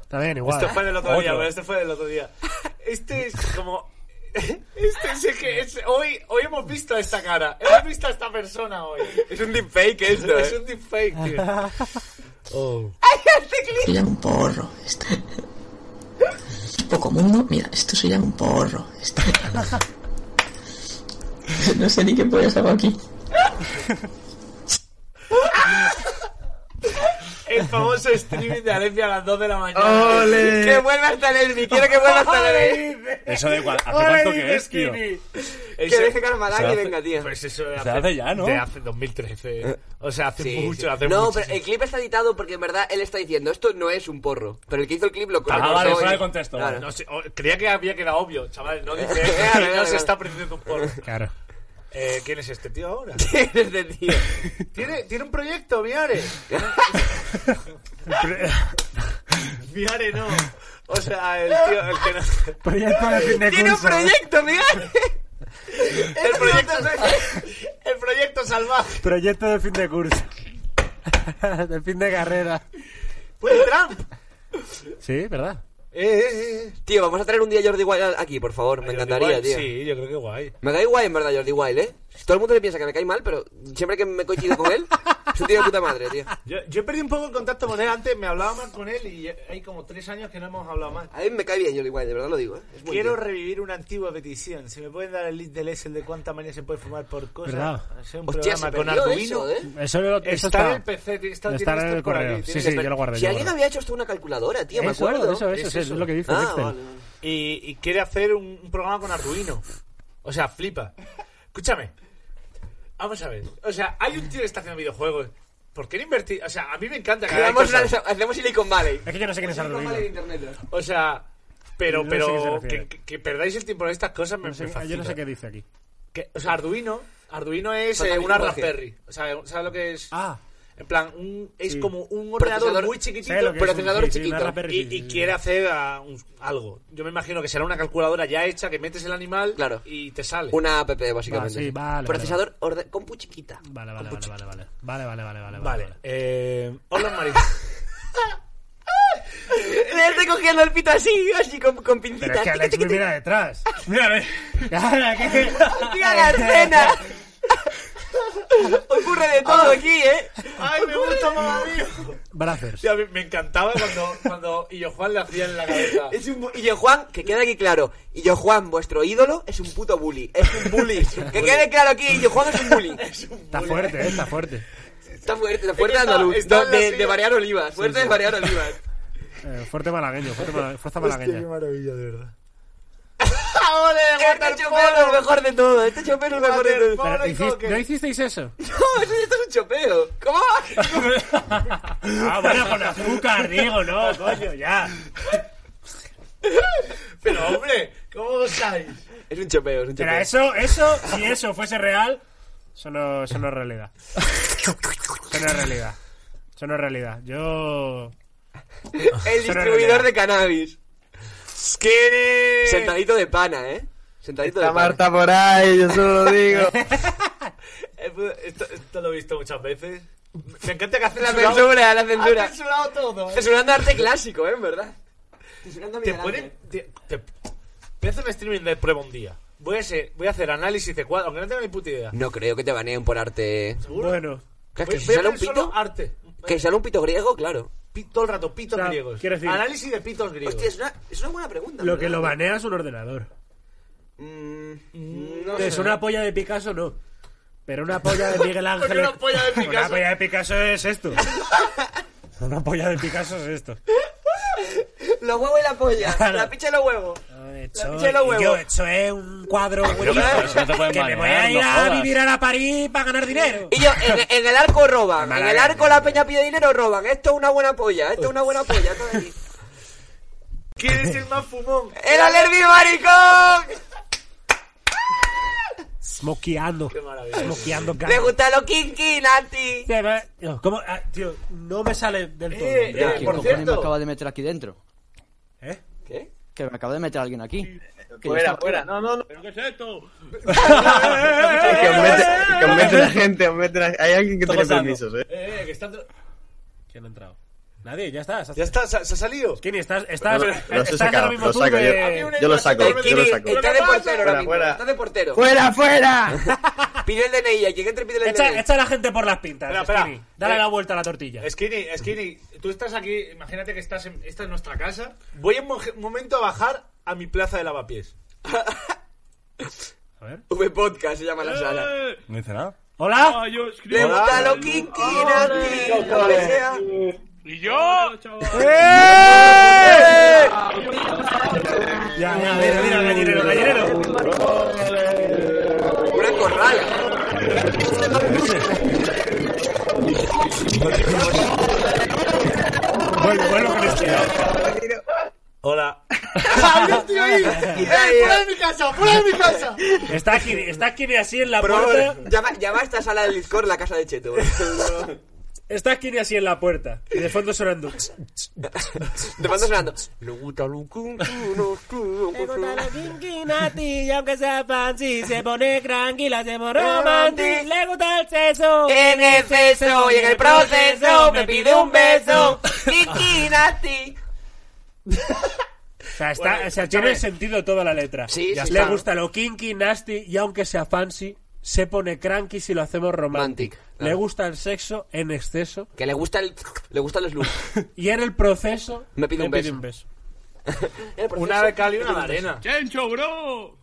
Está bien, igual. Esto fue del otro día, pero este fue del otro día. Este es como. Este es el que es, hoy, hoy hemos visto a esta cara. Hemos visto a esta persona hoy. Es un deepfake esto, Es eh. un deepfake, tío. Oh. Se llama un porro. Esto. Poco mundo. Mira, esto se llama un porro. Esto. No sé ni qué pollas hago aquí. El famoso streaming de Alessia a las 2 de la mañana. Que vuelva hasta el Elmi, quiero que vuelva hasta el Elmi. Eso de cua- ¿Hace cuánto que es, tío? Que deje y hace- venga, tío. Pues eso de Se hace ya, ¿no? De hace 2013. O sea, hace Sí, mucho, sí. hace No, mucho. pero el clip está editado porque en verdad él está diciendo esto no es un porro. Pero el que hizo el clip lo Ah, vale, fuera de contexto, Claro. No sé, o- creía que había quedado obvio, chaval. No dice no se está aprendiendo un porro. Claro. Eh, ¿Quién es este tío ahora? ¿Quién es este tío? ¿Tiene, ¿Tiene un proyecto, Miare? Miare no. O sea, el tío, el que no... Proyecto de fin de ¡Tiene un proyecto, Miguel! El proyecto, el proyecto salvaje. Proyecto de fin de curso. de fin de carrera. Pues Trump. Sí, ¿verdad? Eh, eh, eh. Tío, vamos a traer un día a Jordi Wild aquí, por favor. Me encantaría, Igual, tío. Sí, yo creo que guay. Me cae guay, en verdad, Jordi Wild, ¿eh? Todo el mundo le piensa que me cae mal, pero siempre que me coincido con él, es un tío de puta madre, tío. Yo, yo he perdido un poco el contacto con él. Antes me hablaba más con él y hay como tres años que no hemos hablado más. A mí me cae bien Jordi Wild, de verdad lo digo, ¿eh? Es Quiero revivir una antigua petición. Si me pueden dar el link del Excel de cuánta manera se puede fumar por cosa. ¿Verdad? Hacer un Hostia, programa con Arduino. eso, ¿eh? Eso, lo- eso Está, está. en el PC, está, en el correo. aquí, Sí, tiene- sí, yo lo guardé. Si yo alguien había hecho esto una calculadora, tío, me Eso, acuerdo. eso, eso, Es es eso. lo que dice Ah, vale. Y, y quiere hacer un, un programa con Arduino. O sea, flipa. Escúchame. Vamos a ver. O sea, hay un tío que está haciendo videojuegos. ¿Por qué no invertir? O sea, a mí me encanta que haya Hacemos, cosas. una- hacemos Silicon Valley. Es que yo no sé quién es Silicon Arduino. Valley de internet. O sea, pero, No sé a qué se pero refiere. que, que- que perdáis el tiempo en estas cosas me, No sé- me fascina. yo no sé qué dice aquí. Que- o sea, Arduino, Arduino es eh, una lenguaje. Raspberry. O sea, ¿sabes lo que es? Ah, En plan, un- es Sí. como un ordenador Procesador- muy chiquitito, es un- procesador sí, chiquito. y, sí, sí, y sí. quiere hacer ah, un- algo. Yo me imagino que será una calculadora ya hecha que metes el animal Claro. y te sale. Una app, básicamente. Ah, sí, vale, Procesador orde- compu chiquita. Vale, vale, vale, vale, vale. Vale, vale, vale, vale. Vale. vale. Eh, hola, María. Le estoy cogiendo el pito así, así con, con Pero pincitas. es que Alex me mira detrás. Mírame. ¡Mira la escena! Ocurre de todo aquí, ¿eh? ¡Ay, me gusta, mamá mío! Brothers. Sí, a mí me encantaba cuando, cuando Illo Juan le hacía en la cabeza. Es un bu- yo Juan, que quede aquí claro, y yo Juan, vuestro ídolo, es un puto bully. Es un bully. que quede claro aquí, y yo Juan es un bully. Está fuerte, eh, está fuerte. Está fuerte, está fuerte Es que andaluz. está- de, en la de, silla. Mariano Olivas. Fuerte de Mariano Olivas. Eh, fuerte malagueño, fuerte mala- fuerza malagueña. maravilla, de verdad. Este chopeo es lo mejor de todo. Este chopeo es lo mejor de todo. Pero, ¿hiciste- ¿No hicisteis eso? No, eso esto es un chopeo. ¿Cómo? Ah, bueno, con azúcar, digo, no, coño, ya. Pero, hombre, ¿cómo gozáis? Es un chopeo, es un chopeo. Pero eso, eso, si eso fuese real, eso no, eso no es realidad. Eso no es realidad. Eso no es realidad. Yo... El distribuidor de cannabis. Skinny. Sentadito de pana, ¿eh? Sentadito de Está pana. Marta por ahí, yo solo lo digo. Eh, Esto, esto lo he visto muchas veces. Me encanta que hace La censura, la censura. Ha censurado todo. ¿eh? Censurando arte clásico, ¿eh? En verdad. Censurando a Te pueden. Ángel. te- te- voy a hacer un streaming de prueba un día. Voy a, hacer, voy a hacer análisis de cuadros, aunque no tenga ni puta idea. No creo que te baneen por arte. ¿Seguro? Bueno, Voy, que si voy a sale un hacer solo pito. arte. Que sale un pito griego, claro. Pi- todo el rato, pitos O sea, griegos. quiero decir- Análisis de pitos griegos. Hostia, es una, es una buena pregunta. lo que ¿verdad? lo banea es un ordenador. Mm, no Es sé. una polla de Picasso, no. Pero una polla de Miguel Ángel. Una polla de Picasso- Una polla de Picasso es esto. Una polla de Picasso es esto. Los huevos y la polla. Claro. La picha y los huevos. Huevos. yo, hecho es un cuadro no que me voy a ir no a vivir a París para ganar dinero. Y yo, en, en el arco roban. En el arco la peña pide dinero, roban. Esto es una buena polla. Esto es una buena polla. Esto de aquí. ¿Quién es el más fumón? ¡El alerbi maricón! Smokeando. Qué maravilla. Smokeando Me gusta lo kinky, Nati. No, ¿Cómo? Ah, tío, no me sale del todo. Eh, Ya, eh, por cojones cierto. me acaba de meter aquí dentro? ¿Eh? ¿Qué? Que me acaba de meter alguien aquí. Que Fuera, fuera. No, no, no. ¿Pero qué es esto? Que os mete, que os mete la gente, os mete la- Hay alguien que Está tiene permisos, eh. Eh, eh, que está... ¿Quién ha entrado? Nadie, ya está. Ya está, se, se ha salido. Skinny, estás, estás, Lo- lo sacado, ahora mismo lo tú saco de- yo. Yo lo saco, yo lo saco. está de portero ahora Fuera, mismo. fuera. Está de portero. ¡Fuera, fuera! Pide el DNI. A quien entre pide el Echa, DNI. echa a la gente por las pintas. Espera, espera. Skinny. Dale Eh, la vuelta a la tortilla. Skinny, Skinny, tú estás aquí, imagínate que estás en, esta es nuestra casa. Voy en mo- momento a bajar a mi plaza de lavapiés. A ver. V Podcast se llama la sala. No dice nada. Hola. Ah, yo Le escribo. gusta lo kinky, le sea. ¿Y yo? ¡Eh! Ya, ya, mira, mira, gallinero, gallinero. Una corrala. Vuelvo, vuelvo con este. Hola. ¡Ay, yo estoy ahí! ¡Eh, fuera de mi casa! ¡Fuera de mi casa! Está Skinny, está Skinny así en la Pero puerta. llama, llama a esta sala del Discord la casa de Cheto. Está Skinny así en la puerta. Y de fondo sonando. De fondo sonando. Le gusta lo kinky, Nati. y aunque sea fancy, se pone tranquila, hacemos romantic. Le gusta el seso. En exceso y en el proceso me pide un beso. Kinky, Nati. O sea, está, Bueno, o sea tiene sentido toda la letra. Sí, Ya sí, Le claro. gusta lo kinky, nasty y aunque sea fancy, se pone cranky si lo hacemos romantic. Romantic, Le gusta el sexo en exceso Que le gusta el. Le gusta los looks. y en el proceso Me pide un beso. beso. Una de cal y una de arena. ¡Chencho, bro!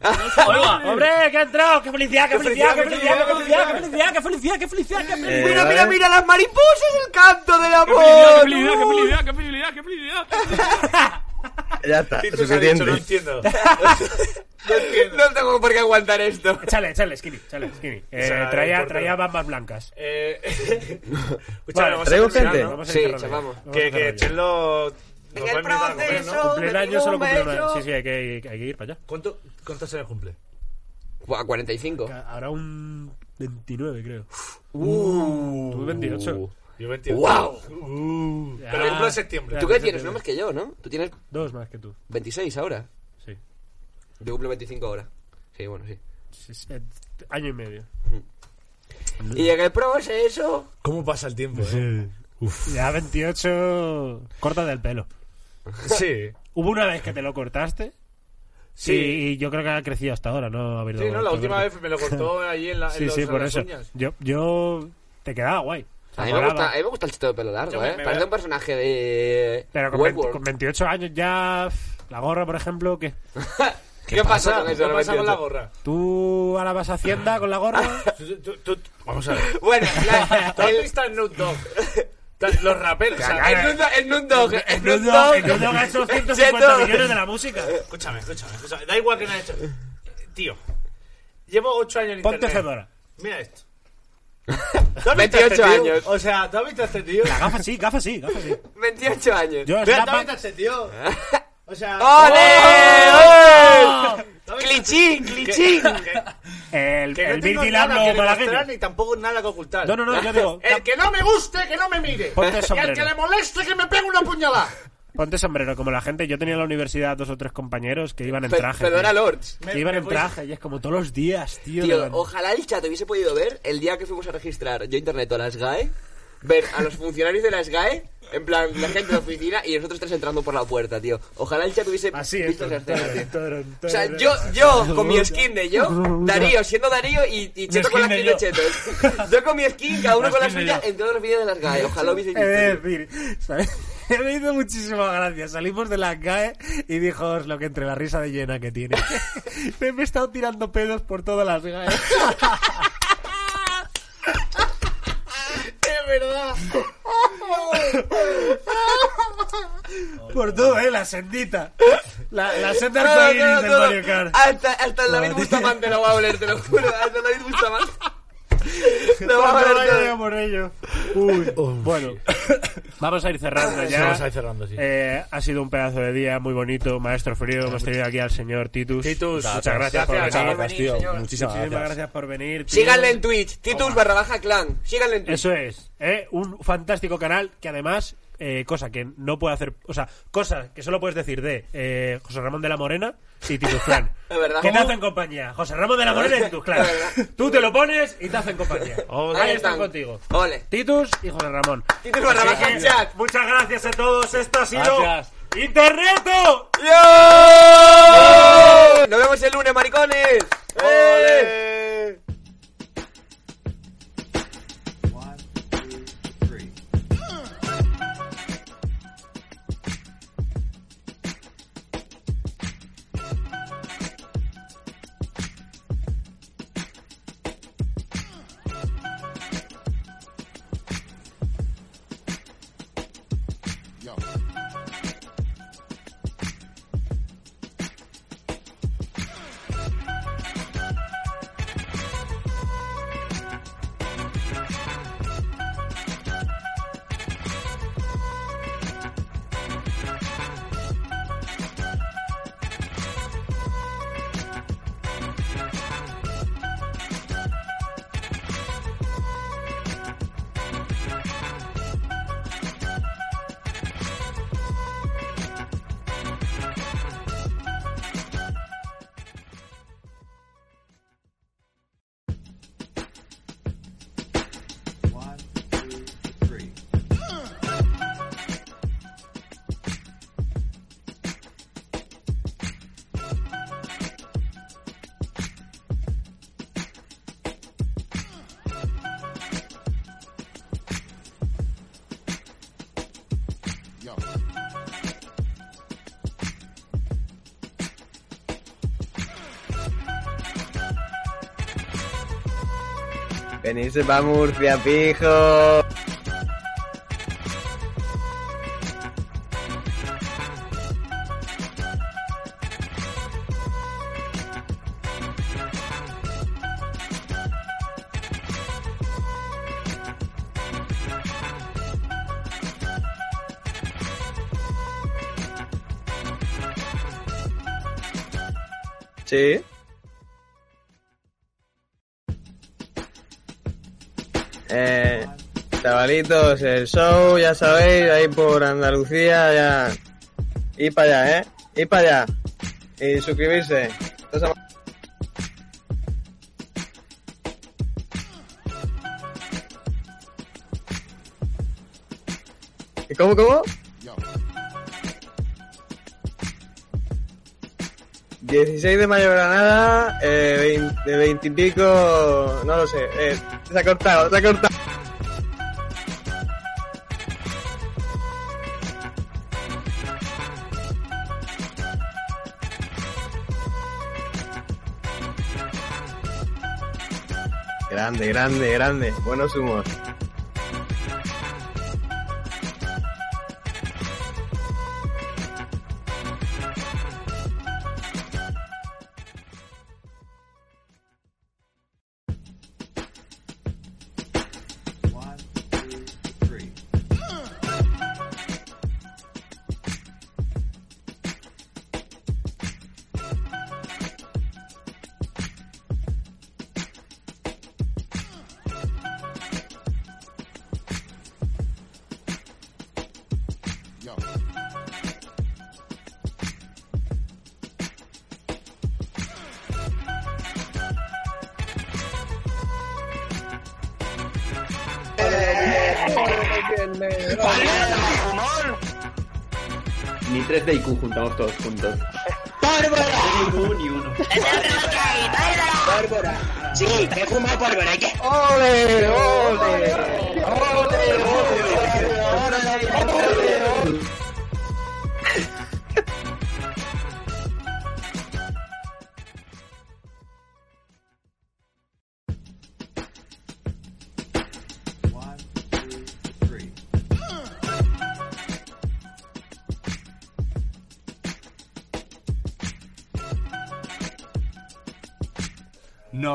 ¡Hombre, que ha entrado! ¡Qué felicidad, qué felicidad, qué felicidad, qué felicidad, qué felicidad, qué felicidad, qué felicidad, qué! Mira, mira, mira las mariposas, el canto del ¡Qué amor. felicidad, qué felicidad, qué felicidad, qué felicidad! Ya está, ha dicho, no suficiente. entiendo. No tengo por qué aguantar esto. Échale, échale, skinny, échale, skinny. Eh, O sea, traía, el traía bambas blancas. Eh, escucha, Vale, vamos a ¿traigo gente? ¿no? Vamos a Sí. Vamos a Que, que. Chelo... En a el a ¿no? proceso. Me años digo solo cumple una. Sí, sí, hay que, hay que ir para allá. ¿Cuánto, ¿Cuánto se le cumple? Buah, 45. Ahora un 29, creo. Uh. Tú 28. Yo 28. ¡Wow! Uh, Ya. pero cumplo en septiembre. ¿Tú qué tienes? No más que yo, ¿no? Tú tienes Dos más que tú. 26 ahora. Sí. Yo cumplo 25 ahora. Sí, bueno, sí. Sí, sí, eh, Año y medio. Y en el proceso. ¿Cómo pasa el tiempo, eh? Ya 28. Corta del pelo. Sí. Hubo una vez que te lo cortaste. Sí. Y yo creo que ha crecido hasta ahora, ¿no? Sí, no, la última vez me lo cortó ahí en, la, en Sí, los- sí, en por las eso. uñas. Yo, yo. Te quedaba guay. A mí, me gusta, a mí me gusta el chito de pelo largo, Yo me- ¿eh? me Parece veo- un personaje de. Pero con, 20 Westworld. con 28 años ya. La gorra, por ejemplo, ¿qué? ¿Qué, pasa con eso? ¿Qué pasa con la gorra? ¿Tú ahora vas a Hacienda con la gorra? Tú- tú- tú- Vamos a ver. Bueno, la- ¿Tú has el, visto a Snoop Dogg? Los raperos. o sea, el Dogg- el Snoop Dogg. El Nudo Dogg. el Nudo ha hecho 150 Cheto. millones de la música. Escúchame, escúchame, escúchame. Da igual que no haya hecho. Tío, llevo 8 años en Ponte internet. Fedora. Mira esto. ¿Tú has visto a 28 este tío? años. O sea, ¿tú has visto a este tío? La gafa sí, gafa sí, gafa sí. 28 años. Yo, ¿tú has visto a este tío? O sea... ¡Ole! ¡Oh! ¡Ole! ¿Tú has visto- ¡Clichín, clichín! El, Que no el tengo nada Abloh que demostrar malagueño. ni tampoco nada que ocultar. No, no, no, yo digo, El que no me guste, que no me mire. Ponte Y al sombrero. que le moleste, que me pegue una puñalada. Ponte sombrero, como la gente. Yo tenía en la universidad dos o tres compañeros que iban en Pe- traje. Perdona. Lords. Me- Que iban me en voy- traje y es como todos los días, tío. Tío, ojalá el chat hubiese podido ver el día que fuimos a registrar yo internet a las GAE, ver a los funcionarios de las GAE, en plan, la gente de la oficina y nosotros tres entrando por la puerta, tío. Ojalá el chat hubiese Así visto es. esa escena, tío. O sea, yo, yo con mi skin de yo, Darío siendo Darío y, y Cheto con la skin de Cheto. Yo con mi skin, cada uno La con la suya en todos los vídeos de las GAE. Ojalá hubiese visto. decir, ¿sabes? Me hizo muchísima gracia. Salimos de la GAE y dijo lo que entre la risa de llena que tiene. Me he estado tirando pedos por todas las GAE. Es verdad. Por todo, ¿eh? La sendita. La, la senda arcoíris del. Mario Kart. Hasta, hasta el David Bustamante lo va a oler, te lo juro. Hasta el David Bustamante. Va a por ello. Uy. Bueno, vamos a ir cerrando ya. Vamos a ir cerrando, sí. Eh, ha sido un pedazo de día muy bonito, maestro frío. Hemos tenido aquí al señor Titus. Titus, muchas gracias, por venir. Gracias, tío. señor. Muchísimas Muchísimas gracias. gracias por venir. tío. Síganle en Twitch, Titus barra baja clan. Síganle en Twitch. Eso es, ¿eh? un fantástico canal que además, eh, cosa que no puede hacer, o sea, cosas que solo puedes decir de eh, José Ramón de la Morena y Titus Clan. Que te hacen compañía. José Ramón de la Morena y Titus Clan. Tú te lo pones y te hacen compañía. Ole. Ahí están contigo. Ole. Titus y José Ramón. Titus barra baja que, chat. Muchas gracias a todos. Esto ha sido Gracias. Interneto. ¡Yo! Nos vemos el lunes, maricones. ¡Eh! Venirse pa' Murcia, pijo. El show, ya sabéis, ahí por Andalucía, ya. Y para allá, ¿eh? Y para allá. Y suscribirse. Entonces, ¿Y cómo, cómo? 16 de mayo Granada, eh, 20, de 20 y pico, no lo sé, eh, se ha cortado, se ha cortado. Grande, grande, buenos humos. Ni 3 de IQ juntamos todos juntos.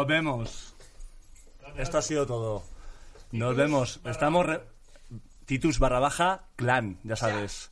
Nos vemos. Esto ha sido todo. Nos vemos. Estamos. re- Titus barra baja, clan, ya sabes.